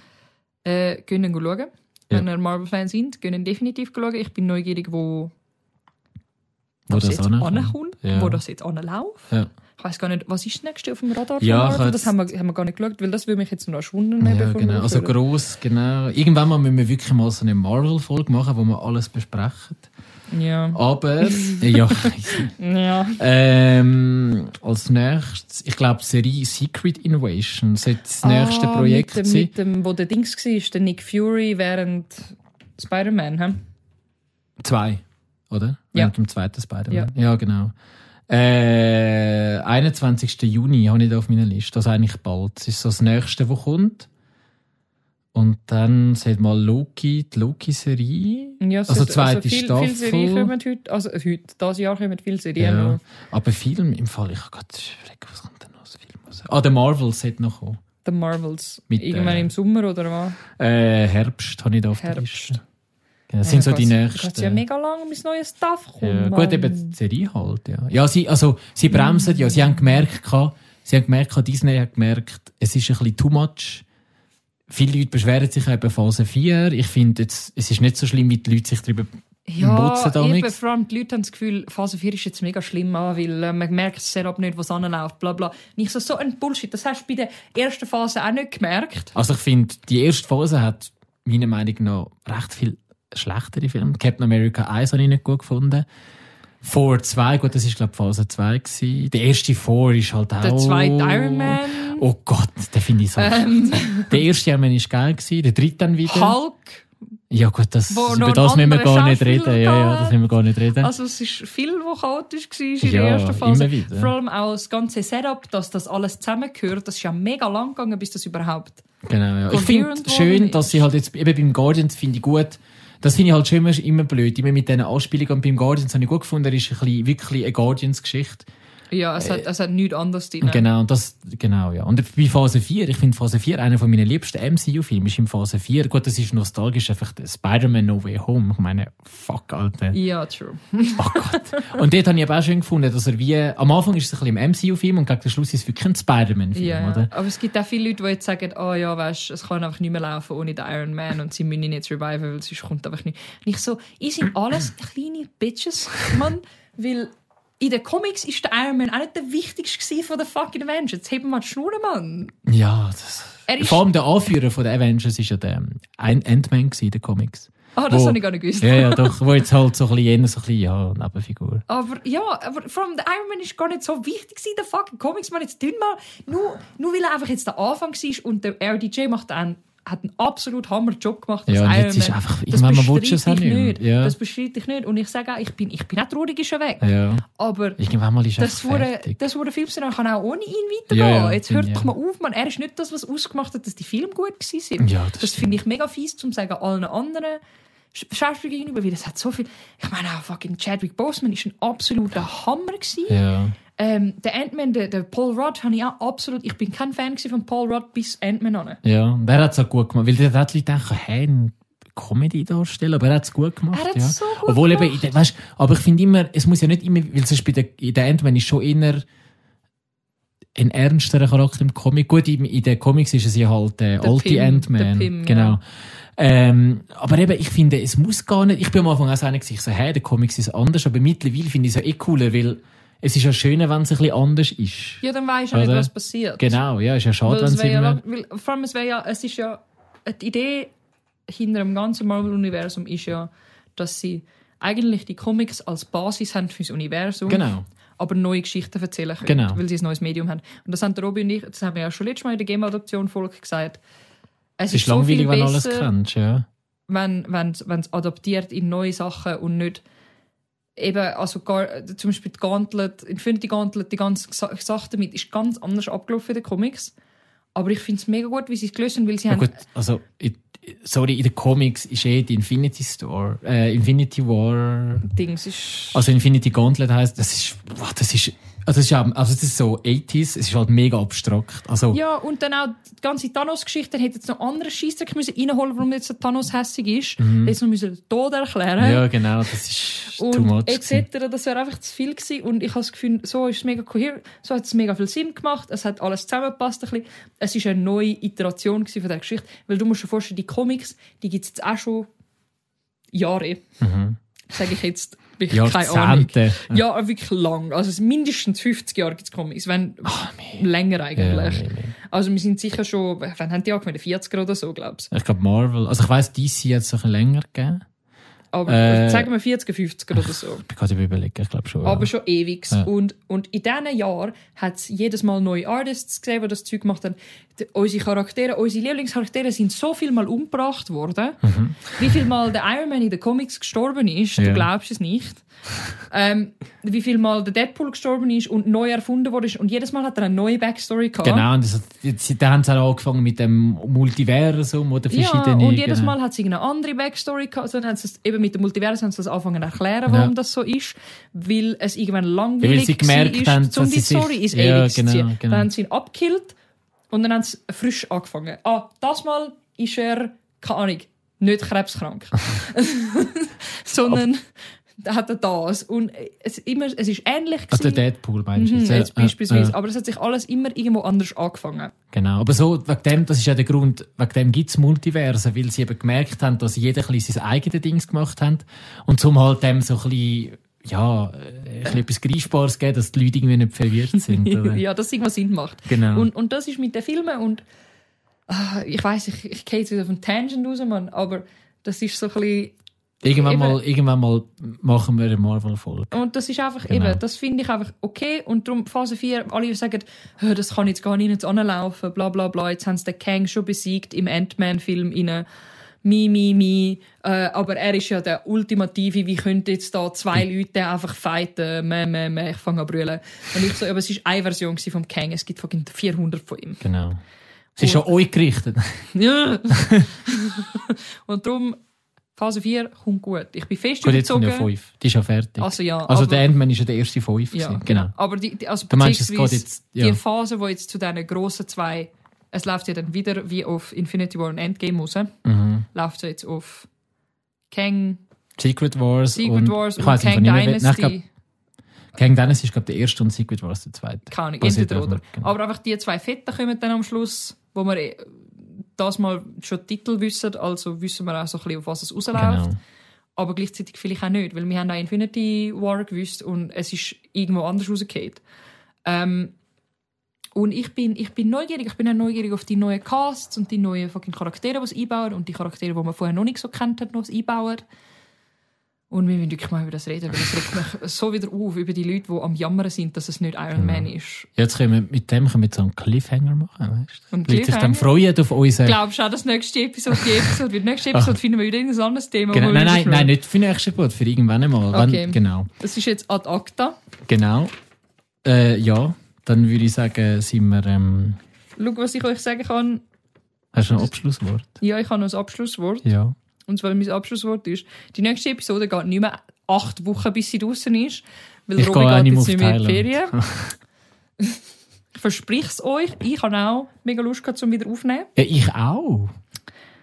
äh, können wir schauen. Wenn ihr Marvel-Fan sind, können definitiv schauen. Ich bin neugierig, wo, Wo das das jetzt ankommt. ankommt, Ja. wo das jetzt anläuft. Ja. Ich weiß gar nicht, was ist das nächste auf dem Radar Ja, Das haben wir, haben wir gar nicht geschaut, weil das würde mich jetzt noch erschwunden Ja, bevor wir genau. Also gross, genau. Irgendwann mal müssen wir wirklich mal so eine Marvel-Folge machen, wo wir alles besprechen. Ja. Aber, ja, <laughs> ja. ähm, als nächstes, ich glaube, Serie Secret Invasion sollte das nächste Ah, Projekt mit dem, sein. mit dem, wo der Dings war, der Nick Fury während Spider-Man. hä? Zwei, oder? Ja. Während dem zweiten Spider-Man. Ja. genau. Äh, 21. Juni habe ich da auf meiner Liste. Also eigentlich bald. Das ist so das nächste, was kommt. Und dann sagt mal Loki, die Loki-Serie. Ja, Also ist- zweite viel, Staffel. Viele Serien kommen heute, also heute, dieses Jahr kommen viele Serien Ja. noch. Aber Film im Fall, ich habe gerade was kommt denn noch als Film raus? Ah, der Marvels sollte noch kommen. The Marvels. Mit, Irgendwann äh, im Sommer oder was? Äh, Herbst habe ich da auf der Herbst. Liste. Genau, das sind so die Es nächsten. ja mega lang, bis neues Stuff kommt. Ja, gut, eben die Serie halt, ja. Ja, sie, also, sie bremsen ja. Sie haben gemerkt, sie haben gemerkt, Disney hat gemerkt, es ist ein bisschen too much. Viele Leute beschweren sich eben Phase 4. Ich finde es ist nicht so schlimm, wie die Leute sich darüber Ja, motzen da eben, vor allem die Leute haben das Gefühl, Phase 4 ist jetzt mega schlimm, an, weil äh, man merkt das Setup nicht, was anläuft, bla bla. Nicht so, so ein Bullshit. Das hast du bei der ersten Phase auch nicht gemerkt. Also ich finde, die erste Phase hat meiner Meinung nach recht viel schlechtere Filme. Captain America 1 habe ich nicht gut gefunden. Thor 2, gut, das ist glaube ich Phase 2 gewesen. Der erste Thor ist halt auch... Der zweite Iron Man, Oh Gott, den finde ich so... ähm, Der erste Iron Man ist geil gewesen, der dritte dann wieder. Hulk. Ja gut, das, über das müssen wir gar nicht reden. Ja, ja, da- das müssen wir gar nicht reden. Also es ist viel, was chaotisch war in der Ja, ersten Phase. immer wieder. Vor allem auch das ganze Setup, dass das alles zusammengehört. Das ist ja mega lang gegangen, bis das überhaupt... Genau, ja. Ich finde schön, dass sie halt jetzt, eben beim Guardians finde ich gut, das finde ich halt schon immer, immer blöd, immer mit diesen Anspielungen. Beim Guardians habe ich gut gefunden, er ist ein bisschen, wirklich eine Guardians-Geschichte. Ja, es, hat, es hat nichts anderes drin. Genau, und das, genau, ja. Und bei Phase 4, ich finde Phase 4 einer von meinen liebsten MCU-Filme ist in Phase 4. Gut, das ist nostalgisch, einfach der Spider-Man No Way Home. Ich meine, fuck, Alter. Ja, true. Oh Gott. Und dort habe ich aber auch schön gefunden, dass er wie, am Anfang ist es ein bisschen im MCU-Film und gegen den Schluss ist es wirklich ein Spider-Man-Film, Ja, oder? aber es gibt auch viele Leute, die jetzt sagen, oh ja, weißt, es kann einfach nicht mehr laufen ohne den Iron Man und sie müssen ihn jetzt reviven, weil sonst kommt einfach nicht. Nicht so, ihr <clears throat> sind alles kleine Bitches, Mann, weil in den Comics ist der Iron Man auch nicht der wichtigste von den fucking Avengers. Jetzt heben wir die Schnur, Mann. Ja, das, Er ist- vor allem der Anführer von den Avengers ist ja der Ant-Man in den Comics. Ah, das Wo- habe ich gar nicht gewusst. Ja, ja, doch, wo jetzt halt so ein bisschen, eher so ein bisschen, ja, Nebenfigur. Aber ja, aber vor allem der Iron Man ist gar nicht so wichtig gewesen, der fucking Comics. Man jetzt dünn mal, nur, nur weil er einfach jetzt der Anfang war und der RDJ macht einen, hat einen absolut Hammer-Job gemacht. Ja, und jetzt ist Man. einfach, Das irgendwann mal willst du es ich nicht mehr. Ja. Das bestreite ich nicht. Und ich sage auch, ich bin, ich bin auch traurig, ist er weg. ja. Aber Irgendwann mal ist das wurde, das wurde Film sein, kann auch ohne ihn weitergehen. Ja, Jetzt hört doch ich mal auf, man. Er ist nicht das, was ausgemacht hat, dass die Filme gut sind. Ja, das das finde ich mega fies, zum sagen allen anderen Sch- Schauspielern gegenüber, weil das hat so viel. Ich meine auch fucking Chadwick Boseman ist ein absoluter Hammer gewesen. Ja. Ähm, der Ant-Man, der, der Paul Rudd, habe ich auch absolut. Ich bin kein Fan von Paul Rudd bis Ant-Man an. Ja, und er hat es auch gut gemacht. Weil der hat Leute denken, hey, ein Comedy darstellen, aber er hat es gut gemacht. Er hat's ja. so gut Obwohl gemacht. eben, der- weißt, aber ich finde immer, es muss ja nicht immer, weil sonst bei der, in der Ant-Man ist schon eher ein ernsterer Charakter im Comic. Gut, in, in den Comics ist es ja halt der Der alte Ant-Man. der genau. ja. Ähm, aber eben, ich finde, es muss gar nicht, ich bin am Anfang auch so einer ich so, hey, der Comics ist anders, aber mittlerweile finde ich es ja eh cooler, weil es ist ja schöner, wenn es ein bisschen anders ist. Ja, dann weisst du auch nicht, was passiert. Genau, ja, ist ja schade, wenn es ja, immer... lang- weil, vor allem, es wäre ja, es ist ja, die Idee hinter dem ganzen Marvel-Universum ist ja, dass sie eigentlich die Comics als Basis haben fürs Universum. Genau. Aber neue Geschichten erzählen können, Genau. weil sie ein neues Medium haben. Und das haben der Robi und ich, das haben wir ja schon letztes Mal in der Game-Adoption-Folge gesagt. Es Es ist langweilig, wenn du alles kennst, ja. wenn es adaptiert in neue Sachen und nicht eben also gar, zum Beispiel die Gauntlet, Infinity Gauntlet, die ganze Sa- Sache damit ist ganz anders abgelaufen in den Comics. Aber ich finde es mega gut, wie sie es gelöst haben, weil sie Ja, haben gut, also, ich, sorry, in den Comics ist eh die Infinity Store, äh, Infinity War, Dings ist also Infinity Gauntlet heißt, das ist, wow, das ist, also das ist, ja- also das ist so 80s, es ist halt mega abstrakt. Also, ja, und dann auch die ganze Thanos-Geschichte, dann hätte jetzt noch andere Scheissdreck müssen reinholen, warum jetzt der Thanos hässig ist. Jetzt noch müssen den Tod erklären. Mhm. ja, genau, das ist too und much. etc. Das wäre einfach zu viel gewesen. Und ich habe das Gefühl, so ist es mega coherent, so hat es mega viel Sinn gemacht. Es hat alles zusammengepasst. Ein bisschen. Es ist eine neue Iteration von der Geschichte, weil du musst dir vorstellen, die Comics, die gibt es jetzt auch schon Jahre. Sage ich jetzt wirklich keine Ahnung. Jahrzehnte. Ja, wirklich lang. Also es mindestens 50 Jahre gibt es Comics, wenn länger eigentlich. Ja. Also wir sind sicher schon, wann haben die angefangen? 40er oder so, glaube ich. Ich glaube Marvel, also ich weiss, DC hat es ein bisschen länger gegeben. Aber Äh, sagen wir 40er, 50er oder so. Ich bin gerade überlegen, ich glaube schon. aber ja. schon ewig. Ja. Und, und in diesen Jahren hat es jedes Mal neue Artists gesehen, die das Zeug gemacht haben. Die, unsere Charaktere, unsere Lieblingscharaktere sind so viel Mal umgebracht worden. Wie viel Mal der Iron Man in den Comics gestorben ist, du Ja. glaubst es nicht. ähm, wie viel Mal der Deadpool gestorben ist und neu erfunden worden ist. Und jedes Mal hat er eine neue Backstory gehabt. Genau, und das, jetzt, da haben sie auch angefangen mit dem Multiversum oder Ja, verschiedene. und jedes genau. Mal hat sie eine andere Backstory gehabt. Also dann haben sie das, eben mit dem Multiversum haben sie das angefangen zu erklären, warum Ja. das so ist. Weil es irgendwann Ja, weil langweilig sie gemerkt war, haben, um die Story ins Ja, Ewig zu genau, ziehen. genau. Dann haben sie ihn abgekillt und dann haben sie frisch angefangen. Ah, das Mal ist er, keine Ahnung, nicht krebskrank. <laughs> <laughs> Sondern da hat er das. Und es, immer, es ist ähnlich Also der gewesen. Deadpool meinst du Mhm, jetzt? Ja, beispielsweise. ja, Aber es hat sich alles immer irgendwo anders angefangen. Genau, aber so, wegen dem, das ist ja der Grund, wegen dem gibt's Multiversen, weil sie eben gemerkt haben, dass jeder ein bisschen sein eigenes Dings gemacht hat und zum halt dem so ein bisschen, ja, äh, ein etwas Greifbares geben, dass die Leute irgendwie nicht verwirrt <laughs> sind. Oder? ja, dass es irgendwas Sinn macht. Genau. Und, und das ist mit den Filmen und ah, ich weiß ich, ich gehe jetzt wieder auf einen Tangent raus, Mann, aber das ist so ein bisschen, irgendwann, eben- mal, irgendwann mal machen wir eine Marvel-Folge. und das ist einfach Genau. eben, das finde ich einfach okay und darum Phase 4, alle sagen, «Hä, das kann jetzt gar nicht anlaufen, bla bla bla, jetzt haben sie den Kang schon besiegt im Ant-Man-Film in Mi, mi, mi. Äh, aber er ist ja der Ultimative. Wie könnte jetzt da zwei Leute einfach fighten? Meh, meh, meh. Ich fange an brüllen. Und ich so, aber es war eine Version vom Kang. Es gibt fucking 400 von ihm. Genau. Es ist schon euch gerichtet. Ja. <laughs> <laughs> und darum, Phase 4 kommt gut. Ich bin fest Gut, jetzt kommt ja überzogen. fünf. Die ist ja fertig. Also ja, also aber- der Endman ist ja der erste fünf. Ja, gewesen. genau. Aber die, die, also Du meinst, es geht beziehungsweise jetzt- ja. die Phase, wo jetzt zu diesen grossen zwei, es läuft ja dann wieder wie auf Infinity War und Endgame raus, Mhm. läuft ja jetzt auf Kang, Secret Wars Secret und Wars ich und weiss nicht, Kang Nein, ich Dynasty. Kang Dynasty ist glaube der erste und Secret Wars der zweite. Keine Ahnung, entweder oder. genau. Aber einfach die zwei Fetten kommen dann am Schluss, wo eh- das mal schon Titel wissen, also wissen wir auch so ein bisschen, auf was es rausläuft. Genau. aber gleichzeitig vielleicht auch nicht, weil wir haben auch Infinity War gewusst und es ist irgendwo anders rausgefallen. Ähm, und ich bin, ich bin neugierig, ich bin auch neugierig auf die neuen Casts und die neuen fucking Charaktere, die sie einbauen und die Charaktere, die man vorher noch nicht so kennt hat, noch einbauen. Und wir müssen wirklich mal über das reden, weil es regt mich <laughs> so wieder auf, über die Leute, die am Jammern sind, dass es nicht Iron Man ist. Jetzt können wir mit dem können wir so einen Cliffhanger machen, weißt du? Und Leute sich dann freuen auf unsere... Glaubst du auch, dass nächste Episode die Episode wird? Nächste Episode finden wir wieder ein anderes Thema. Genau, nein, nein, nein, nicht für nächste Boot, für irgendwann einmal. Okay. Wenn, genau, Das ist jetzt ad acta. genau. Äh, ja, dann würde ich sagen, sind wir... Ähm, Schau, was ich euch sagen kann. hast du ein Abschlusswort? Ja, ich habe noch ein Abschlusswort. Ja. Und zwar mein Abschlusswort ist, die nächste Episode geht nicht mehr acht Wochen, bis sie draußen ist. Weil Ich Robi geht nicht mehr jetzt nicht mehr in die. Ferien. <laughs> ich verspreche es euch. Ich habe auch mega Lust gehabt, um wieder aufzunehmen. Ja, ich auch.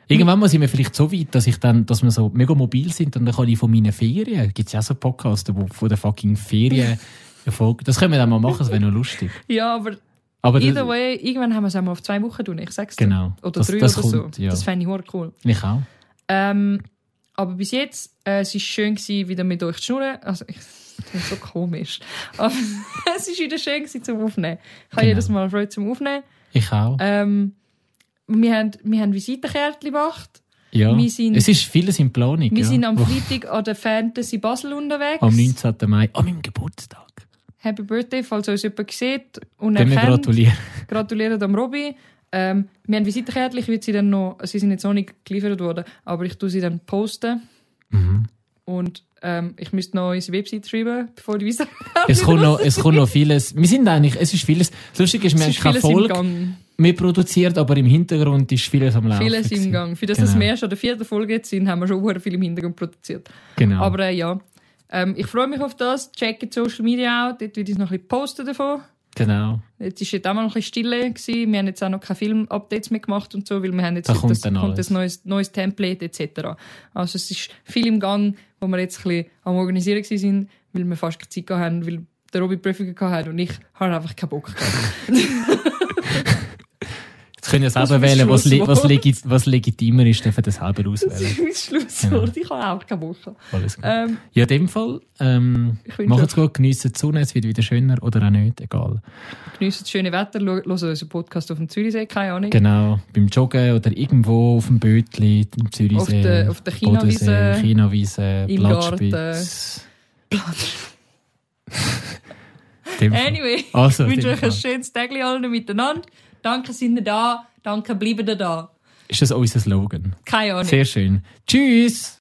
Irgendwann mal sind wir vielleicht so weit, dass ich dann, dass wir so mega mobil sind und dann kann ich von meinen Ferien, gibt es ja auch so Podcasts, wo von der fucking Ferien Erfolg. Das können wir dann mal machen, das wäre noch lustig. Ja, aber Aber either way, irgendwann haben wir es auch mal auf zwei Wochen tun. Ich sag's dir. Genau. Oder Das- drei das oder kommt, so. ja. Das fände ich cool. ich auch. Ähm, aber bis jetzt, äh, es war schön, gewesen, wieder mit euch zu schnurren. Also, ich, das ist so komisch. Aber <laughs> es war wieder schön gewesen, zum Aufnehmen. Ich habe Genau. jedes Mal Freude zum Aufnehmen. Ich auch. Ähm, wir haben, wir haben Visitenkärtchen gemacht. ja. wir sind- es ist vieles in Planung. Wir ja. sind am Freitag an der Fantasy Basel unterwegs. am 19. Mai, an meinem Geburtstag. Happy Birthday, falls uns jemand sieht und wir erkennt. gratulieren. Gratulieren am Robby. Ähm, wir haben Visitenkärtchen, ich sie dann noch, sie sind jetzt noch nicht geliefert worden, aber ich tue sie dann posten. Mhm. Und ähm, ich müsste noch unsere Website schreiben, bevor die Visitenkärtchen <laughs> Es kommt, noch, es kommt noch vieles. Wir sind eigentlich, es ist vieles. Das Lustige ist, wir Es haben ist keine Folge mehr produziert, aber im Hintergrund ist vieles am Laufen. Vieles im. Gang. Für das, dass Genau. wir erst an der vierten Folge jetzt sind, haben wir schon viel im Hintergrund produziert. Genau. Aber äh, ja, ähm, ich freue mich auf das. Checkt Social Media out. Dort würde ich noch ein bisschen posten davon. Genau. Jetzt ist jetzt auch mal noch ein bisschen Stille gewesen. Wir haben jetzt auch noch keine Film-Updates mehr gemacht und so, weil wir haben jetzt Da kommt das, kommt alles. das neues, neues Template etc. Also es ist viel im Gang, wo wir jetzt ein bisschen am Organisieren sind, weil wir fast keine Zeit haben, weil der Robby Prüfungen gehabt hat und ich habe einfach keinen Bock gehabt. <laughs> <laughs> Jetzt können ja Das selber wählen, was, le was, legit was legitimer ist, dürfen das selber Das auswählen. ist mein Schlusswort. Ich habe auch keinen Bock gehabt. Alles gut. Ähm, Ja, in dem Fall, ähm, macht's gut, geniessen die Sonne, es wird wieder schöner oder auch nicht, egal. geniessen das schöne Wetter, hören unseren Podcast auf dem Zürichsee, keine Ahnung. Genau, beim Joggen oder irgendwo auf dem Bötli, im Zürichsee, Auf der- auf der Chinawiese, Chinawiese, im dem Fall. Anyway, Also, ich wünsche euch ein schönes Tag allen miteinander. Danke, sind ihr da. Danke, bleiben ihr da. Ist das unser Slogan? Keine Ahnung. Sehr schön. Tschüss!